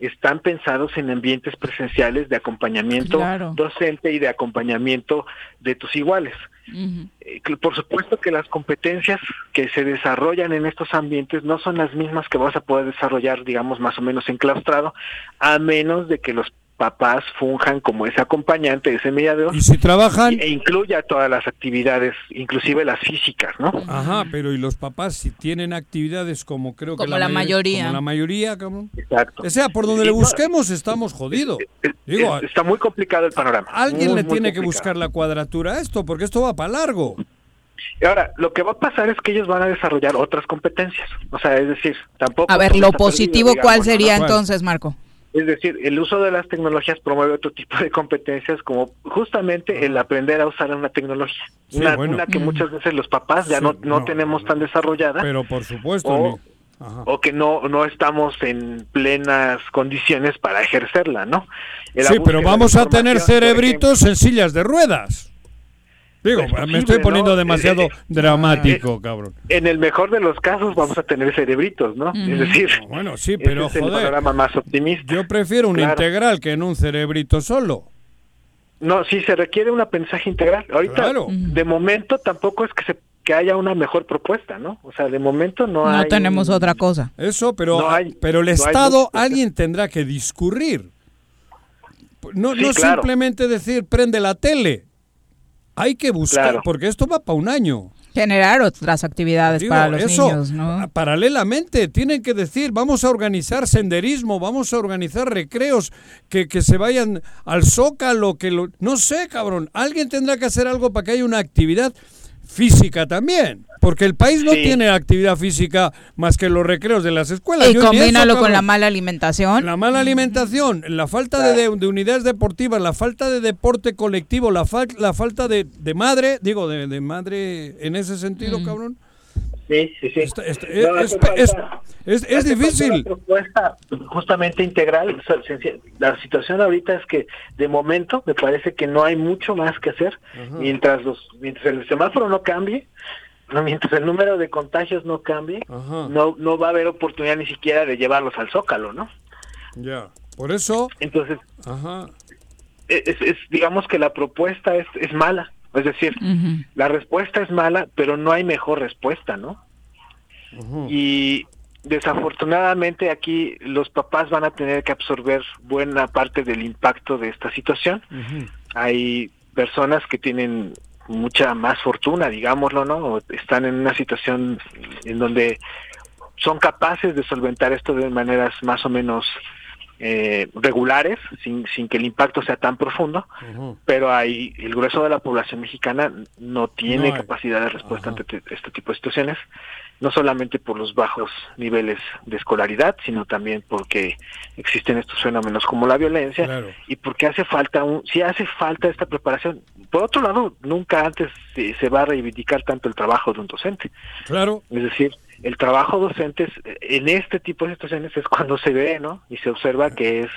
Speaker 26: están pensados en ambientes presenciales de acompañamiento
Speaker 2: Claro.
Speaker 26: docente y de acompañamiento de tus iguales. Eh, Por supuesto que las competencias que se desarrollan en estos ambientes no son las mismas que vas a poder desarrollar, digamos, más o menos enclaustrado, a menos de que los papás funjan como ese acompañante, ese mediador.
Speaker 3: Y si trabajan...
Speaker 26: E incluya todas las actividades, inclusive las físicas, ¿no?
Speaker 3: Ajá, pero ¿y los papás si tienen actividades como creo que
Speaker 2: Como la
Speaker 3: may-
Speaker 2: mayoría.
Speaker 3: Como la mayoría, cabrón?
Speaker 26: Exacto.
Speaker 3: O sea, por donde
Speaker 26: Sí,
Speaker 3: le
Speaker 26: no,
Speaker 3: busquemos estamos jodidos. Digo,
Speaker 26: Es- está muy complicado el panorama.
Speaker 3: alguien
Speaker 26: Muy,
Speaker 3: le
Speaker 26: muy
Speaker 3: tiene que buscar la cuadratura a esto, porque esto va para largo.
Speaker 26: Y ahora, lo que va a pasar es que ellos van a desarrollar otras competencias. O sea, es decir, tampoco...
Speaker 2: A ver, lo positivo,
Speaker 26: perdido,
Speaker 2: ¿cuál
Speaker 26: digamos, ¿no?
Speaker 2: sería entonces, Marco?
Speaker 26: Es decir, el uso de las tecnologías promueve otro tipo de competencias como justamente el aprender a usar una tecnología.
Speaker 3: Sí,
Speaker 26: una,
Speaker 3: bueno.
Speaker 26: una que muchas veces los papás ya
Speaker 3: Sí,
Speaker 26: no, no
Speaker 3: no,
Speaker 26: tenemos tan desarrollada
Speaker 3: Pero por supuesto,
Speaker 26: o,
Speaker 3: Ajá.
Speaker 26: o que no, no estamos en plenas condiciones para ejercerla, ¿no? El
Speaker 3: Sí, pero vamos a tener cerebritos en sillas de ruedas. Digo,
Speaker 26: Es
Speaker 3: me
Speaker 26: posible,
Speaker 3: estoy poniendo
Speaker 26: ¿no?
Speaker 3: demasiado
Speaker 26: Eh, eh,
Speaker 3: dramático, cabrón.
Speaker 26: En el mejor de los casos vamos a tener cerebritos, ¿no? Es decir,
Speaker 3: bueno, sí,
Speaker 26: ese
Speaker 3: pero
Speaker 26: es el
Speaker 3: joder.
Speaker 26: panorama más optimista.
Speaker 3: Yo prefiero un
Speaker 26: Claro.
Speaker 3: integral que en un cerebrito solo.
Speaker 26: No, sí se requiere un aprendizaje integral. Ahorita,
Speaker 3: Claro.
Speaker 26: de momento, tampoco es que se que haya una mejor propuesta, ¿no? O sea, de momento no,
Speaker 2: No
Speaker 26: hay.
Speaker 2: tenemos
Speaker 26: un-
Speaker 2: otra cosa.
Speaker 3: Eso, pero,
Speaker 26: No hay-
Speaker 3: pero el
Speaker 26: no
Speaker 3: Estado, alguien tendrá que discurrir. No,
Speaker 26: Sí,
Speaker 3: no
Speaker 26: claro.
Speaker 3: simplemente decir prende la tele. Hay que buscar,
Speaker 2: Claro.
Speaker 3: porque esto va para un año.
Speaker 2: Generar otras actividades
Speaker 3: Digo,
Speaker 2: para los
Speaker 3: eso,
Speaker 2: niños, ¿no?
Speaker 3: a- Paralelamente, tienen que decir, vamos a organizar senderismo, vamos a organizar recreos, que, que se vayan al zócalo, que lo... No sé, cabrón, alguien tendrá que hacer algo para que haya una actividad física también, porque el país no
Speaker 2: Sí.
Speaker 3: tiene actividad física más que los recreos de las escuelas.
Speaker 2: Y
Speaker 3: Yo ni eso,
Speaker 2: combínalo con la mala alimentación.
Speaker 3: La mala alimentación, la falta de, de- de unidades deportivas, la falta de deporte colectivo, la, fal- la falta de, de madre, digo, de, de madre en ese sentido, cabrón.
Speaker 26: Sí, sí, sí. No,
Speaker 3: es, es- es- difícil.
Speaker 26: una propuesta justamente integral. La situación ahorita es que de momento me parece que no hay mucho más que hacer mientras los mientras el semáforo no cambie. no, mientras el número de contagios no cambie, no no va a haber oportunidad ni siquiera de llevarlos al zócalo, ¿no?
Speaker 3: Ya, por eso.
Speaker 26: Entonces,
Speaker 3: Ajá.
Speaker 26: es, es- digamos que la propuesta es, es mala. Es decir, la respuesta es mala, pero no hay mejor respuesta, ¿no? Y desafortunadamente aquí los papás van a tener que absorber buena parte del impacto de esta situación. Hay personas que tienen mucha más fortuna, digámoslo, ¿no? O están en una situación en donde son capaces de solventar esto de maneras más o menos eh, regulares, sin, sin que el impacto sea tan profundo, pero hay el grueso de la población mexicana no tiene
Speaker 3: No hay.
Speaker 26: capacidad de respuesta ante te- este tipo de situaciones, no solamente por los bajos niveles de escolaridad, sino también porque existen estos fenómenos como la violencia
Speaker 3: Claro.
Speaker 26: y porque hace falta un, si hace falta esta preparación. Por otro lado, nunca antes se, se va a reivindicar tanto el trabajo de un docente.
Speaker 3: Claro.
Speaker 26: Es decir, el trabajo docente es- en este tipo de situaciones es cuando se ve, ¿no? Y se observa que es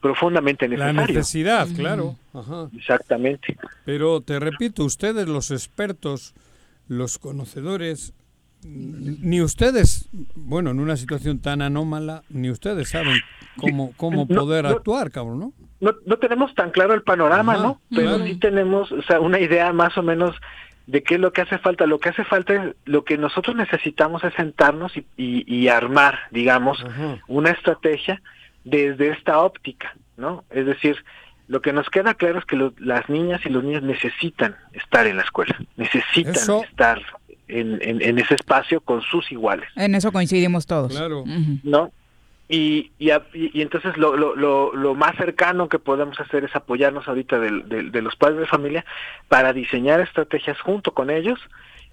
Speaker 26: profundamente
Speaker 3: La
Speaker 26: necesario.
Speaker 3: necesidad, claro. Ajá.
Speaker 26: Exactamente.
Speaker 3: Pero te repito, ustedes los expertos, los conocedores, ni ustedes, bueno, en una situación tan anómala, ni ustedes saben cómo, cómo
Speaker 26: No,
Speaker 3: poder
Speaker 26: no.
Speaker 3: actuar, cabrón, ¿no?
Speaker 26: no, no tenemos tan claro el panorama,
Speaker 3: Ajá,
Speaker 26: ¿no? Pero
Speaker 3: claro.
Speaker 26: sí tenemos, o sea, una idea más o menos de qué es lo que hace falta. Lo que hace falta es, lo que nosotros necesitamos es sentarnos y, y- y armar, digamos, una estrategia desde esta óptica, ¿no? Es decir, lo que nos queda claro es que lo- las niñas y los niños necesitan estar en la escuela, necesitan
Speaker 2: Eso-
Speaker 26: estar en, en- en ese espacio con sus iguales.
Speaker 2: En eso coincidimos todos.
Speaker 3: Claro.
Speaker 26: ¿no? Y, y, y entonces lo, lo, lo, lo, más cercano que podemos hacer es apoyarnos ahorita de, de, de, los padres de familia para diseñar estrategias junto con ellos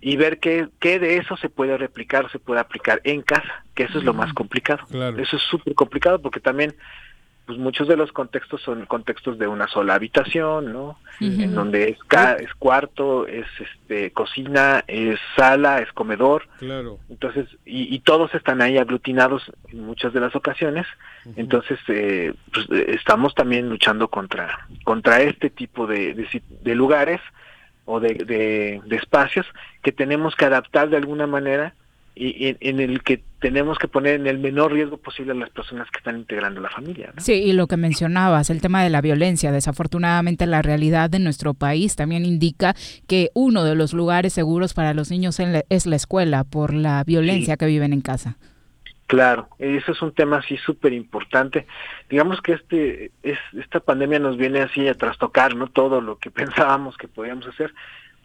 Speaker 26: y ver qué, qué de eso se puede replicar, se puede aplicar en casa, que eso es lo más complicado.
Speaker 3: Claro.
Speaker 26: Eso es súper complicado porque también pues muchos de los contextos son contextos de una sola habitación, ¿no? Uh -huh. En donde es, ca es cuarto, es este cocina, es sala, es comedor.
Speaker 3: Claro.
Speaker 26: Entonces, y, y todos están ahí aglutinados en muchas de las ocasiones. Uh -huh. Entonces, eh, pues, estamos también luchando contra contra este tipo de, de, de lugares o de, de, de espacios que tenemos que adaptar de alguna manera y en, en, el que tenemos que poner en el menor riesgo posible a las personas que están integrando la familia. ¿no?
Speaker 2: Sí, y lo que mencionabas, el tema de la violencia. Desafortunadamente, la realidad de nuestro país también indica que uno de los lugares seguros para los niños es la escuela por la violencia sí. que viven en casa.
Speaker 26: Claro, eso es un tema así súper importante. Digamos que este, es, esta pandemia nos viene así a trastocar, ¿no? Todo lo que (laughs) pensábamos que podíamos hacer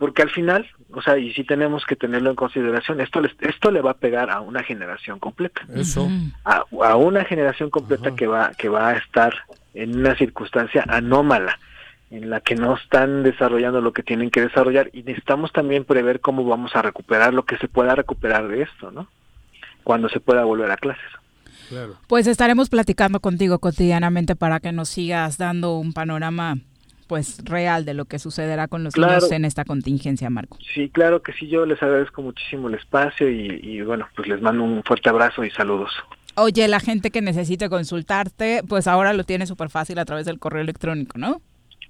Speaker 26: porque al final, o sea, y sí tenemos que tenerlo en consideración, esto le, esto le va a pegar a una generación completa.
Speaker 3: Eso.
Speaker 26: A, a una generación completa Ajá. que va que va a estar en una circunstancia anómala en la que no están desarrollando lo que tienen que desarrollar y necesitamos también prever cómo vamos a recuperar lo que se pueda recuperar de esto, ¿no? Cuando se pueda volver a clases.
Speaker 3: Claro.
Speaker 2: Pues estaremos platicando contigo cotidianamente para que nos sigas dando un panorama pues real de lo que sucederá con los
Speaker 26: claro.
Speaker 2: niños en esta contingencia, Marco.
Speaker 26: Sí, claro que sí, yo les agradezco muchísimo el espacio y, y bueno, pues les mando un fuerte abrazo y saludos.
Speaker 2: Oye, la gente que necesite consultarte, pues ahora lo tiene súper fácil a través del correo electrónico, ¿no?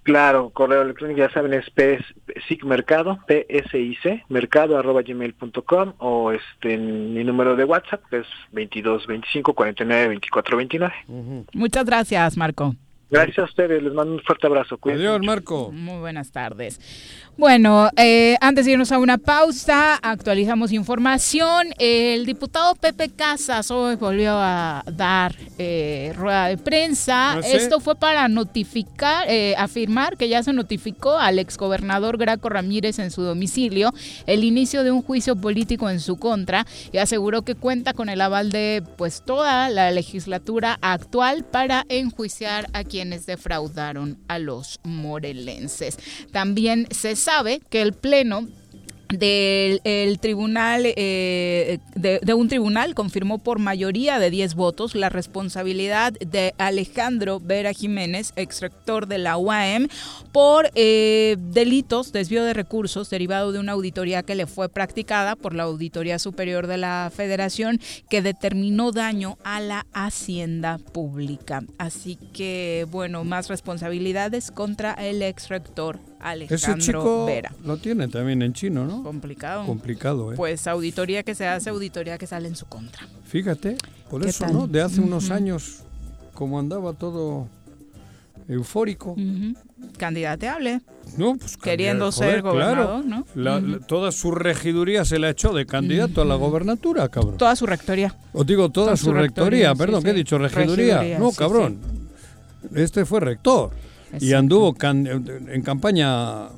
Speaker 26: Claro, correo electrónico, ya saben, es PSIC Mercado, PSIC, mercado arroba gmail.com o este, mi número de WhatsApp es 22 25 49 24 29.
Speaker 2: Uh -huh. Muchas gracias, Marco.
Speaker 26: Gracias a ustedes, les mando un fuerte abrazo.
Speaker 3: Cuídense Adiós, Marco.
Speaker 2: Muy buenas tardes. Bueno, eh, antes de irnos a una pausa, actualizamos información. El diputado Pepe Casas hoy volvió a dar eh, rueda de prensa.
Speaker 3: ¿No sé?
Speaker 2: Esto fue para notificar, eh, afirmar que ya se notificó al exgobernador Graco Ramírez en su domicilio el inicio de un juicio político en su contra y aseguró que cuenta con el aval de pues toda la legislatura actual para enjuiciar a quien quienes defraudaron a los morelenses. También se sabe que el Pleno del el tribunal eh, de, un tribunal confirmó por mayoría de 10 votos la responsabilidad de Alejandro Vera Jiménez, exrector de la UAM, por eh, delitos, desvío de recursos derivado de una auditoría que le fue practicada por la Auditoría Superior de la Federación que determinó daño a la hacienda pública. Así que, bueno, más responsabilidades contra el exrector Alejandro
Speaker 3: Ese chico
Speaker 2: Vera.
Speaker 3: lo tiene también en chino, ¿no?
Speaker 2: Complicado.
Speaker 3: Complicado, ¿eh?
Speaker 2: Pues auditoría que se hace, auditoría que sale en su contra.
Speaker 3: Fíjate, por
Speaker 2: ¿Qué
Speaker 3: eso,
Speaker 2: tal?
Speaker 3: ¿no? De hace unos
Speaker 2: Uh -huh.
Speaker 3: años, como andaba todo eufórico.
Speaker 2: Uh -huh. Candidateable.
Speaker 3: No, pues
Speaker 2: Queriendo
Speaker 3: joder,
Speaker 2: ser gobernador,
Speaker 3: claro.
Speaker 2: ¿no?
Speaker 3: La,
Speaker 2: Uh -huh.
Speaker 3: la, toda su regiduría se la echó de candidato a la gobernatura, cabrón.
Speaker 2: Toda su rectoría.
Speaker 3: Os digo, toda,
Speaker 2: Toda
Speaker 3: su, rectoría, perdón,
Speaker 2: sí,
Speaker 3: ¿qué he dicho? Regiduría.
Speaker 2: Regiduría,
Speaker 3: no,
Speaker 2: sí,
Speaker 3: cabrón. Este fue rector. Y anduvo can- en campaña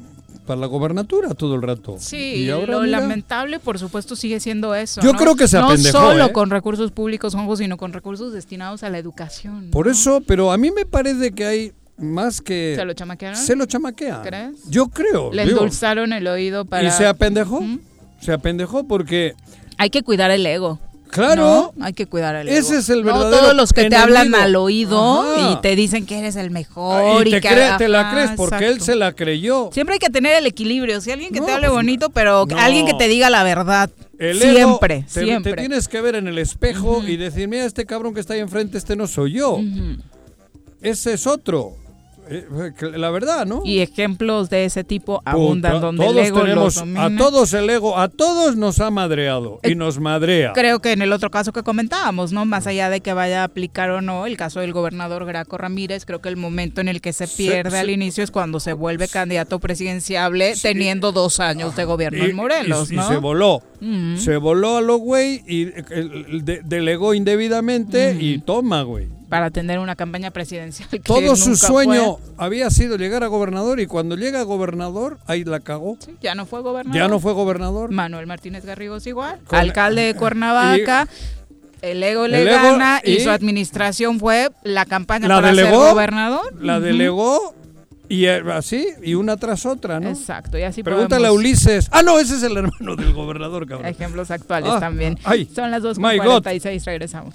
Speaker 3: para la gobernatura todo el rato.
Speaker 2: Sí,
Speaker 3: y ahora
Speaker 2: lo
Speaker 3: mira,
Speaker 2: lamentable, por supuesto, sigue siendo eso.
Speaker 3: Yo
Speaker 2: ¿no?
Speaker 3: creo que se
Speaker 2: No
Speaker 3: apendejó,
Speaker 2: solo
Speaker 3: ¿eh?
Speaker 2: con recursos públicos, Juanjo, sino con recursos destinados a la educación.
Speaker 3: Por eso, pero a mí me parece que hay más que...
Speaker 2: ¿Se lo chamaquearon?
Speaker 3: Se lo chamaquean.
Speaker 2: ¿Crees?
Speaker 3: Yo creo.
Speaker 2: Le
Speaker 3: digo.
Speaker 2: endulzaron el oído para...
Speaker 3: ¿Y se apendejó? Se apendejó porque...
Speaker 2: Hay que cuidar el ego.
Speaker 3: Claro.
Speaker 2: ¿no? Hay que cuidar el ego.
Speaker 3: Ese es el
Speaker 2: No
Speaker 3: verdadero
Speaker 2: todos los que te hablan al oído
Speaker 3: Ajá.
Speaker 2: y te dicen que eres el mejor.
Speaker 3: y te,
Speaker 2: que,
Speaker 3: cree- te la crees porque él se la creyó.
Speaker 2: Siempre hay que tener el equilibrio. Si alguien que
Speaker 3: No,
Speaker 2: te hable
Speaker 3: pues,
Speaker 2: bonito, pero
Speaker 3: no.
Speaker 2: alguien que te diga la verdad.
Speaker 3: El ego,
Speaker 2: siempre,
Speaker 3: te,
Speaker 2: siempre.
Speaker 3: te tienes que ver en el espejo y decir, mira, este cabrón que está ahí enfrente, este no soy yo. Ese es otro. Eh, eh, La verdad, ¿no?
Speaker 2: Y ejemplos de ese tipo abundan
Speaker 3: Puta,
Speaker 2: donde
Speaker 3: todos
Speaker 2: el ego
Speaker 3: tenemos,
Speaker 2: los
Speaker 3: a todos el ego, a todos nos ha madreado y nos madrea.
Speaker 2: Creo que en el otro caso que comentábamos, ¿no? Más allá de que vaya a aplicar o no, el caso del gobernador Graco Ramírez, creo que el momento en el que se pierde
Speaker 3: Se-
Speaker 2: al
Speaker 3: se-
Speaker 2: inicio es cuando se vuelve candidato presidenciable teniendo dos años de gobierno
Speaker 3: Y-
Speaker 2: en Morelos,
Speaker 3: y- y
Speaker 2: ¿no?
Speaker 3: se voló. Se voló a lo güey y eh, el- de- delegó indebidamente y toma, güey.
Speaker 2: Para tener una campaña presidencial que
Speaker 3: Todo su sueño
Speaker 2: fue.
Speaker 3: había sido llegar a gobernador y cuando llega a gobernador, ahí la cagó.
Speaker 2: Ya no fue gobernador.
Speaker 3: Ya no fue gobernador.
Speaker 2: Manuel Martínez Garrigos igual,
Speaker 3: Con-
Speaker 2: alcalde de Cuernavaca. el ego le gana y, su administración fue la campaña para
Speaker 3: delegó,
Speaker 2: ser gobernador.
Speaker 3: La delegó y eh, así, y una tras otra, ¿no?
Speaker 2: Exacto, y así
Speaker 3: Pregúntale a Ulises. Ah, no, ese es el hermano del gobernador, cabrón.
Speaker 2: Ejemplos actuales
Speaker 3: Ah,
Speaker 2: también.
Speaker 3: ay,
Speaker 2: Son las
Speaker 3: my
Speaker 2: 2.46, regresamos.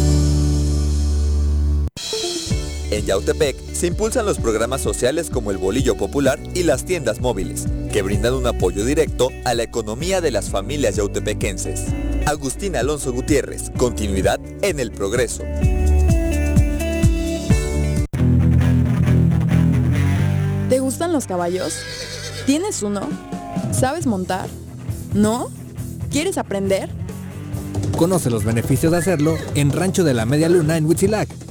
Speaker 27: En Yautepec se impulsan los programas sociales como el Bolillo Popular y las tiendas móviles, que brindan un apoyo directo a la economía de las familias yautepequenses. Agustín Alonso Gutiérrez, continuidad en el progreso.
Speaker 13: ¿Te gustan los caballos? ¿Tienes uno? ¿Sabes montar? ¿No? ¿Quieres aprender?
Speaker 1: Conoce los beneficios de hacerlo en Rancho de la Media Luna en Huitzilac.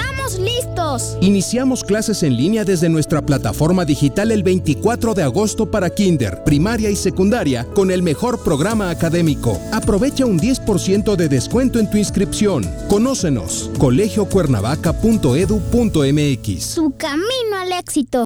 Speaker 12: estamos listos.
Speaker 15: Iniciamos clases en línea desde nuestra plataforma digital el 24 de agosto para kinder, primaria y secundaria con el mejor programa académico. Aprovecha un 10% de descuento en tu inscripción. Conócenos. colegiocuernavaca.edu.mx.
Speaker 12: Su camino al éxito.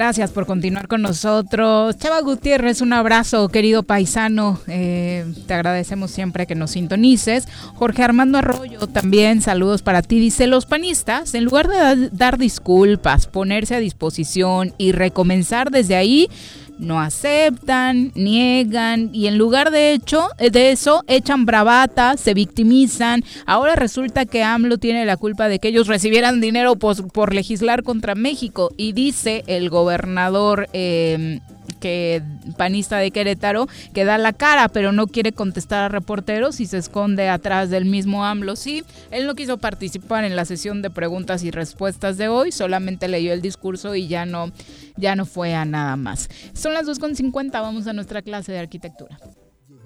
Speaker 2: Gracias por continuar con nosotros. Chava Gutiérrez, un abrazo, querido paisano. Eh, te agradecemos siempre que nos sintonices. Jorge Armando Arroyo, también saludos para ti. Dice, los panistas, en lugar de da- dar disculpas, ponerse a disposición y recomenzar desde ahí, no aceptan, niegan y en lugar de hecho de eso echan bravata, se victimizan. Ahora resulta que AMLO tiene la culpa de que ellos recibieran dinero por, por legislar contra México y dice el gobernador eh, que panista de Querétaro que da la cara pero no quiere contestar a reporteros y se esconde atrás del mismo AMLO. Sí, él no quiso participar en la sesión de preguntas y respuestas de hoy, solamente leyó el discurso y ya no ya no fue a nada más. Son las 2.50, vamos a nuestra clase de arquitectura.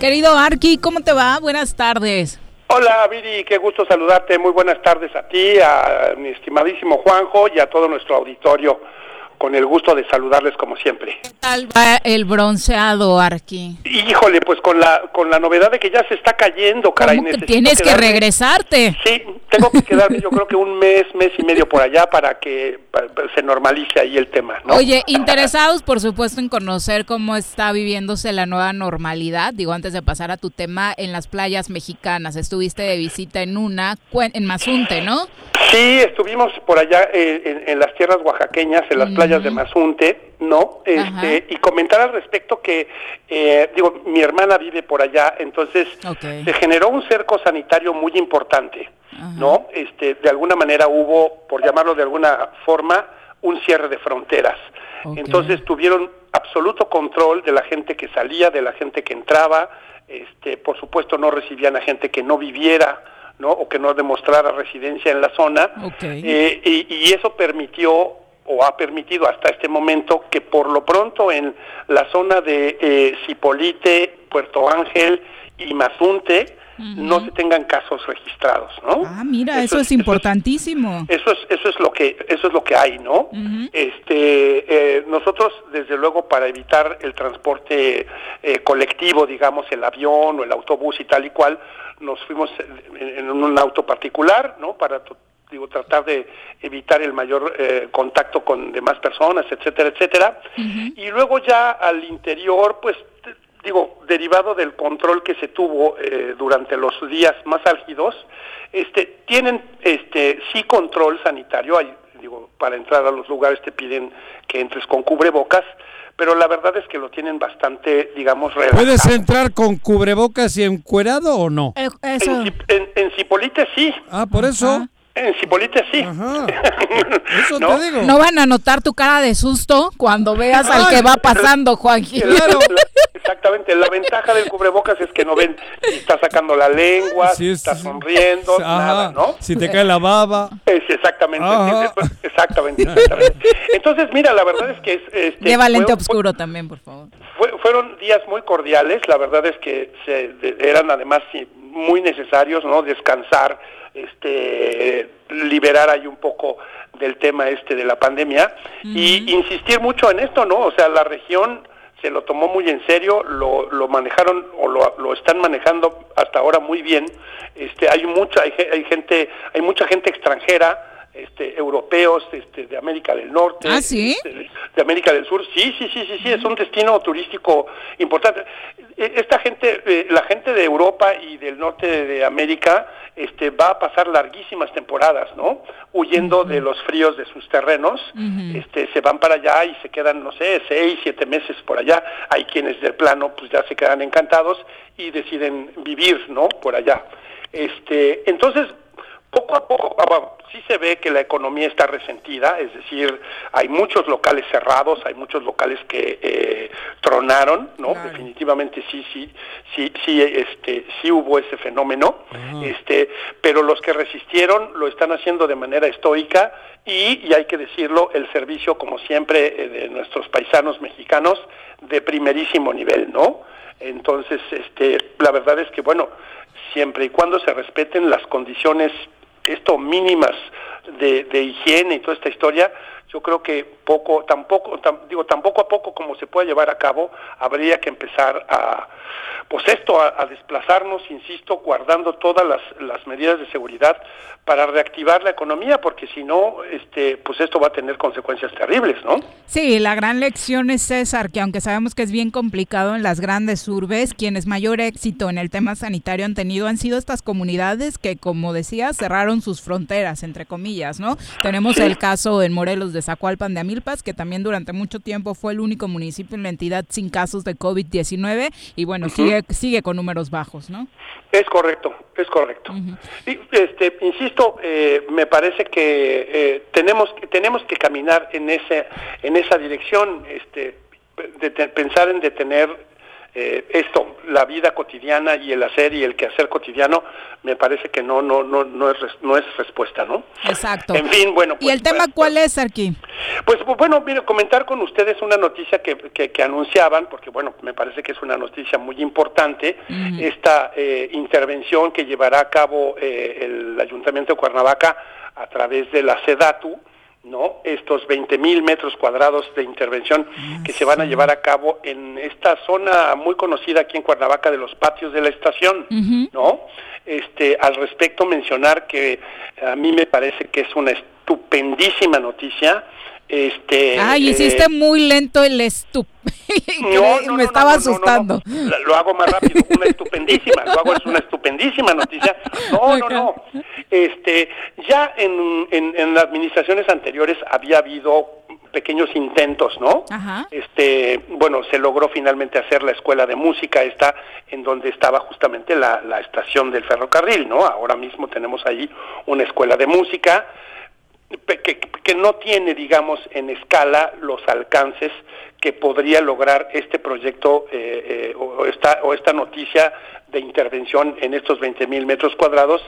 Speaker 2: Querido Arqui, ¿cómo te va? Buenas tardes.
Speaker 28: Hola Viri, qué gusto saludarte. Muy buenas tardes a ti, a mi estimadísimo Juanjo y a todo nuestro auditorio. Con el gusto de saludarles como siempre.
Speaker 2: ¿Qué tal va el bronceado, Arqui?
Speaker 28: Híjole, pues con la con la novedad de que ya se está cayendo, caray.
Speaker 2: ¿Cómo que tienes que regresarte?
Speaker 28: Sí, tengo que quedarme yo creo que un mes, mes y medio por allá para que se normalice ahí el tema, ¿no?
Speaker 2: Oye, interesados por supuesto en conocer cómo está viviéndose la nueva normalidad. Digo, antes de pasar a tu tema, en las playas mexicanas, estuviste de visita en una, en Mazunte, ¿no?
Speaker 28: Sí, estuvimos por allá eh, en, en las tierras oaxaqueñas, en las playas de Mazunte, ¿no? Este, y comentar al respecto que, eh, digo, mi hermana vive por allá, entonces se generó un cerco sanitario muy importante, ¿no? Este, de alguna manera hubo, por llamarlo de alguna forma, un cierre de fronteras. Entonces tuvieron absoluto control de la gente que salía, de la gente que entraba, este, por supuesto no recibían a gente que no viviera, ¿no? O que no demostrara residencia en la zona. Eh, y, y eso permitió o ha permitido hasta este momento que por lo pronto en la zona de eh, Cipolite, Puerto Ángel y Mazunte no se tengan casos registrados, ¿no?
Speaker 2: Ah, mira, eso, es importantísimo.
Speaker 28: Eso es eso es lo que eso es lo que hay, ¿no? Este eh, nosotros desde luego para evitar el transporte eh, colectivo, digamos el avión o el autobús y tal y cual, nos fuimos en, en un auto particular, ¿no? Para digo tratar de evitar el mayor eh, contacto con demás personas, etcétera, etcétera. Y luego ya al interior, pues digo, derivado del control que se tuvo eh, durante los días más álgidos, este, tienen este, sí control sanitario, hay, digo, para entrar a los lugares te piden que entres con cubrebocas, pero la verdad es que lo tienen bastante, digamos, relajado.
Speaker 3: ¿Puedes entrar con cubrebocas y encuerado o no?
Speaker 2: Eh,
Speaker 28: En, Cip- en, en Cipolite sí.
Speaker 3: Ah, por eso.
Speaker 28: En Cipolite sí. (laughs)
Speaker 3: Eso
Speaker 28: ¿No?
Speaker 3: te digo.
Speaker 2: No van a notar tu cara de susto cuando veas al que va pasando, Juanji.
Speaker 28: Claro, la- exactamente. La ventaja del cubrebocas es que no ven si está sacando la lengua, si está sonriendo,
Speaker 3: Ajá.
Speaker 28: nada, ¿no?
Speaker 3: Si te cae la baba.
Speaker 28: Es exactamente, exactamente, exactamente. Entonces, mira, la verdad es que es, este,
Speaker 2: Lleva lente
Speaker 28: fue-
Speaker 2: oscuro también, por favor.
Speaker 28: fue- fueron días muy cordiales, la verdad es que se, de- eran además sí, muy necesarios, ¿no? Descansar, este, liberar ahí un poco del tema este de la pandemia y insistir mucho en esto, ¿no? O sea, la región se lo tomó muy en serio, lo, lo manejaron o lo, lo están manejando hasta ahora muy bien. Este, hay mucha, hay, hay gente, hay mucha gente extranjera, este, europeos, este, de América del Norte,
Speaker 2: ¿Ah, sí?
Speaker 28: este, de América del Sur. Sí, sí, sí, sí, sí, es un destino turístico importante. E- Esta gente, eh, la gente de Europa y del norte de, de América, este, va a pasar larguísimas temporadas, ¿no? Huyendo de los fríos de sus terrenos, este, se van para allá y se quedan, no sé, seis, siete meses por allá. Hay quienes de plano, pues ya se quedan encantados y deciden vivir, ¿no? Por allá. Este, entonces, poco a poco, ah, sí se ve que la economía está resentida, es decir, hay muchos locales cerrados, hay muchos locales que eh, tronaron, ¿no? Definitivamente sí, sí, sí, sí, este, sí hubo ese fenómeno, este, pero los que resistieron lo están haciendo de manera estoica y, y hay que decirlo, el servicio, como siempre, eh, de nuestros paisanos mexicanos, de primerísimo nivel, ¿no? Entonces, este, la verdad es que, bueno, siempre y cuando se respeten las condiciones esto mínimas de, de higiene y toda esta historia, yo creo que poco, tampoco, tam- digo, tampoco a poco como se puede llevar a cabo, habría que empezar a, pues esto, a, a desplazarnos, insisto, guardando todas las, las medidas de seguridad para reactivar la economía, porque si no, este, pues esto va a tener consecuencias terribles, ¿no?
Speaker 2: Sí, la gran lección es César, que aunque sabemos que es bien complicado en las grandes urbes, quienes mayor éxito en el tema sanitario han tenido han sido estas comunidades que, como decía, cerraron sus fronteras, entre comillas, ¿no? Tenemos el caso en Morelos de Zacualpan de Amilpas, que también durante mucho tiempo fue el único municipio en la entidad sin casos de COVID-19 y bueno, sigue, sigue con números bajos, ¿no?
Speaker 28: Es correcto, es correcto. Y, este, insisto, eh, me parece que eh, tenemos que tenemos que caminar en ese en esa dirección, este, de pensar en detener eh, esto, la vida cotidiana y el hacer y el quehacer cotidiano, me parece que no no no no es no es respuesta, ¿no?
Speaker 2: Exacto.
Speaker 28: En fin, bueno,
Speaker 2: ¿Y el tema cuál es, Arqui?
Speaker 28: pues bu- bueno, mire, comentar con ustedes una noticia que, que, que anunciaban, porque bueno, me parece que es una noticia muy importante, esta eh, intervención que llevará a cabo eh, el Ayuntamiento de Cuernavaca a través de la SEDATU, ¿no? Estos 20 mil metros cuadrados de intervención que se van a llevar a cabo en esta zona muy conocida aquí en Cuernavaca de los patios de la estación, ¿no? este, al respecto mencionar que a mí me parece que es una estupendísima noticia. Este,
Speaker 2: Ay,
Speaker 28: eh,
Speaker 2: hiciste muy lento el estup. (laughs)
Speaker 28: no, no,
Speaker 2: me
Speaker 28: no,
Speaker 2: estaba
Speaker 28: no, no, no,
Speaker 2: asustando.
Speaker 28: Lo hago más rápido, una estupendísima, lo hago es una estupendísima noticia. No, no, no. Este, ya en, en, en administraciones anteriores había habido pequeños intentos, ¿no?
Speaker 2: Ajá.
Speaker 28: Este, bueno, se logró finalmente hacer la escuela de música esta en donde estaba justamente la, la estación del ferrocarril, ¿no? Ahora mismo tenemos ahí una escuela de música que, que no tiene, digamos, en escala los alcances que podría lograr este proyecto eh, eh, o, esta, o esta noticia de intervención en estos 20 mil metros cuadrados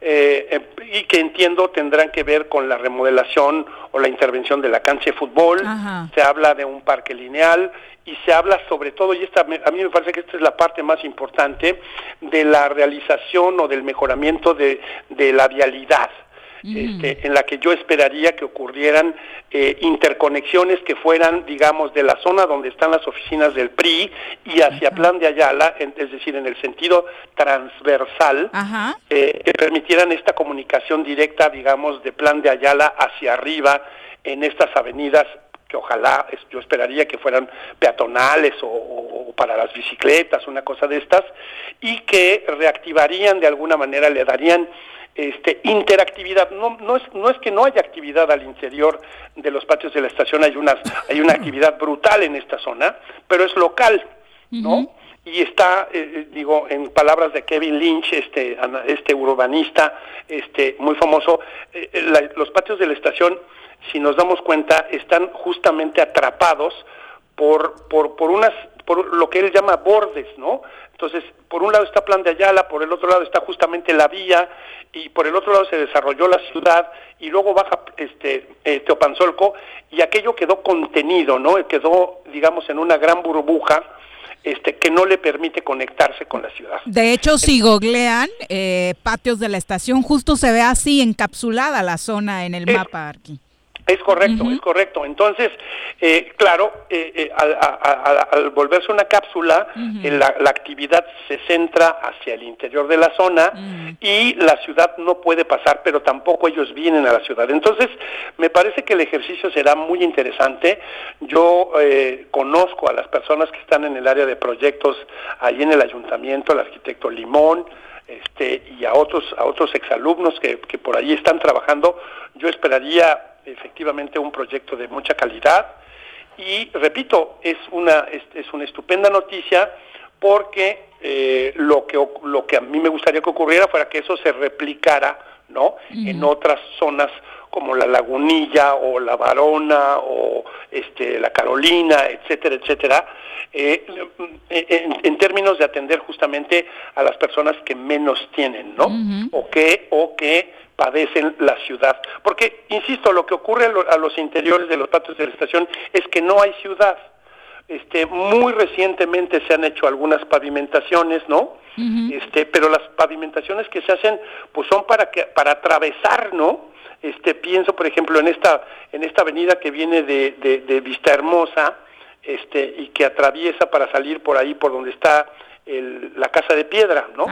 Speaker 28: eh, eh, y que entiendo tendrán que ver con la remodelación o la intervención de la cancha de fútbol,
Speaker 2: Ajá.
Speaker 28: se habla de un parque lineal y se habla sobre todo, y esta, a mí me parece que esta es la parte más importante, de la realización o del mejoramiento de, de la vialidad. Este, en la que yo esperaría que ocurrieran eh, interconexiones que fueran, digamos, de la zona donde están las oficinas del PRI y hacia Plan de Ayala, en- es decir, en el sentido transversal, eh, que permitieran esta comunicación directa, digamos, de Plan de Ayala hacia arriba en estas avenidas que ojalá, yo esperaría que fueran peatonales o para las bicicletas, una cosa de estas, y que reactivarían de alguna manera, le darían este, interactividad. No, no, es, no es que no haya actividad al interior de los patios de la estación, hay, unas, hay una actividad brutal en esta zona, pero es local, ¿no? y está, eh, eh, digo, en palabras de Kevin Lynch, este, este urbanista, este, muy famoso, eh, eh, la- los patios de la estación, si nos damos cuenta, están justamente atrapados por, por, por unas, por lo que él llama bordes, ¿no? Entonces, por un lado está Plan de Ayala, por el otro lado está justamente la vía, y por el otro lado se desarrolló la ciudad, y luego baja este eh, Teopanzolco, y aquello quedó contenido, ¿no? Quedó, digamos, en una gran burbuja, este, que no le permite conectarse con la ciudad.
Speaker 2: De hecho, si googlean eh, patios de la estación, justo se ve así encapsulada la zona en el mapa, Arqui.
Speaker 28: Es correcto, es correcto. Entonces, eh, claro, eh, eh, al, a- a- a- al volverse una cápsula, eh, la, la actividad se centra hacia el interior de la zona y la ciudad no puede pasar, pero tampoco ellos vienen a la ciudad. Entonces, me parece que el ejercicio será muy interesante. Yo eh, conozco a las personas que están en el área de proyectos ahí en el ayuntamiento, el arquitecto Limón, este, y a otros a otros exalumnos que, que por allí están trabajando, yo esperaría efectivamente un proyecto de mucha calidad y repito, es una es, es una estupenda noticia porque eh, lo que lo que a mí me gustaría que ocurriera fuera que eso se replicara, ¿no? En otras zonas como la Lagunilla o la Varona o este la Carolina, etcétera, etcétera, eh, en, en términos de atender justamente a las personas que menos tienen, ¿no? O que o que padecen la ciudad. Porque, insisto, lo que ocurre a, lo- a los interiores de los patios de la estación es que no hay ciudad. Este, muy recientemente se han hecho algunas pavimentaciones, ¿no? Este, pero las pavimentaciones que se hacen, pues son para que, para atravesar, ¿no? Este, pienso, por ejemplo, en esta, en esta avenida que viene de, de, de Vista Hermosa, este, y que atraviesa para salir por ahí, por donde está el- la casa de piedra, ¿no?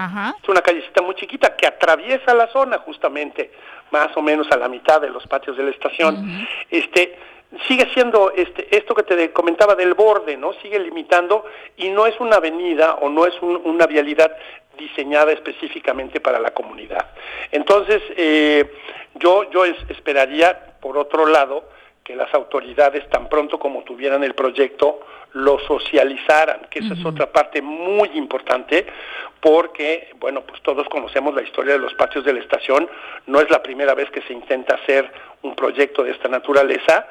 Speaker 28: Es una callecita muy chiquita que atraviesa la zona justamente, más o menos a la mitad de los patios de la estación. Este sigue siendo este esto que te comentaba del borde, ¿no? Sigue limitando y no es una avenida o no es un- una vialidad diseñada específicamente para la comunidad. Entonces, eh, yo yo es- esperaría por otro lado que las autoridades tan pronto como tuvieran el proyecto lo socializaran, que esa es otra parte muy importante, porque, bueno, pues todos conocemos la historia de los patios de la estación, no es la primera vez que se intenta hacer un proyecto de esta naturaleza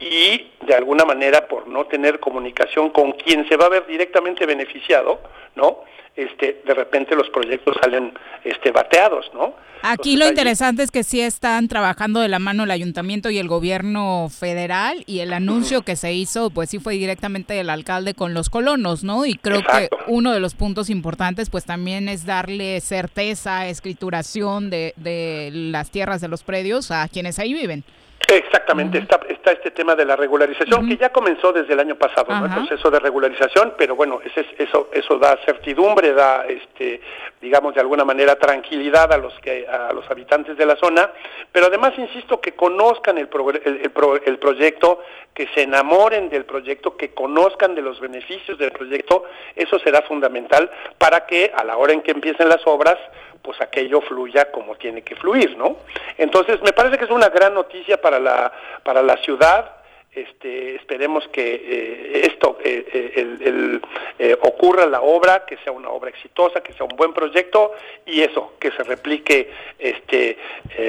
Speaker 28: y de alguna manera por no tener comunicación con quien se va a ver directamente beneficiado, ¿no? Este, de repente los proyectos salen este bateados, ¿no?
Speaker 2: Aquí lo interesante es que sí están trabajando de la mano el ayuntamiento y el gobierno federal y el anuncio que se hizo pues sí fue directamente del alcalde con los colonos, ¿no? Y creo que uno de los puntos importantes pues también es darle certeza, escrituración de, de las tierras de los predios a quienes ahí viven.
Speaker 28: Exactamente, está, está este tema de la regularización que ya comenzó desde el año pasado, ¿no? el proceso de regularización, pero bueno, ese es- eso eso da certidumbre, da este digamos de alguna manera tranquilidad a los que a los habitantes de la zona, pero además insisto que conozcan el, el, el pro- el proyecto, que se enamoren del proyecto, que conozcan de los beneficios del proyecto, eso será fundamental para que a la hora en que empiecen las obras pues aquello fluya como tiene que fluir, ¿no? Entonces, me parece que es una gran noticia para la, para la ciudad. Este, esperemos que eh, esto eh, eh, el- el, eh, ocurra la obra, que sea una obra exitosa, que sea un buen proyecto y eso, que se replique este,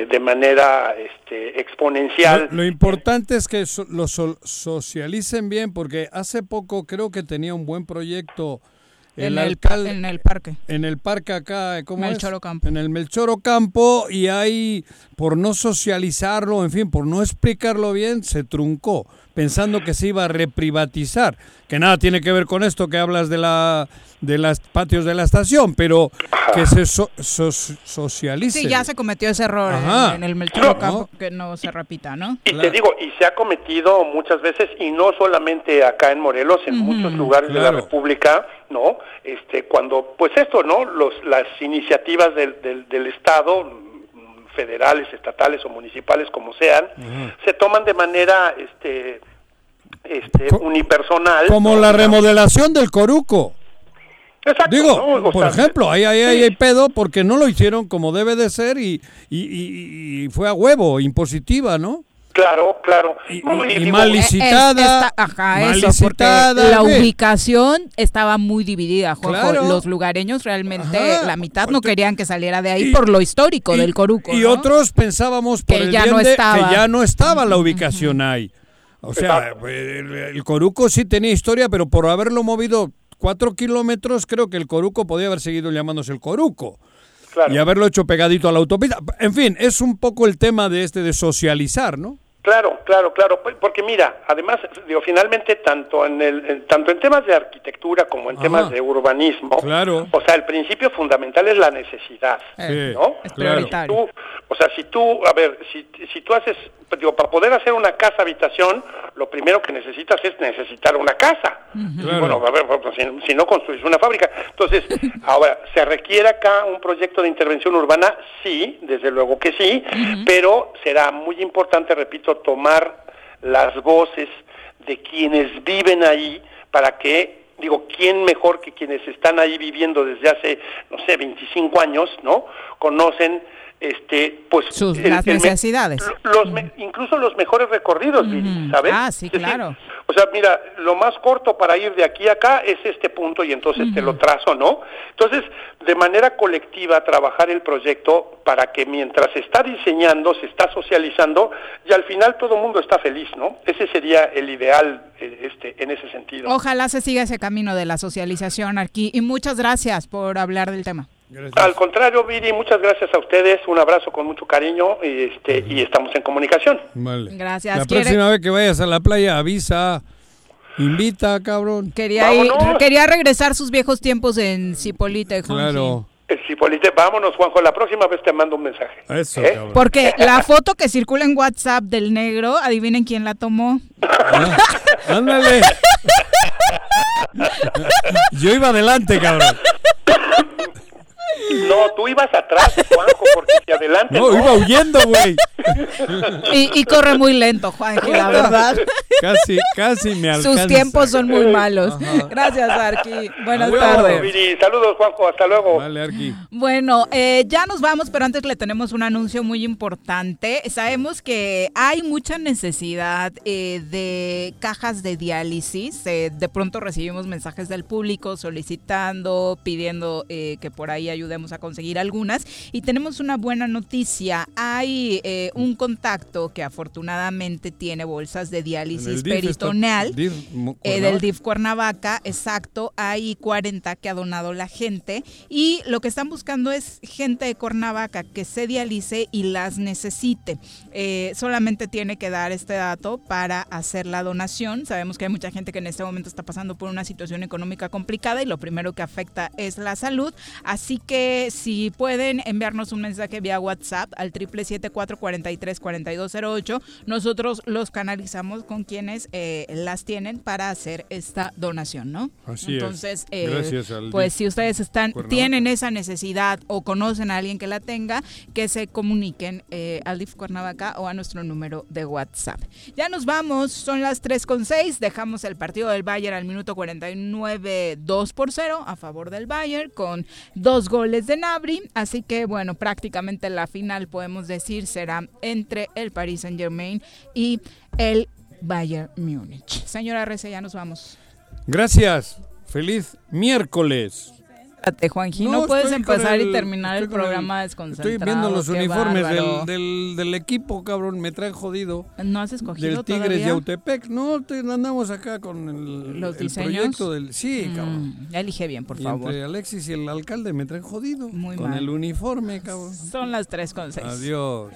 Speaker 28: de manera este, exponencial.
Speaker 3: Lo, importante es que so- lo so- socialicen bien, porque hace poco creo que tenía un buen proyecto el
Speaker 2: En el
Speaker 3: alcalde
Speaker 2: en el parque.
Speaker 3: en el parque acá. En el Melchor Ocampo y ahí por no socializarlo, en fin, por no explicarlo bien, se truncó, pensando que se iba a reprivatizar, que nada tiene que ver con esto que hablas de la de los patios de la estación, pero que se so- so- socialice.
Speaker 2: Sí, ya se cometió ese error en-
Speaker 3: Ajá.
Speaker 2: en, el Melchor
Speaker 3: No.
Speaker 2: Que no se repita, ¿no?
Speaker 28: Y te digo, y se ha cometido muchas veces, y no solamente acá en Morelos, en muchos lugares de la. República, ¿no? Este, cuando, pues esto, ¿no? Los, las iniciativas del, del, del Estado, federales, estatales o municipales, como sean, se toman de manera, este, este, unipersonal.
Speaker 3: Como la remodelación del Coruco.
Speaker 28: Exacto,
Speaker 3: Digo, por
Speaker 28: sea,
Speaker 3: ejemplo, ahí, ahí, ahí hay pedo porque no lo hicieron como debe de ser y, y, y- y fue a huevo, impositiva, ¿no?
Speaker 28: Claro, claro.
Speaker 3: Y, mal
Speaker 2: Eh,
Speaker 3: licitada.
Speaker 2: esta- ajá,
Speaker 3: mal
Speaker 2: eso, porque
Speaker 3: licitada,
Speaker 2: la
Speaker 3: fin.
Speaker 2: ubicación estaba muy dividida, Juanjo.
Speaker 3: Claro.
Speaker 2: Los lugareños realmente,
Speaker 3: Ajá.
Speaker 2: la mitad no querían que saliera de ahí
Speaker 3: Y-
Speaker 2: por lo histórico
Speaker 3: y-
Speaker 2: del Coruco,
Speaker 3: Y
Speaker 2: ¿no?
Speaker 3: otros pensábamos por
Speaker 2: Que
Speaker 3: el
Speaker 2: ya
Speaker 3: bien
Speaker 2: no
Speaker 3: de-
Speaker 2: estaba.
Speaker 3: que ya no estaba la ubicación ahí. O sea, el, el Coruco sí tenía historia, pero por haberlo movido cuatro kilómetros, creo que el Coruco podía haber seguido llamándose el Coruco.
Speaker 28: Claro.
Speaker 3: Y haberlo hecho pegadito a la autopista. En fin, es un poco el tema de este de socializar, ¿no?
Speaker 28: Claro, claro, claro, P- porque mira, además, digo, finalmente tanto en el, en- tanto en temas de arquitectura como en
Speaker 3: Ajá.
Speaker 28: temas de urbanismo,
Speaker 3: Claro.
Speaker 28: o sea, el principio fundamental es la necesidad,
Speaker 3: Sí,
Speaker 28: ¿no?
Speaker 3: es
Speaker 28: Si
Speaker 3: prioritario.
Speaker 28: tú- o sea, si tú, a ver, si, si tú haces, digo, para poder hacer una casa habitación, lo primero que necesitas es necesitar una casa.
Speaker 3: Claro.
Speaker 28: Bueno, a ver, pues, si, si no construís una fábrica. Entonces, (laughs) ahora, ¿se requiere acá un proyecto de intervención urbana? Sí, desde luego que sí, pero será muy importante, repito, tomar las voces de quienes viven ahí para que, digo, ¿quién mejor que quienes están ahí viviendo desde hace, no sé, 25 años, ¿no? Conocen este pues
Speaker 2: Sus-
Speaker 28: el-
Speaker 2: las
Speaker 28: el
Speaker 2: necesidades.
Speaker 28: los me- incluso los mejores recorridos Viri, ¿sabes?
Speaker 2: Ah, sí,
Speaker 28: decir,
Speaker 2: claro.
Speaker 28: o sea, mira, lo más corto para ir de aquí a acá es este punto y entonces te lo trazo, ¿no? Entonces, de manera colectiva, trabajar el proyecto para que mientras se está diseñando, se está socializando y al final todo el mundo está feliz, ¿no? Ese sería el ideal eh, este, en ese sentido.
Speaker 2: Ojalá se siga ese camino de la socialización aquí. Y muchas gracias por hablar del tema.
Speaker 28: Al contrario, Viri, muchas gracias a ustedes, un abrazo con mucho cariño y, este, y estamos en comunicación.
Speaker 3: Vale.
Speaker 2: Gracias.
Speaker 3: La
Speaker 2: ¿Quiere-
Speaker 3: próxima vez que vayas a la playa, avisa. Invita, cabrón.
Speaker 2: Quería, ir- quería regresar sus viejos tiempos en Cipolite.
Speaker 3: Claro.
Speaker 28: Cipolite, vámonos, Juanjo, la próxima vez te mando un mensaje.
Speaker 3: Eso,
Speaker 28: ¿Eh?
Speaker 3: cabrón.
Speaker 2: Porque (laughs) la foto que circula en WhatsApp del negro, adivinen quién la tomó.
Speaker 3: Ándale. Yo iba adelante, cabrón. (laughs)
Speaker 28: No, tú ibas atrás, Juanjo, porque si adelante.
Speaker 3: No, iba huyendo, güey.
Speaker 2: Y, y corre muy lento, Juanji, la verdad.
Speaker 3: Casi, casi me alcanza.
Speaker 2: Sus tiempos son muy malos. Gracias, Arqui. Buenas tardes.
Speaker 28: Saludos, Juanjo, hasta luego.
Speaker 3: Vale, Arqui.
Speaker 2: Bueno, eh, ya nos vamos, pero antes le tenemos un anuncio muy importante. Sabemos que hay mucha necesidad eh, de cajas de diálisis. Eh, de pronto recibimos mensajes del público solicitando, pidiendo eh, que por ahí ayudemos a conseguir algunas. Y tenemos una buena noticia. Hay eh, un contacto que afortunadamente tiene bolsas de diálisis peritoneal.
Speaker 3: DIF
Speaker 2: Eh, del DIF Cuernavaca, exacto, hay 40 que ha donado la gente y lo que están buscando es gente de Cuernavaca que se dialice y las necesite. Eh, solamente tiene que dar este dato para hacer la donación. Sabemos que hay mucha gente que en este momento está pasando por una situación económica complicada y lo primero que afecta es la salud. Así que si pueden enviarnos un mensaje vía WhatsApp al 777 434208. Nosotros los canalizamos con quienes eh, las tienen para hacer esta donación, ¿no?
Speaker 3: Así es.
Speaker 2: Entonces, eh,
Speaker 3: Gracias al
Speaker 2: pues si ustedes están tienen esa necesidad o conocen a alguien que la tenga, que se comuniquen eh, al DIF Cuernavaca o a nuestro número de WhatsApp. Ya nos vamos, son las 3 con 6, dejamos el partido del Bayern al minuto 49, 2 por 0 a favor del Bayern con dos goles de Nabri, así que bueno, prácticamente la final podemos decir será entre el Paris Saint Germain y el Bayern Múnich. Señora Rece, ya nos vamos.
Speaker 3: Gracias. Feliz miércoles.
Speaker 2: Espérate, no, puedes empezar y terminar el programa
Speaker 3: el,
Speaker 2: desconcentrado.
Speaker 3: Estoy viendo los uniformes del, equipo, cabrón, me traen jodido.
Speaker 2: ¿No has escogido
Speaker 3: Del Tigres de Autepec. No, andamos acá con el, proyecto del... Sí,
Speaker 2: mm,
Speaker 3: cabrón.
Speaker 2: Mm, elige bien, por favor.
Speaker 3: entre Alexis y el alcalde me traen jodido.
Speaker 2: Muy
Speaker 3: con el uniforme, cabrón.
Speaker 2: Son las 3 con 6.
Speaker 29: Adiós.